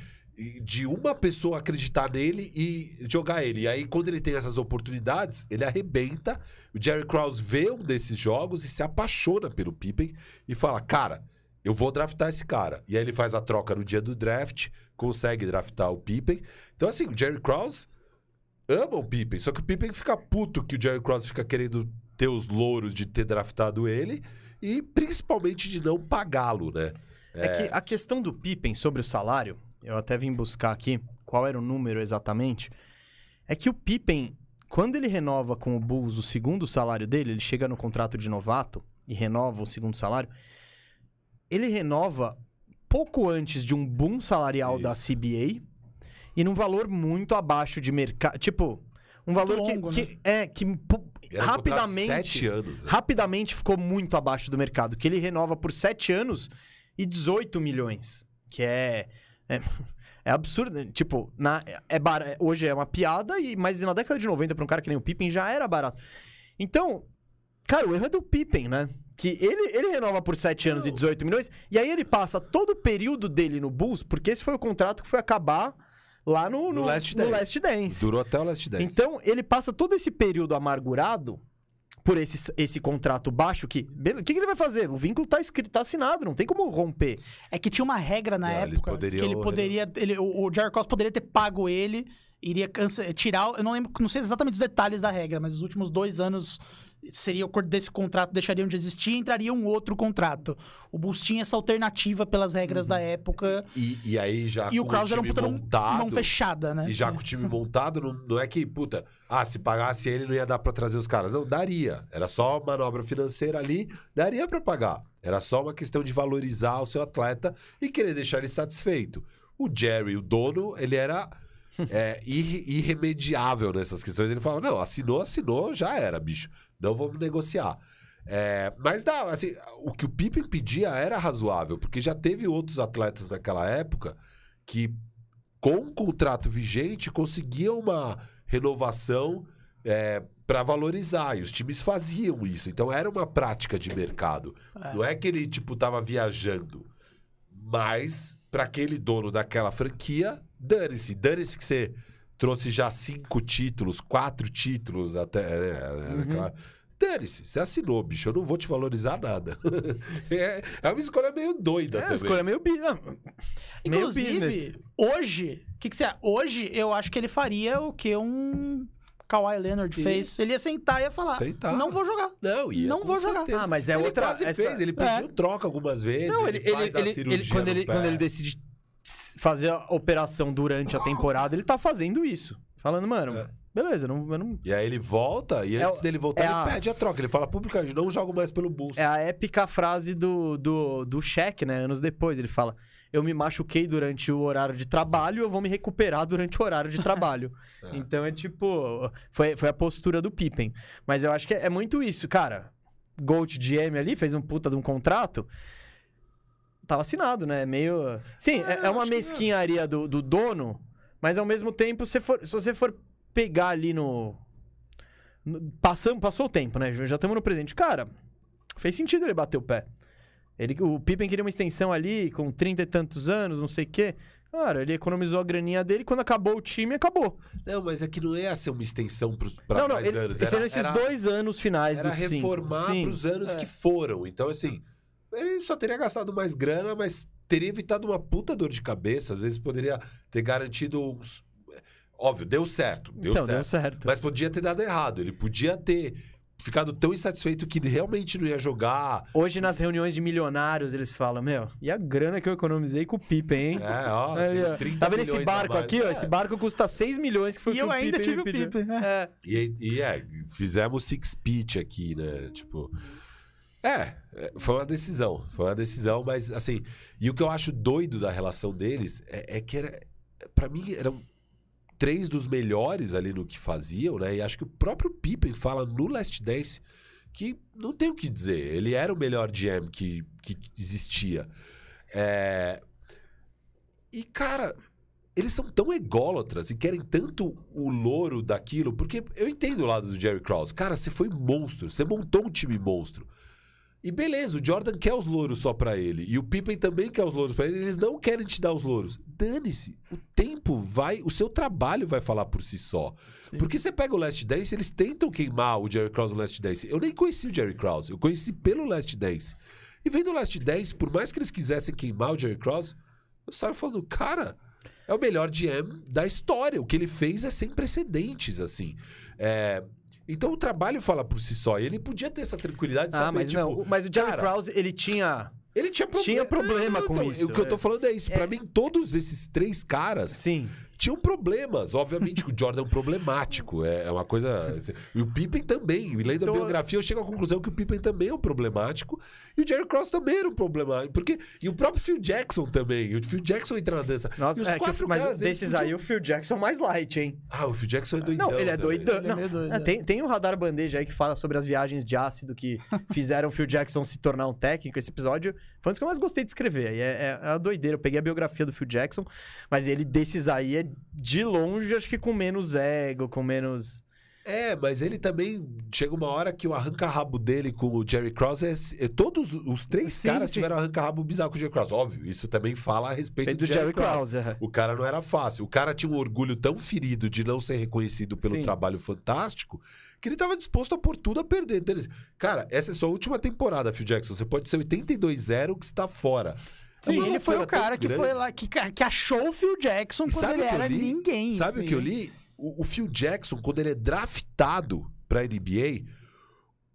de uma pessoa acreditar nele e jogar ele. E aí, quando ele tem essas oportunidades, ele arrebenta. O Jerry Krause vê um desses jogos e se apaixona pelo Pippen e fala: Cara, eu vou draftar esse cara. E aí ele faz a troca no dia do draft, consegue draftar o Pippen. Então, assim, o Jerry Krause ama o Pippen, só que o Pippen fica puto que o Jerry Krause fica querendo ter os louros de ter draftado ele e principalmente de não pagá-lo, né? É. que a questão do Pippen sobre o salário, eu até vim buscar aqui qual era o número exatamente, é que o Pippen, quando ele renova com o Bulls o segundo salário dele, ele chega no contrato de novato e renova o segundo salário, ele renova pouco antes de um boom salarial da Isso. CBA e num valor muito abaixo de mercado, tipo, um valor que- longo, que, né? é que Era rapidamente Sete anos. né? rapidamente ficou muito abaixo do mercado, que ele renova por 7 anos e 18 milhões, que é é, é absurdo, tipo, na, é bar- hoje é uma piada, e mas na década de 90 para um cara que nem o Pippen já era barato. Então, cara, o erro é do Pippen, né? Que ele, ele renova por 7 anos e 18 milhões, e aí ele passa todo o período dele no Bulls, porque esse foi o contrato que foi acabar lá no, No Last no Dance. Last Dance. Durou até o Last Dance. Então, ele passa todo esse período amargurado por esse, esse contrato baixo que... O que, que ele vai fazer? O vínculo tá, escrito, tá assinado, não tem como romper. É que tinha uma regra na eles época poderiam- que ele poderia. Ele, o, o Jerry Cross poderia ter pago ele, iria cance- tirar. Eu não lembro, não sei exatamente os detalhes da regra, mas os últimos dois anos seria o acordo desse contrato deixariam de existir e entraria um outro contrato. O Bulls tinha essa alternativa pelas regras Uhum. da época. E, e aí já E o Krause era um puta montado, mão fechada, né? E já É. com o time montado, não, não é que, puta, ah, se pagasse ele não ia dar pra trazer os caras. Não, daria. Era só manobra financeira ali, daria pra pagar. Era só uma questão de valorizar o seu atleta e querer deixar ele satisfeito. O Jerry, o dono, ele era é, irre- irremediável nessas questões. Ele falava, não, assinou, assinou, já era, bicho. Não vamos negociar. É, mas dá, assim, o que o Pippen pedia era razoável, porque já teve outros atletas naquela época que, com um contrato vigente, conseguiam uma renovação para valorizar. E os times faziam isso. Então era uma prática de mercado. É. Não é que ele, tipo, tava viajando. Mas, para aquele dono daquela franquia, dane-se. Dane-se que você trouxe já cinco títulos, quatro títulos até. né, naquela- Dane-se, você assinou, bicho. Eu não vou te valorizar nada. é, é uma escolha meio doida É, também. a escolha meio... bi- meio business. hoje, o que, que você acha? Hoje eu acho que ele faria o que um Kawhi Leonard Isso. fez. Ele ia sentar e ia falar: Sentar. Não vou jogar. Não, ia, Não vou jogar. certeza. Ah, mas é ele outra... quase essa- fez, ele pediu É. troca algumas vezes. Não, ele, ele, faz a ele, cirurgia ele- quando, no ele, pé. quando ele decide fazer a operação durante a temporada, ele tá fazendo isso. Falando, mano, É. beleza, não, eu não... E aí ele volta, e É antes dele voltar, é ele a- pede a troca. Ele fala publicamente, não jogo mais pelo bolso. É a épica frase do, do, do Shaq, né? Anos depois, ele fala: Eu me machuquei durante o horário de trabalho, eu vou me recuperar durante o horário de trabalho. É. Então é tipo. Foi, foi a postura do Pippen. Mas eu acho que é, é muito isso, cara. Gold GM ali fez um puta de um contrato. Tava assinado, né? Meio. Sim, é, é uma acho que mesquinharia do, do dono, mas ao mesmo tempo, se, for, se você for pegar ali no. no- passou o tempo, né? Já estamos no presente. Cara, fez sentido ele bater o pé. Ele, o Pippen queria uma extensão ali, com 30 e tantos anos, não sei o quê. Cara, ele economizou a graninha dele, quando acabou o time, acabou. Não, mas é que não ia ser uma extensão não, mais ele, anos. seriam esses era, dois anos finais era cinco. reformar Sim. pros anos É. que foram. Então, assim, ele só teria gastado mais grana, mas teria evitado uma puta dor de cabeça. Às vezes poderia ter garantido uns... Óbvio, deu certo. Deu então, certo. deu certo. Mas podia ter dado errado. Ele podia ter ficado tão insatisfeito que realmente não ia jogar. Hoje, nas reuniões de milionários, eles falam, meu, e a grana que eu economizei com o Pippen, hein? É, ó. Aí, ó. 30 Tá vendo esse barco aqui, ó? É. Esse barco custa 6 milhões, que foi E que eu o ainda Pippen tive o. Pippen. É. É. E, e é, fizemos six pitch aqui, né? Tipo. É, é, foi uma decisão. Foi uma decisão, mas assim. E o que eu acho doido da relação deles é, é que era. Pra mim, eram três dos melhores ali no que faziam, né? E acho que o próprio Pippen fala no Last Dance que não tem o que dizer. Ele era o melhor GM que, que existia. É... E, cara, eles são tão ególatras e querem tanto o louro daquilo, porque eu entendo o lado do Jerry Krause. Cara, você foi monstro, você montou um time monstro. E beleza, o Jordan quer os louros só pra ele. E o Pippen também quer os louros pra ele. Eles não querem te dar os louros. Dane-se. O tempo vai. O seu trabalho vai falar por si só. Porque você pega o Last Dance, eles tentam queimar o Jerry Krause no Last Dance. Eu nem conheci o Jerry Krause. Eu conheci pelo Last Dance. E vendo o Last Dance, por mais que eles quisessem queimar o Jerry Krause, eu saio falando, cara, é o melhor GM da história. O que ele fez é sem precedentes, assim. É, Então o trabalho fala por si só. E ele podia ter essa tranquilidade de Ah, saber, mas tipo, não. Mas o Jerry cara, Krause, ele tinha... ele tinha problema. Tinha problema com então, isso, O que eu tô é. falando é isso. Pra mim, todos esses três caras Sim. Tinham problemas. Obviamente que o Jordan é um problemático. É, é uma coisa. E o Pippen também. E lendo Então- a biografia, eu chego à conclusão que o Pippen também é um problemático. E o Jerry Cross também era um problemático. Porque... E o próprio Phil Jackson também. E o Phil Jackson entra na dança. Nossa, e os é que, quatro o- mas caras, desses podiam- aí, o Phil Jackson é mais light, hein? Ah, o Phil Jackson é doidão. Não, ele é doidão. Ele é Não, é, é. tem, tem o Radar Bandeja aí que fala sobre as viagens de ácido que fizeram o Phil Jackson se tornar um técnico. Esse episódio foi um dos que eu mais gostei de escrever. E é, é, é uma doideira. Eu peguei a biografia do Phil Jackson, mas ele desses aí é de longe, acho que com menos ego, com menos. É, mas ele também chega uma hora que o arranca-rabo dele com o Jerry Krause é, é- todos os três Sim, caras sim. tiveram arranca-rabo bizarro com o Jerry Krause. Óbvio, isso também fala a respeito do, Jerry Krause. é. O cara não era fácil. O cara tinha um orgulho tão ferido de não ser reconhecido pelo Sim. trabalho fantástico que ele estava disposto a pôr tudo a perder. Então, cara, essa é sua última temporada, Phil Jackson. Você pode ser 82-0 que está fora. É Sim, ele foi o cara que grande. foi lá, que, que achou o Phil Jackson E quando sabe ele o que eu era li? ninguém. Sabe o assim. que eu li? O, o Phil Jackson, quando ele é draftado pra NBA,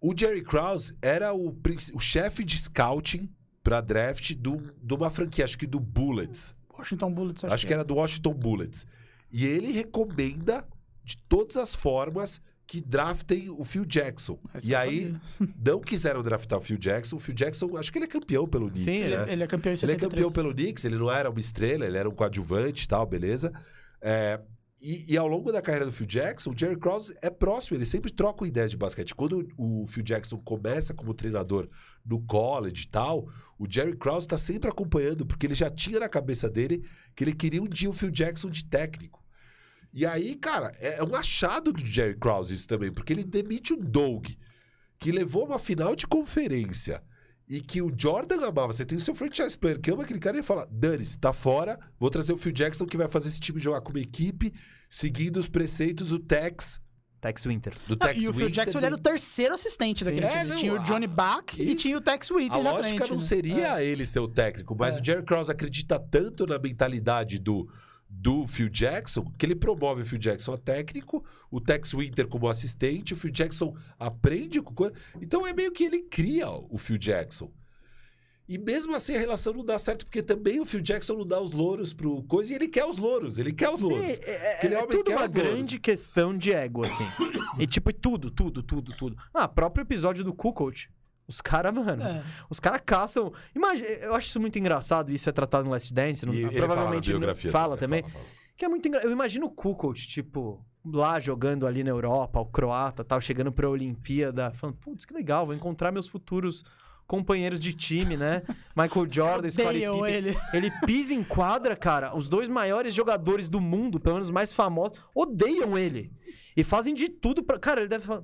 o Jerry Krause era o, o chefe de scouting pra draft do, de uma franquia, acho que do Bullets. Washington Bullets, Acho, que era do Washington Bullets. E ele recomenda de todas as formas que draftem o Phil Jackson. Esse e aí, não quiseram draftar o Phil Jackson. O Phil Jackson, acho que ele é campeão pelo Knicks, Sim, Ele, né? ele é campeão em Ele é 73. campeão pelo Knicks, ele não era uma estrela, ele era um coadjuvante e tal, beleza? É, e, e ao longo da carreira do Phil Jackson, o Jerry Krause é próximo, ele sempre troca ideias de basquete. Quando o, o Phil Jackson começa como treinador no college e tal, o Jerry Krause está sempre acompanhando, porque ele já tinha na cabeça dele que ele queria um dia o Phil Jackson de técnico. E aí, cara, é, é um achado do Jerry Krause isso também, porque ele demite o Doug, que levou uma final de conferência e que o Jordan amava. Você tem o seu franchise player que ama aquele cara e ele fala: Dane-se, tá fora, vou trazer o Phil Jackson que vai fazer esse time jogar como equipe, seguindo os preceitos do Tex, Tex Winter. do Não, Tex e o Phil Winter, Jackson do- ele era o terceiro assistente Sim. daquele É, time. não, tinha o a- Johnny Bach e isso. tinha o Tex A Winter na lógica frente. não né? seria É. ele ser o técnico, mas É. o Jerry Krause acredita tanto na mentalidade do, do Phil Jackson que ele promove o Phil Jackson a técnico, o Tex Winter como assistente, o Phil Jackson aprende com coisa. Então é meio que ele cria o Phil Jackson. E mesmo assim a relação não dá certo, porque também o Phil Jackson não dá os louros pro coisa e ele quer os louros, ele quer os louros. Sim, é, é homem tudo uma grande questão de ego, assim. e tipo, tudo, tudo, tudo, tudo. Ah, próprio episódio do Kukoc. Os caras, mano, É. os caras caçam. Imagina, eu acho isso muito engraçado, isso é tratado no Last Dance, não- E ele provavelmente fala, biografia fala também. fala, fala. Que é muito engraçado. Eu imagino o Kukoc, tipo, lá jogando ali na Europa, o croata tal, chegando pra Olimpíada, falando, putz, que legal, vou encontrar meus futuros companheiros de time, né? Michael Jordan, Scottie Pippen. ele. Ele pisa em quadra, cara. Os dois maiores jogadores do mundo, pelo menos os mais famosos, odeiam ele. E fazem de tudo pra. Cara, ele deve falar.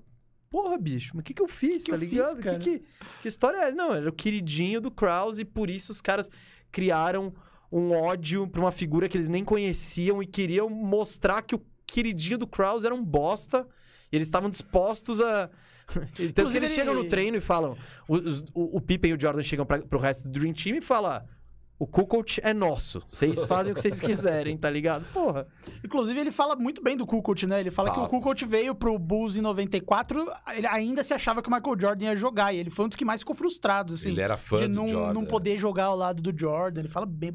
Porra, bicho, mas o que, que eu fiz, Que tá eu fiz, ligado? cara? que, que, que história é? essa? Não, era o queridinho do Krause e por isso os caras criaram um ódio pra uma figura que eles nem conheciam e queriam mostrar que o queridinho do Krause era um bosta e eles estavam dispostos a. Tanto que Inclusive, eles chegam no treino e falam. os- o, o Pippen e o Jordan chegam pra, pro resto do Dream Team e falam. O Kukoc é nosso. Vocês fazem o que vocês quiserem, tá ligado? Porra. Inclusive, ele fala muito bem do Kukoc, né? Ele fala Fala. que o Kukoc veio pro Bulls em 94, ele ainda se achava que o Michael Jordan ia jogar, e ele foi um dos que mais ficou frustrado, assim. Ele era fã de do não, Jordan. não poder jogar ao lado do Jordan. Ele fala bem.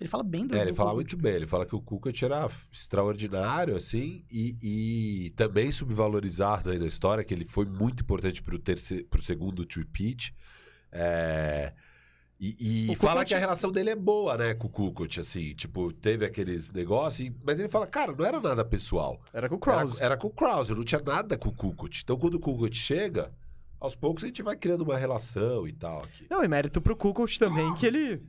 Ele fala bem do É, ele do fala Kukoc. muito bem. Ele fala que o Kukoc era extraordinário, assim, e, e também subvalorizado aí na história, que ele foi muito importante pro, terceiro, pro segundo tripit. É... E, e fala Kukoc- que a relação dele é boa, né, com o Kukoc, assim. Tipo, teve aqueles negócios, mas ele fala, cara, não era nada pessoal. Era com o Era, Krause. era com o Krause, não tinha nada com o Kukoc. Então, quando o Kukoc chega, aos poucos a gente vai criando uma relação e tal aqui. Não, e mérito pro Kukoc também, que ele,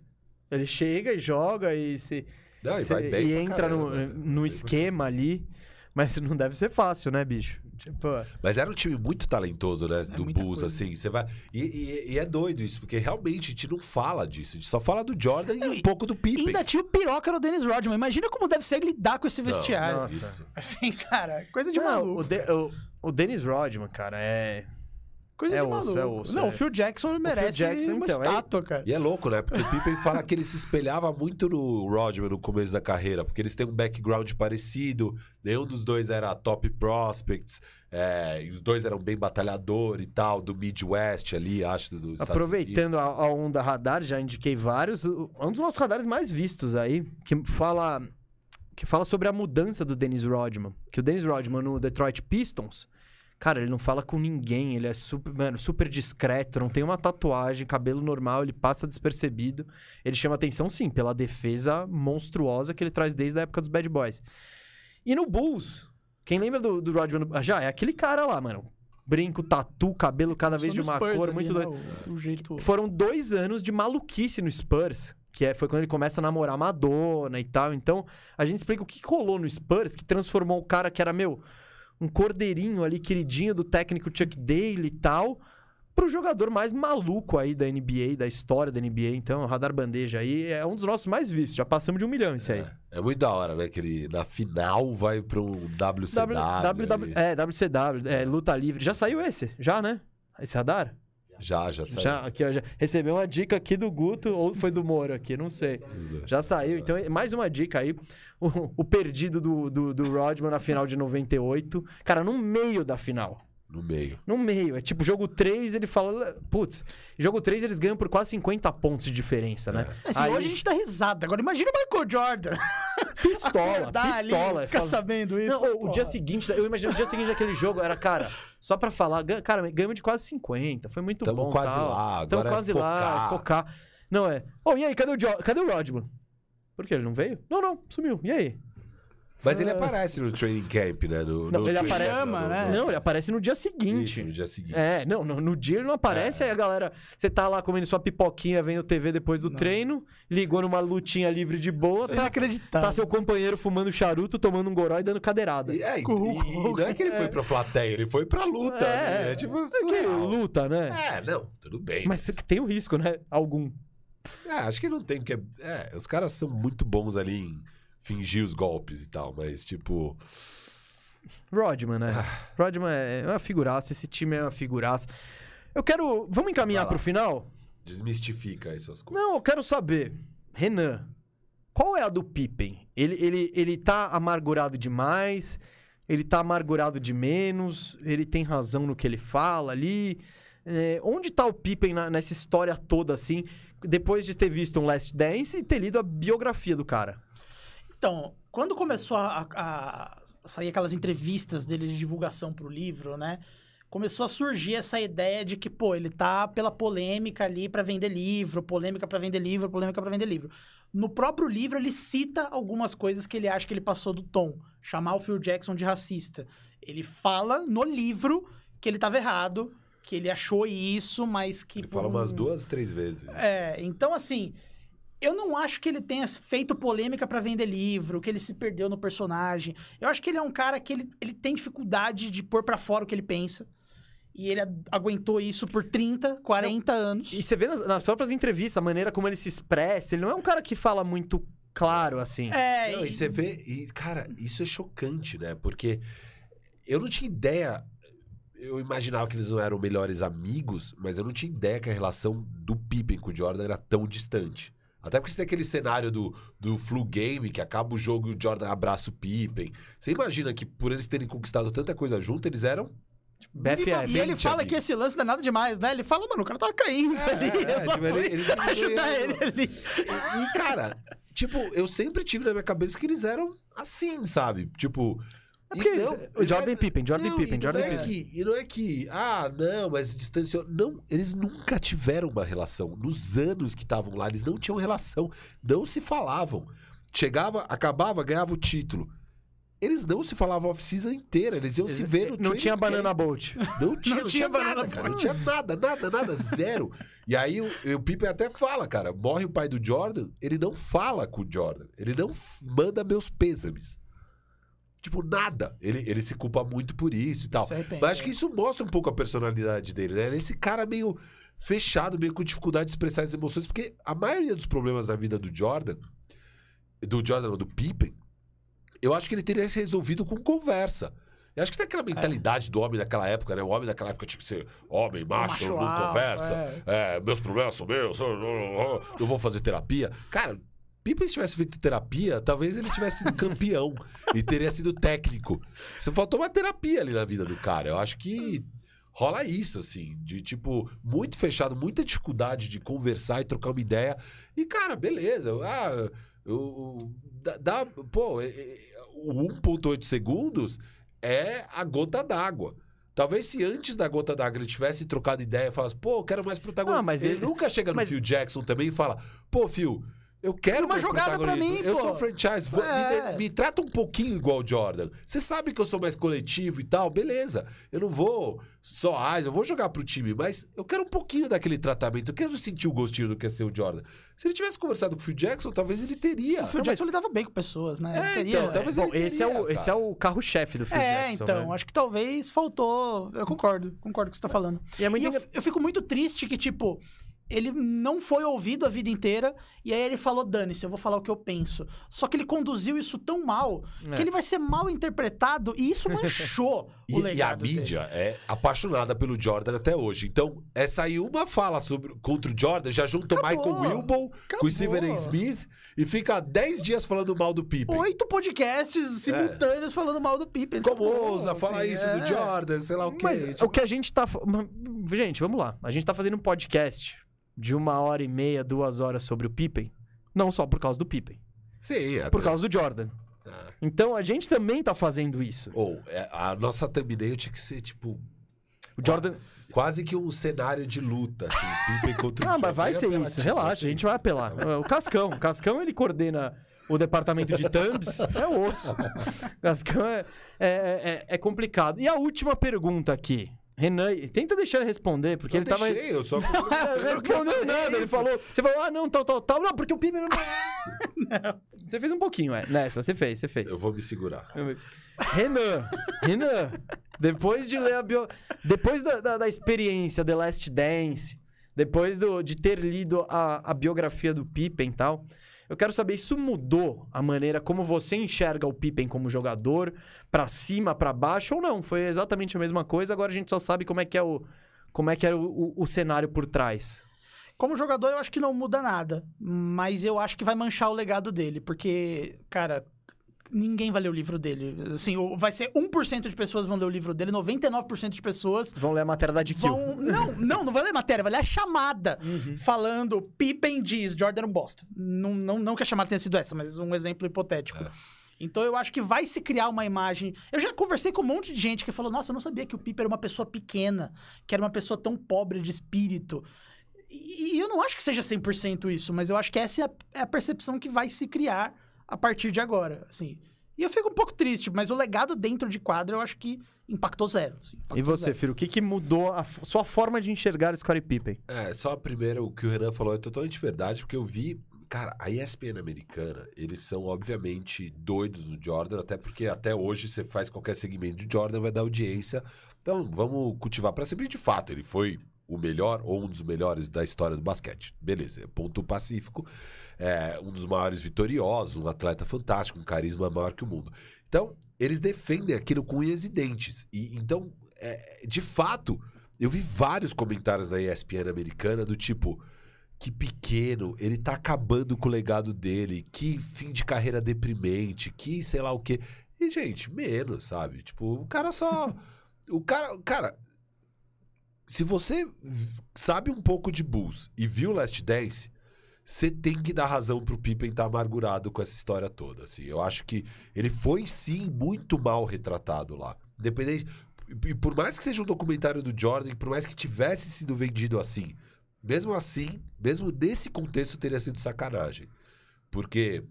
ele chega e joga e se... Não, e se- e entra no, caramba, né? no esquema ali. Mas não deve ser fácil, né, bicho? Tipo, Mas era um time muito talentoso, né? do muita Bulls, coisa. assim. Você vai. E, e- e é doido isso, porque realmente a gente não fala disso. A gente só fala do Jordan e um pouco do E Pippen. ainda tinha o piroca no Dennis Rodman. Imagina como deve ser lidar com esse Não, vestiário. nossa. Isso. Assim, cara, coisa de não, maluco. o, De- o, o Dennis Rodman, cara, é... Coisa é de osso, maluco. é osso, não, é. o Phil Jackson merece Jackson, uma então, é- estátua, cara. E é louco, né? Porque o Pippen fala que ele se espelhava muito no Rodman no começo da carreira, porque eles têm um background parecido, nenhum dos dois era top prospects, é, e os dois eram bem batalhador e tal, do Midwest ali, acho, Unidos. Aproveitando a, a onda radar, já indiquei vários. Um dos nossos radares mais vistos aí, que fala, que fala sobre a mudança do Dennis Rodman. Que o Dennis Rodman no Detroit Pistons, cara, ele não fala com ninguém, ele é super, mano, super discreto, não tem uma tatuagem, cabelo normal, ele passa despercebido. Ele chama atenção, sim, pela defesa monstruosa que ele traz desde a época dos Bad Boys. E no Bulls, quem lembra do, do Rodman? no- Já, é aquele cara lá, mano. Brinco, tatu, cabelo cada vez de uma Spurs cor, ali, muito né, doido. o, o jeito... Foram dois anos de maluquice no Spurs, que é, foi quando ele começa a namorar Madonna e tal. Então, a gente explica o que rolou no Spurs, que transformou o cara que era, meu, um cordeirinho ali, queridinho do técnico Chuck Daly e tal, pro jogador mais maluco aí da NBA, da história da NBA. Então, o Radar Bandeja aí é um dos nossos mais vistos. Já passamos de um milhão isso aí. É, é muito da hora, né? Que ele na final vai um WCW. W, W, ali. é, WCW, é, luta livre. Já saiu esse? Já, né? Esse radar? Já, já saiu. Já, aqui, ó, já recebeu uma dica aqui do Guto ou foi do Moro aqui, não sei. Já saiu, então mais uma dica aí. O, o perdido do, do, do Rodman na final de 98. Cara, no meio da final. No meio. No meio. É tipo, jogo 3, ele fala. Putz, jogo 3 eles ganham por quase 50 pontos de diferença, né? Assim, Aí- Hoje a gente dá risada. Agora imagina o Michael Jordan. Pistola, Acordar ali, pistola. é ficar fala- sabendo isso. Não, o- dia seguinte, eu imagino o dia seguinte daquele jogo era, cara, só pra falar, cara, ganhamos de quase 50, foi muito Tamo bom. quase tal. lá, Tamo agora é quase lá, focar. focar. Não é. Oh, e aí, cadê o, jo cadê o Rodman? Por que ele não veio? Não, não, sumiu. E aí? Mas ele aparece no training camp, né? No, Não, no ele training apare- camp, Chama, no- né? Não, ele aparece no dia seguinte. Isso, no dia seguinte. É, não, no, no dia ele não aparece, É. aí a galera. Você tá lá comendo sua pipoquinha, vendo TV depois do treino, ligou numa lutinha livre de boa, tá, acreditaram. tá seu companheiro fumando charuto, tomando um goró e dando cadeirada. E, é, e- e não é que ele foi pra plateia, ele foi pra luta. né? É, tipo, é luta, né? É, não, tudo bem. Mas tem o risco, né? Algum. É, acho que não tem, porque. É, os caras são muito bons ali em fingir os golpes e tal, mas tipo. Rodman, né? Ah. Rodman é uma figuraça, esse time é uma figuraça. Eu quero. Vamos encaminhar pro final? Desmistifica aí suas coisas. Não, eu quero saber. Renan, qual é a do Pippen? Ele, ele, ele tá amargurado demais? Ele tá amargurado de menos? Ele tem razão no que ele fala ali? É, onde tá o Pippen na- nessa história toda, assim, depois de ter visto um Last Dance e ter lido a biografia do cara? Então, quando começou a, a- sair aquelas entrevistas dele de divulgação pro livro, né? Começou a surgir essa ideia de que, pô, ele tá pela polêmica ali pra vender livro, polêmica pra vender livro, polêmica pra vender livro. No próprio livro, ele cita algumas coisas que ele acha que ele passou do tom. Chamar o Phil Jackson de racista. Ele fala no livro que ele tava errado, que ele achou isso, mas que. Ele fala umas um- duas, três vezes. é, então assim, eu não acho que ele tenha feito polêmica pra vender livro, que ele se perdeu no personagem. Eu acho que ele é um cara que ele, ele tem dificuldade de pôr pra fora o que ele pensa. E ele aguentou isso por 30, 40 anos. E você vê nas, nas próprias entrevistas a maneira como ele se expressa. Ele não é um cara que fala muito claro, assim. É, Não, e- e você vê, e, cara, isso é chocante, né? Porque eu não tinha ideia. Eu imaginava que eles não eram melhores amigos, mas eu não tinha ideia que a relação do Pippen com o Jordan era tão distante. Até porque você tem aquele cenário do, do flu game, que acaba o jogo e o Jordan abraça o Pippen. Você imagina que por eles terem conquistado tanta coisa junto, eles eram BFF. E ele fala amigo. que esse lance não é nada demais, né? Ele fala, mano, o cara tava caindo ali. é, eu só tipo, ele- ele ajudar ele. ele ali. E, cara, tipo, eu sempre tive na minha cabeça que eles eram assim, sabe? Tipo. É porque não- o Jordan não é- Pippen, Jordan não, Pippen, Jordan não é Pippen. que- E não é que, ah, não, mas distanciou. Não, eles nunca tiveram uma relação. Nos anos que estavam lá, eles não tinham relação. Não se falavam. Chegava, acabava, ganhava o título. Eles não se falavam off-season inteira. Eles iam se ver no Não tinha banana bolt. Não tinha, não tinha, tinha banana nada, cara. Não tinha nada, nada, nada, zero. E aí o, o Pippen até fala, cara, morre o pai do Jordan, ele não fala com o Jordan. Ele não manda meus pêsames. Tipo, nada. Ele, ele se culpa muito por isso e tal. Arrepende, Mas acho que é. isso mostra um pouco a personalidade dele, né? Ele é esse cara meio fechado, meio com dificuldade de expressar as emoções, porque a maioria dos problemas na vida do Jordan, do Jordan, não, do Pippen, eu acho que ele teria se resolvido com conversa. Eu acho que tem aquela mentalidade do homem daquela época, né? O homem daquela época tinha que ser homem, macho, Macho não alfa, conversa. é. É, meus problemas são meus, eu, eu- eu vou fazer terapia. Cara, Pippen, se tivesse feito terapia, talvez ele tivesse sido campeão e teria sido técnico. Só faltou uma terapia ali na vida do cara. Eu acho que rola isso, assim, de tipo, muito fechado, muita dificuldade de conversar e trocar uma ideia. E, cara, beleza. Ah, eu, dá, dá- pô, é- é- o 1,8 segundos é a gota d'água. Talvez se antes da gota d'água ele tivesse trocado ideia e falasse, pô, eu quero mais protagonismo. Ah, mas ele, ele- nunca chega no mas- Phil Jackson também e fala, pô, Phil, eu quero Uma mais jogada pra protagonismo. mim, eu pô." sou um franchise, vou- me, É. de- me trata um pouquinho igual o Jordan. Você sabe que eu sou mais coletivo e tal, beleza. Eu não vou só AIS, eu vou jogar pro time, mas eu quero um pouquinho daquele tratamento. Eu quero sentir o gostinho do que é ser o Jordan. Se ele tivesse conversado com o Phil Jackson, talvez ele teria. O Phil Jackson lidava bem com pessoas, né? É, Ele então, talvez Bom, ele esse é, teria, o, esse é o carro-chefe do Phil É, Jackson. então, né? acho que talvez faltou. Eu concordo, concordo com o que você tá falando. E é muito E eu, eu fico muito triste que, tipo, ele não foi ouvido a vida inteira e aí ele falou: dane-se, eu vou falar o que eu penso. Só que ele conduziu isso tão mal É. que ele vai ser mal interpretado e isso manchou o E, e a legado. dele. mídia é apaixonada pelo Jordan até hoje. Então, é sair uma fala sobre, contra o Jordan, já junta o Acabou. Michael Wilbon com Acabou. o Stephen A. Smith e fica 10 dias falando mal do Pippen. Oito podcasts simultâneos falando mal do Pippen. Como Acabou, ousa falar assim, isso é. do Jordan, sei lá o quê. Mas Tipo, o que a gente tá. Gente, vamos lá. A gente tá fazendo um podcast de uma hora e meia, duas horas sobre o Pippen. Não só por causa do Pippen, Sim, é por causa do Jordan. Ah. Então a gente também tá fazendo isso. Ou, é, a nossa thumbnail tinha que ser, tipo, O Jordan. quase que um cenário de luta, assim, Pippen contra o Ah, mas vai ser isso. apelativo, Relaxa, a gente vai apelar. O Cascão. O Cascão ele coordena o departamento de thumbs. É osso. O Cascão é, é, é, é complicado. E a última pergunta aqui. Renan, tenta deixar ele responder, porque Eu ele tava. deixei, eu só... Não respondeu nada, ele falou. Você falou, ah, não, tal, tal, tal. Não, porque o Pippen não. Você fez um pouquinho, é. Nessa, você fez, você fez. Eu vou me segurar. Renan, Renan, depois de ler a bio... Depois da, da, da experiência The Last Dance, depois do, de ter lido a, a biografia do Pippen e tal, eu quero saber, isso mudou a maneira como você enxerga o Pippen como jogador, pra cima, pra baixo ou não? Foi exatamente a mesma coisa, agora a gente só sabe como é que é o, como é, que é o, o, o cenário por trás. Como jogador, eu acho que não muda nada. Mas eu acho que vai manchar o legado dele. Porque, cara, ninguém vai ler o livro dele. Assim, vai ser 1% de pessoas vão ler o livro dele, 99% de pessoas Vão ler a matéria da DQ. vão. Não, não, não vai ler matéria, vai ler a chamada falando Pippen diz, Jordan não bosta. Não, não, não que a chamada tenha sido essa, mas um exemplo hipotético. Então eu acho que vai se criar uma imagem. Eu já conversei com um monte de gente que falou: Nossa, eu não sabia que o Pippen era uma pessoa pequena, que era uma pessoa tão pobre de espírito. E, e eu não acho que seja 100% isso, mas eu acho que essa é a, é a percepção que vai se criar a partir de agora, assim. E eu fico um pouco triste, mas o legado dentro de quadro eu acho que impactou zero. assim, impactou E você, zero. Firo, o que, que mudou a sua forma de enxergar o Scottie Pippen? É, só primeiro o que o Renan falou é totalmente verdade, porque eu vi. Cara, a ESPN americana, eles são obviamente doidos no Jordan, até porque até hoje você faz qualquer segmento de Jordan, vai dar audiência. Então vamos cultivar para sempre. De fato, ele foi o melhor ou um dos melhores da história do basquete. Beleza, é ponto pacífico. É, um dos maiores vitoriosos, um atleta fantástico, um carisma maior que o mundo. Então, eles defendem aquilo com unhas e dentes. E então, é, de fato, eu vi vários comentários da ESPN americana do tipo. que pequeno, ele tá acabando com o legado dele, que fim de carreira deprimente, que sei lá o quê. E, gente, menos, sabe? Tipo, o cara só. o cara. Cara, se você sabe um pouco de Bulls e viu Last Dance, você tem que dar razão pro Pippen estar amargurado com essa história toda. Assim. Eu acho que ele foi, sim, muito mal retratado lá. Independente. E por mais que seja um documentário do Jordan, por mais que tivesse sido vendido assim, mesmo assim, mesmo nesse contexto, teria sido sacanagem. Porque,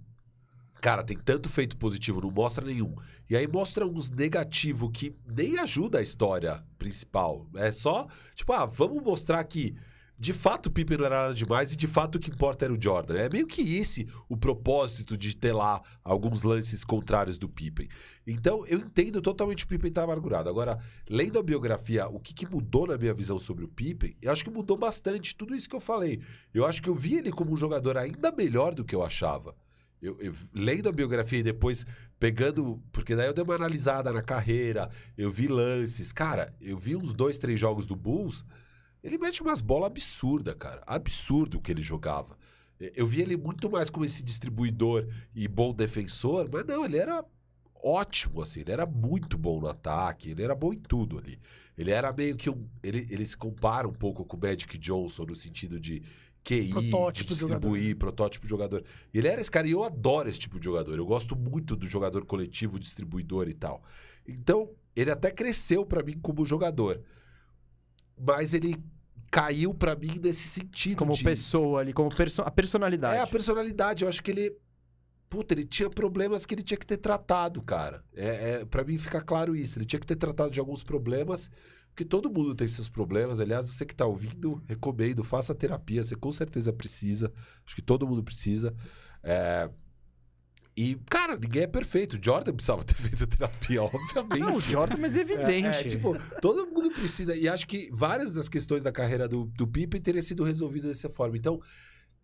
cara, tem tanto feito positivo, não mostra nenhum. E aí mostra uns negativos que nem ajuda a história principal. É só, tipo, ah, vamos mostrar que de fato o Pippen não era nada demais e de fato o que importa era o Jordan. É meio que esse o propósito de ter lá alguns lances contrários do Pippen. Então eu entendo totalmente o Pippen estar amargurado. Agora, lendo a biografia, o que, que mudou na minha visão sobre o Pippen, eu acho que mudou bastante tudo isso que eu falei. Eu acho que eu vi ele como um jogador ainda melhor do que eu achava. Eu, eu- lendo a biografia e depois pegando. Porque daí eu dei uma analisada na carreira, eu vi lances. Cara, eu vi uns dois, três jogos do Bulls. Ele mete umas bolas absurdas, cara. Absurdo o que ele jogava. Eu vi ele muito mais como esse distribuidor e bom defensor, mas não, ele era ótimo, assim. Ele era muito bom no ataque, ele era bom em tudo ali. Ele era meio que um. Ele, ele se compara um pouco com o Magic Johnson no sentido de QI, Protótipo de de jogador. distribuir, protótipo de jogador. Ele era esse cara, e eu adoro esse tipo de jogador. Eu gosto muito do jogador coletivo, distribuidor e tal. Então, ele até cresceu pra mim como jogador. Mas ele caiu pra mim nesse sentido. Como de... pessoa ali, como perso a personalidade. É, a personalidade. Eu acho que ele. Puta, ele tinha problemas que ele tinha que ter tratado, cara. É, é, para mim fica claro isso. Ele tinha que ter tratado de alguns problemas, porque todo mundo tem seus problemas. Aliás, você que tá ouvindo, recomendo, faça terapia. Você com certeza precisa. Acho que todo mundo precisa. É, E, cara, ninguém é perfeito. O Jordan precisava ter feito terapia, obviamente. Não, o Jordan, mas evidente. É, tipo, todo mundo precisa. E acho que várias das questões da carreira do, do Pippen teriam sido resolvidas dessa forma. Então,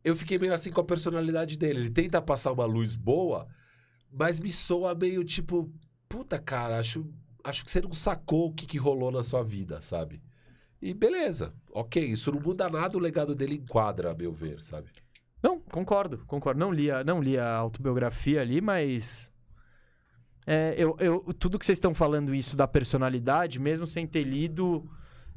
eu fiquei meio assim com a personalidade dele. Ele tenta passar uma luz boa, mas me soa meio tipo, puta, cara, acho, acho que você não sacou o que, que rolou na sua vida, sabe? E beleza, ok, isso não muda nada, o legado dele enquadra, a meu ver, sabe? Não, concordo, concordo. Não li a, não li a autobiografia ali, mas. É, eu, eu, tudo que vocês estão falando isso da personalidade, mesmo sem ter lido.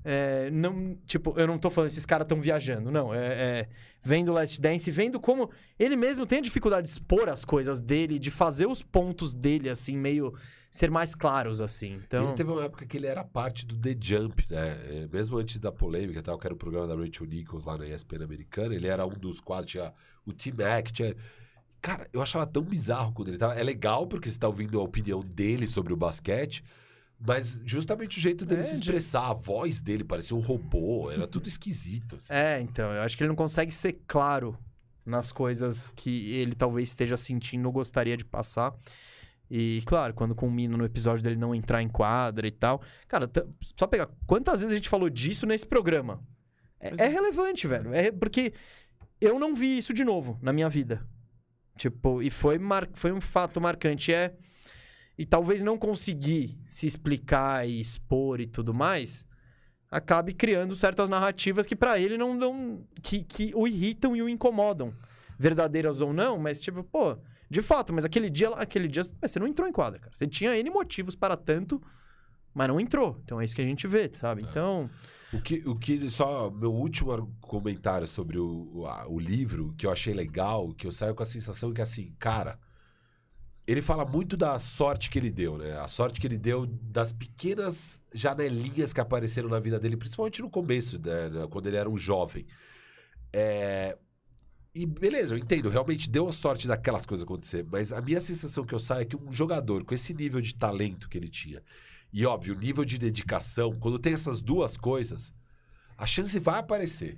É, não, tipo, eu não tô falando esses caras estão viajando, não. É, é, vendo Last Dance, vendo como ele mesmo tem a dificuldade de expor as coisas dele, de fazer os pontos dele, assim, meio. ser mais claros, assim. Então. Ele teve uma época que ele era parte do The Jump, né? É, Mesmo antes da polêmica tal, que era o programa da Rachel Nichols lá na ESPN americana, ele era um dos quatro, tinha o T-Mac, tinha... Cara, eu achava tão bizarro quando ele tava... É legal porque você tá ouvindo a opinião dele sobre o basquete, mas justamente o jeito dele É, se de- expressar, a voz dele parecia um robô, era tudo esquisito, assim. É, então, eu acho que ele não consegue ser claro nas coisas que ele talvez esteja sentindo ou gostaria de passar. E, claro, quando culmina no episódio dele não entrar em quadra e tal. Cara, só pegar. Quantas vezes a gente falou disso nesse programa? É, é é. relevante, velho. É porque eu não vi isso de novo na minha vida. Tipo, e foi, mar... foi um fato marcante. É. E talvez não conseguir se explicar e expor e tudo mais acabe criando certas narrativas que pra ele não, não que, que o irritam e o incomodam, verdadeiras ou não, mas tipo, pô, de fato, mas aquele dia, aquele dia você não entrou em quadra, cara. Você tinha N motivos para tanto, mas não entrou. Então é isso que a gente vê, sabe? Então, O que, o que só meu último comentário sobre o, o, a- o livro que eu achei legal, que eu saio com a sensação que assim, cara, ele fala muito da sorte que ele deu, né? A sorte que ele deu das pequenas janelinhas que apareceram na vida dele, principalmente no começo, né? Quando ele era um jovem. É, E beleza, eu entendo, realmente deu a sorte daquelas coisas acontecer, mas a minha sensação que eu saio é que um jogador com esse nível de talento que ele tinha, e óbvio, o nível de dedicação, quando tem essas duas coisas, a chance vai aparecer.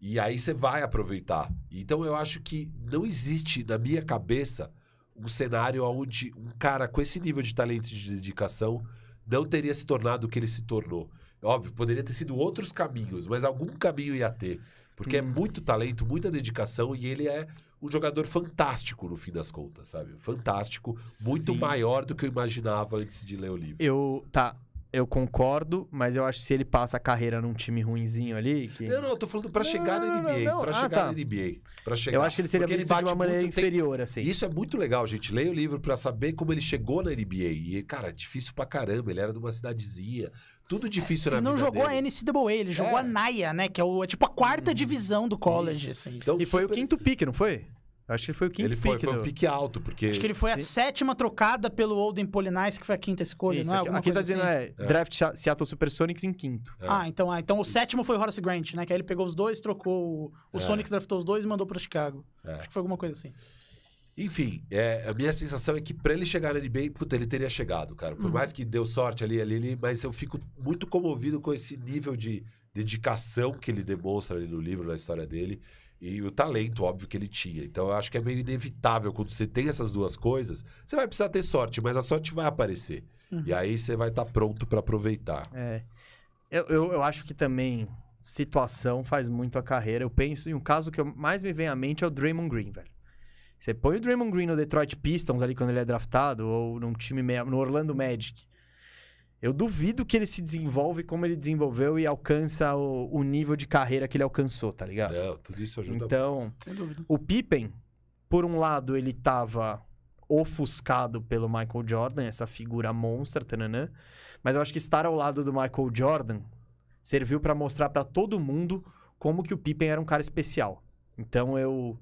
E aí você vai aproveitar. Então eu acho que não existe na minha cabeça um cenário onde um cara com esse nível de talento e de dedicação não teria se tornado o que ele se tornou. Óbvio, poderia ter sido outros caminhos, mas algum caminho ia ter. Porque é muito talento, muita dedicação e ele é um jogador fantástico no fim das contas, sabe? Fantástico, muito Sim. maior do que eu imaginava antes de ler o livro. eu. Tá. Eu concordo, mas eu acho que se ele passa a carreira num time ruinzinho ali. Que... Não, não, eu tô falando pra Não, chegar não, na não, NBA. não. Pra Ah, chegar tá. na NBA. Pra chegar. Eu acho que ele seria Porque visto de uma maneira muito, tem- inferior, assim. Isso é muito legal, gente. Leia o livro pra saber como ele chegou na NBA. E, cara, é difícil pra caramba. Ele era de uma cidadezinha. Tudo difícil na Ele não vida jogou dele. a NCAA, ele jogou É. a NAIA, né? Que é, o, é tipo a quarta divisão do college, assim. Então, E foi o super- quinto pique, não foi? Acho que foi o quinto Ele foi, pique. foi um do- pique alto, porque... Acho que ele foi a Sim. sétima trocada pelo Olden Polinis, que foi a quinta escolha, Isso, não é? aqui, Alguma aqui tá coisa dizendo assim? é, draft Se- Seattle Supersonics em quinto. É. Ah, então, ah, então o sétimo foi o Horace Grant, né? Que aí ele pegou os dois, trocou. O, o É. Sonics draftou os dois e mandou pra Chicago. É. Acho que foi alguma coisa assim. Enfim, é, a minha sensação é que pra ele chegar na NBA, puta, ele teria chegado, cara. Por mais que deu sorte ali, ali, ali, mas eu fico muito comovido com esse nível de dedicação que ele demonstra ali no livro, na história dele. E o talento, óbvio, que ele tinha. Então eu acho que é meio inevitável quando você tem essas duas coisas. Você vai precisar ter sorte, mas a sorte vai aparecer. E aí você vai estar pronto pra aproveitar. É. Eu, eu, eu acho que também situação faz muito a carreira. Eu penso em um caso que mais me vem à mente é o Draymond Green, velho. Você põe o Draymond Green no Detroit Pistons ali quando ele é draftado, ou num time no Orlando Magic. Eu duvido que ele se desenvolve como ele desenvolveu e alcança o, o nível de carreira que ele alcançou, tá ligado? Não, tudo isso ajuda Então, o Pippen, por um lado, ele tava ofuscado pelo Michael Jordan, essa figura monstra, tananã. Mas eu acho que estar ao lado do Michael Jordan serviu pra mostrar pra todo mundo como que o Pippen era um cara especial. Então eu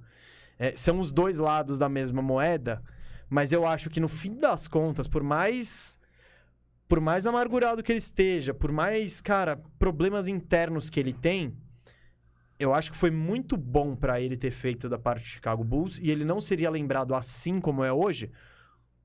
é, são os dois lados da mesma moeda, mas eu acho que no fim das contas, por mais por mais amargurado que ele esteja, por mais, cara, problemas internos que ele tem, eu acho que foi muito bom pra ele ter feito da parte do Chicago Bulls e ele não seria lembrado assim como é hoje.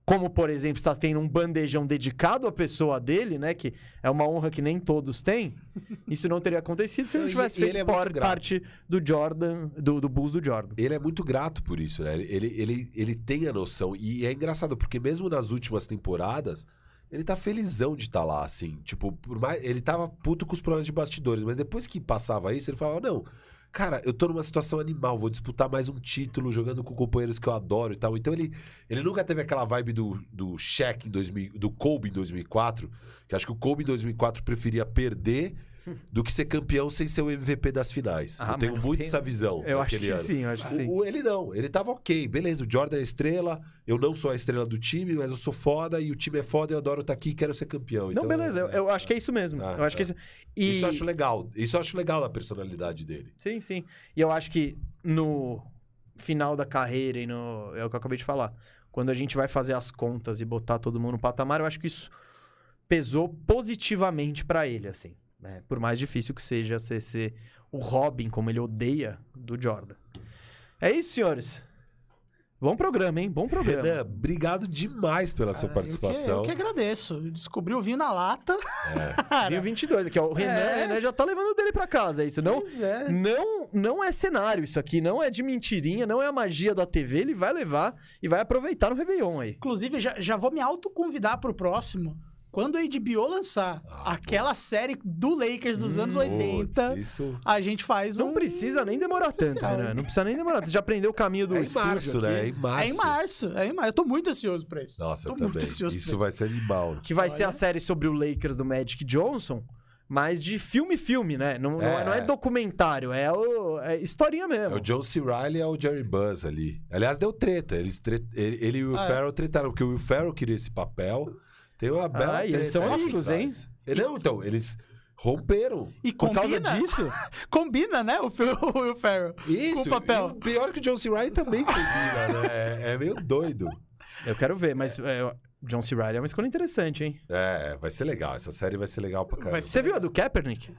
Como, por exemplo, está tendo um bandejão dedicado à pessoa dele, né? Que é uma honra que nem todos têm. Isso não teria acontecido se ele não tivesse feito ele é por- parte do Jordan, do, do Bulls do Jordan. Ele é muito grato por isso, né? Ele, ele, ele tem a noção. E é engraçado, porque mesmo nas últimas temporadas, ele tá felizão de estar lá, assim. Tipo, por mais. Ele tava puto com os problemas de bastidores, mas depois que passava isso, ele falava: não. Cara, eu tô numa situação animal, vou disputar mais um título jogando com companheiros que eu adoro e tal. Então ele, ele nunca teve aquela vibe do, do Shaq em 2000, do Kobe em 2004, que acho que o Kobe em 2004 preferia perder do que ser campeão sem ser o MVP das finais. Ah, eu tenho muito tem- essa visão. Eu acho que ano. sim, eu acho que sim. O, ele não, ele tava ok, beleza, o Jordan é a estrela, eu não sou a estrela do time, mas eu sou foda e o time é foda, eu adoro estar aqui e quero ser campeão. Não, Então, beleza, eu, é, eu acho que é isso mesmo. Ah, eu acho que é. isso. E... Isso eu acho legal, isso eu acho legal da personalidade dele. Sim, sim. E eu acho que no final da carreira e no. É o que eu acabei de falar. Quando a gente vai fazer as contas e botar todo mundo no patamar, eu acho que isso pesou positivamente pra ele, assim. Né? Por mais difícil que seja ser, ser o Robin, como ele odeia, do Jordan. É isso, senhores. Bom programa, hein? Bom programa. Renan, obrigado demais pela sua Cara, eu que- participação. Eu que, agradeço. Descobri o vinho na lata. Cara, Vinho 22, que é o Renan, É. Renan já tá levando o dele pra casa, é isso. Não, pois é. Não, não é cenário isso aqui, não é de mentirinha, não é a magia da TV, ele vai levar e vai aproveitar no Réveillon aí. Inclusive, já, já vou me autoconvidar pro próximo. Quando a HBO lançar Ah, aquela série do Lakers dos anos 80, Putz, isso a gente faz Não um... precisa nem demorar tanto, né? Não precisa nem demorar. Você já aprendeu o caminho do é março, né? É em março. É em março, é em março. Eu tô muito ansioso pra isso. Nossa, eu Tô muito também. ansioso Isso pra vai ser animal. Que vai ser a Olha. série sobre o Lakers do Magic Johnson, mas de filme-filme, né? Não não é, É. não é documentário, é, o, é historinha É mesmo. o John C. Riley é o Jerry Buzz ali. Aliás, deu treta. Eles tre- ele, ele e o Will Ah, é? Ferrell tretaram, porque o Will Ferrell queria esse papel. Tem uma bela Ah, eles são aí amigos, hein? E Não, então, eles romperam. E Por causa combina, disso, combina, né, o Phil, o Will Ferrell. Isso. Com o papel. e pior que o John C. Riley também combina, né? É, é meio doido. eu quero ver, mas é, John C. Reilly é uma escolha interessante, hein? É, vai ser legal. Essa série vai ser legal pra caramba. Você viu a do Kaepernick?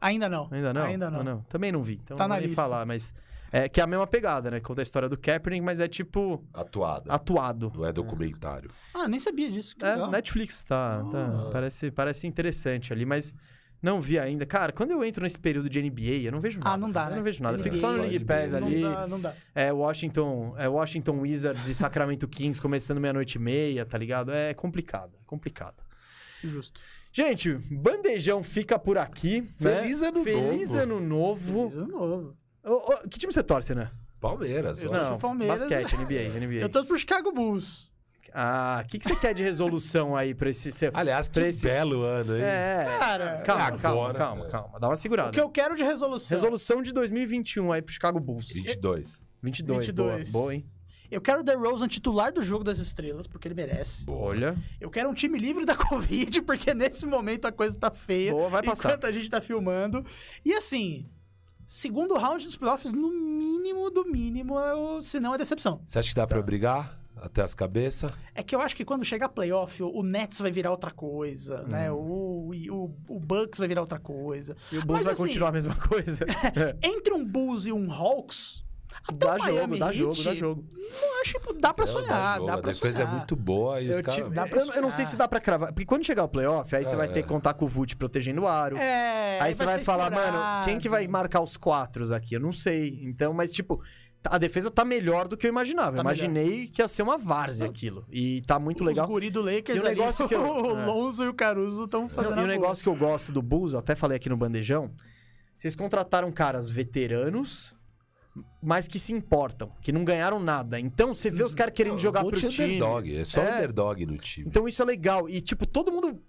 Ainda não. Ainda não? Ainda não. Ah, Também não vi, então Tá não na lista. falar, mas... É que é a mesma pegada, né? Conta a história do Kaepernick, mas é tipo Atuada. atuado. Não é documentário. Ah, nem sabia disso. Que É, legal. Netflix, tá, tá- Ah. parece, parece interessante ali, mas não vi ainda. Cara, quando eu entro nesse período de NBA, eu não vejo nada. Ah, não dá, Eu né? não vejo nada. Eu fico só no League. Pass Não ali. Não dá, não dá. É Washington, é Washington Wizards e Sacramento Kings começando meia-noite e meia, tá ligado? É complicado, é complicado. Justo. Gente, bandejão fica por aqui. né? Feliz ano Feliz novo. ano novo. Feliz ano novo. Ô, ô, que time você torce, né? Palmeiras, Eu ó. não, Palmeiras. basquete, NBA, NBA. Eu torço pro Chicago Bulls. Ah, o que, que você quer de resolução aí pra esse seu. Aliás, que Pra esse- belo ano, hein? É. Cara, Calma, calma, Agora- calma, calma. Dá uma segurada. o que eu quero de resolução. Resolução de 2021 aí pro Chicago Bulls. 22. 22, 22. Boa, boa, hein? Eu quero o DeRozan titular do jogo das estrelas, porque ele merece. Olha. Eu quero um time livre da Covid, porque nesse momento a coisa tá feia. Boa, vai passar. Enquanto a gente tá filmando. E assim, segundo round dos playoffs, no mínimo do mínimo, é se não é decepção. Você acha que dá pra brigar até as cabeças? É que eu acho que quando chegar playoff, o, Nets vai virar outra coisa, né? O, o, o Bucks vai virar outra coisa. E o Bulls Mas, vai assim, continuar a mesma coisa. Entre um Bulls e um Hawks, até dá o jogo, dá jogo, dá jogo. Eu acho que dá pra Não, sonhar, jogo. dá A pra defesa sonhar. é muito boa e os Eu, caras... dá pra eu- eu não sei se dá pra cravar. Porque quando chegar o playoff, aí você vai ter que contar com o Vult protegendo o aro. É, aí você vai ser falar, mano, quem que vai marcar os quatro aqui? Eu não sei. Então, mas tipo, a defesa tá melhor do que eu imaginava. Tá eu imaginei que ia ser uma várzea aquilo. E tá muito legal. Os guri do Lakers E o ali, negócio que eu- o é. Lonzo e o Caruso estão fazendo Não, e a o negócio que eu gosto do Bulls, eu até falei aqui no Bandejão, vocês contrataram caras veteranos, mas que se importam, que não ganharam nada. Então, você vê os caras querendo jogar um pro de time. underdog. É só É. underdog no time. Então isso é legal. E, tipo, todo mundo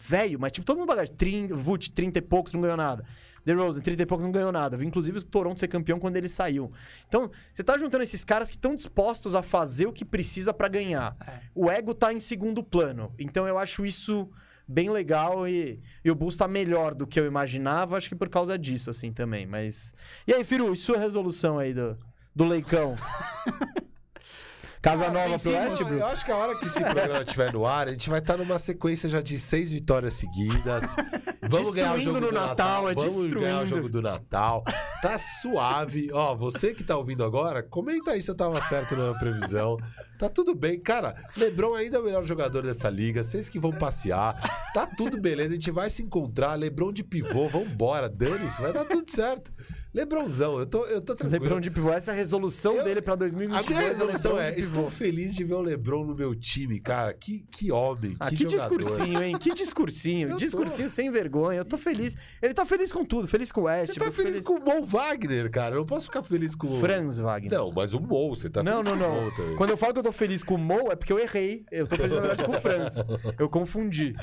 velho, mas, tipo, todo mundo bagagem. 30, Vult, 30 e poucos, não ganhou nada. DeRozan, 30 e poucos, não ganhou nada. Inclusive, o Toronto ser campeão quando ele saiu. Então, você tá juntando esses caras que estão dispostos a fazer o que precisa pra ganhar. É. O ego tá em segundo plano. Então, eu acho isso bem legal e, e o Bulls tá melhor do que eu imaginava, acho que por causa disso, assim, também. Mas... E aí, Firu, e sua resolução aí do, do Leicão? Casa Cara, nova pro Westbrook? Eu acho que a hora que esse programa estiver no ar, a gente vai estar numa sequência já de seis vitórias seguidas. Vamos ganhar o Destruindo jogo no do Natal, Natal. é Vamos ganhar o destruindo. jogo do Natal. Tá suave. Ó, você que tá ouvindo agora, comenta aí se eu tava certo na minha previsão. Tá tudo bem. Cara, Lebron ainda é o melhor jogador dessa liga. Vocês que vão passear. Tá tudo beleza. A gente vai se encontrar. Lebron de pivô. Vambora. Dane-se. Vai dar tudo certo. Lebronzão. Eu tô, eu tô tranquilo. Lebron de pivô, essa é a resolução Eu- dele pra A 2022. minha resolução Lebron é, pivô. estou feliz de ver o LeBron no meu time, cara. Que, que homem, Ah, que, que, discursinho, hein? Que discursinho. Eu tô. discursinho sem vergonha. Eu tô feliz. Ele tá feliz com tudo. Feliz com o West. Você tá feliz, com o Mo Wagner, cara. Eu não posso ficar feliz com o... Franz Wagner. Não, mas o Mo, você tá Não, feliz não, com o não. Mo também. Quando eu falo que eu tô feliz com o Mo, é porque eu errei. Eu tô feliz, na verdade, com o Franz. Eu confundi.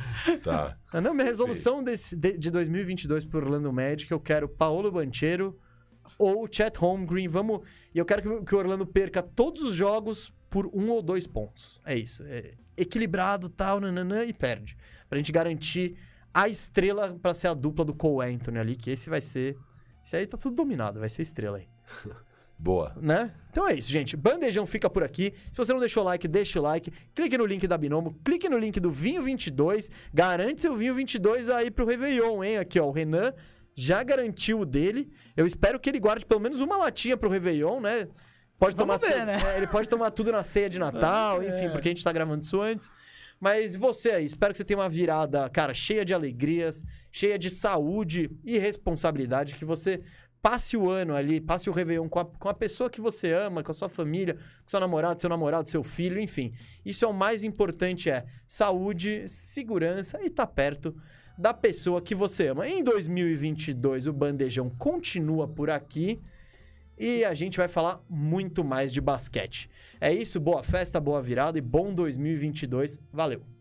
Tá. Ah, não, minha resolução desse, de, de 2022 pro Orlando Magic, eu quero Paolo Banchero ou Chet Holmgren. Vamos... E eu quero que, o- Orlando perca todos os jogos por um ou dois pontos. É isso. É equilibrado, tal, nananã, e perde. Pra gente garantir a estrela pra ser a dupla do Cole Anthony ali, que esse vai ser... Esse aí tá tudo dominado, vai ser estrela aí Boa. né? Então é isso, gente. Bandejão fica por aqui. Se você não deixou o like, deixa o like. Clique no link da Binomo, clique no link do Vinho 22. Garante seu Vinho 22 aí pro Réveillon, hein? Aqui, ó, o Renan já garantiu o dele. Eu espero que ele guarde pelo menos uma latinha pro Réveillon, né? Pode Vamos tomar ver, né? é, ele pode tomar tudo na ceia de Natal, É. enfim, porque a gente tá gravando isso antes. Mas você aí, espero que você tenha uma virada, cara, cheia de alegrias, cheia de saúde e responsabilidade, que você passe o ano ali, passe o Réveillon com a, com a pessoa que você ama, com a sua família, com seu namorado, seu namorado, seu filho, enfim. Isso é o mais importante, é saúde, segurança e tá perto da pessoa que você ama. Em 2022, o Bandejão continua por aqui e a gente vai falar muito mais de basquete. É isso, boa festa, boa virada e bom 2022. Valeu!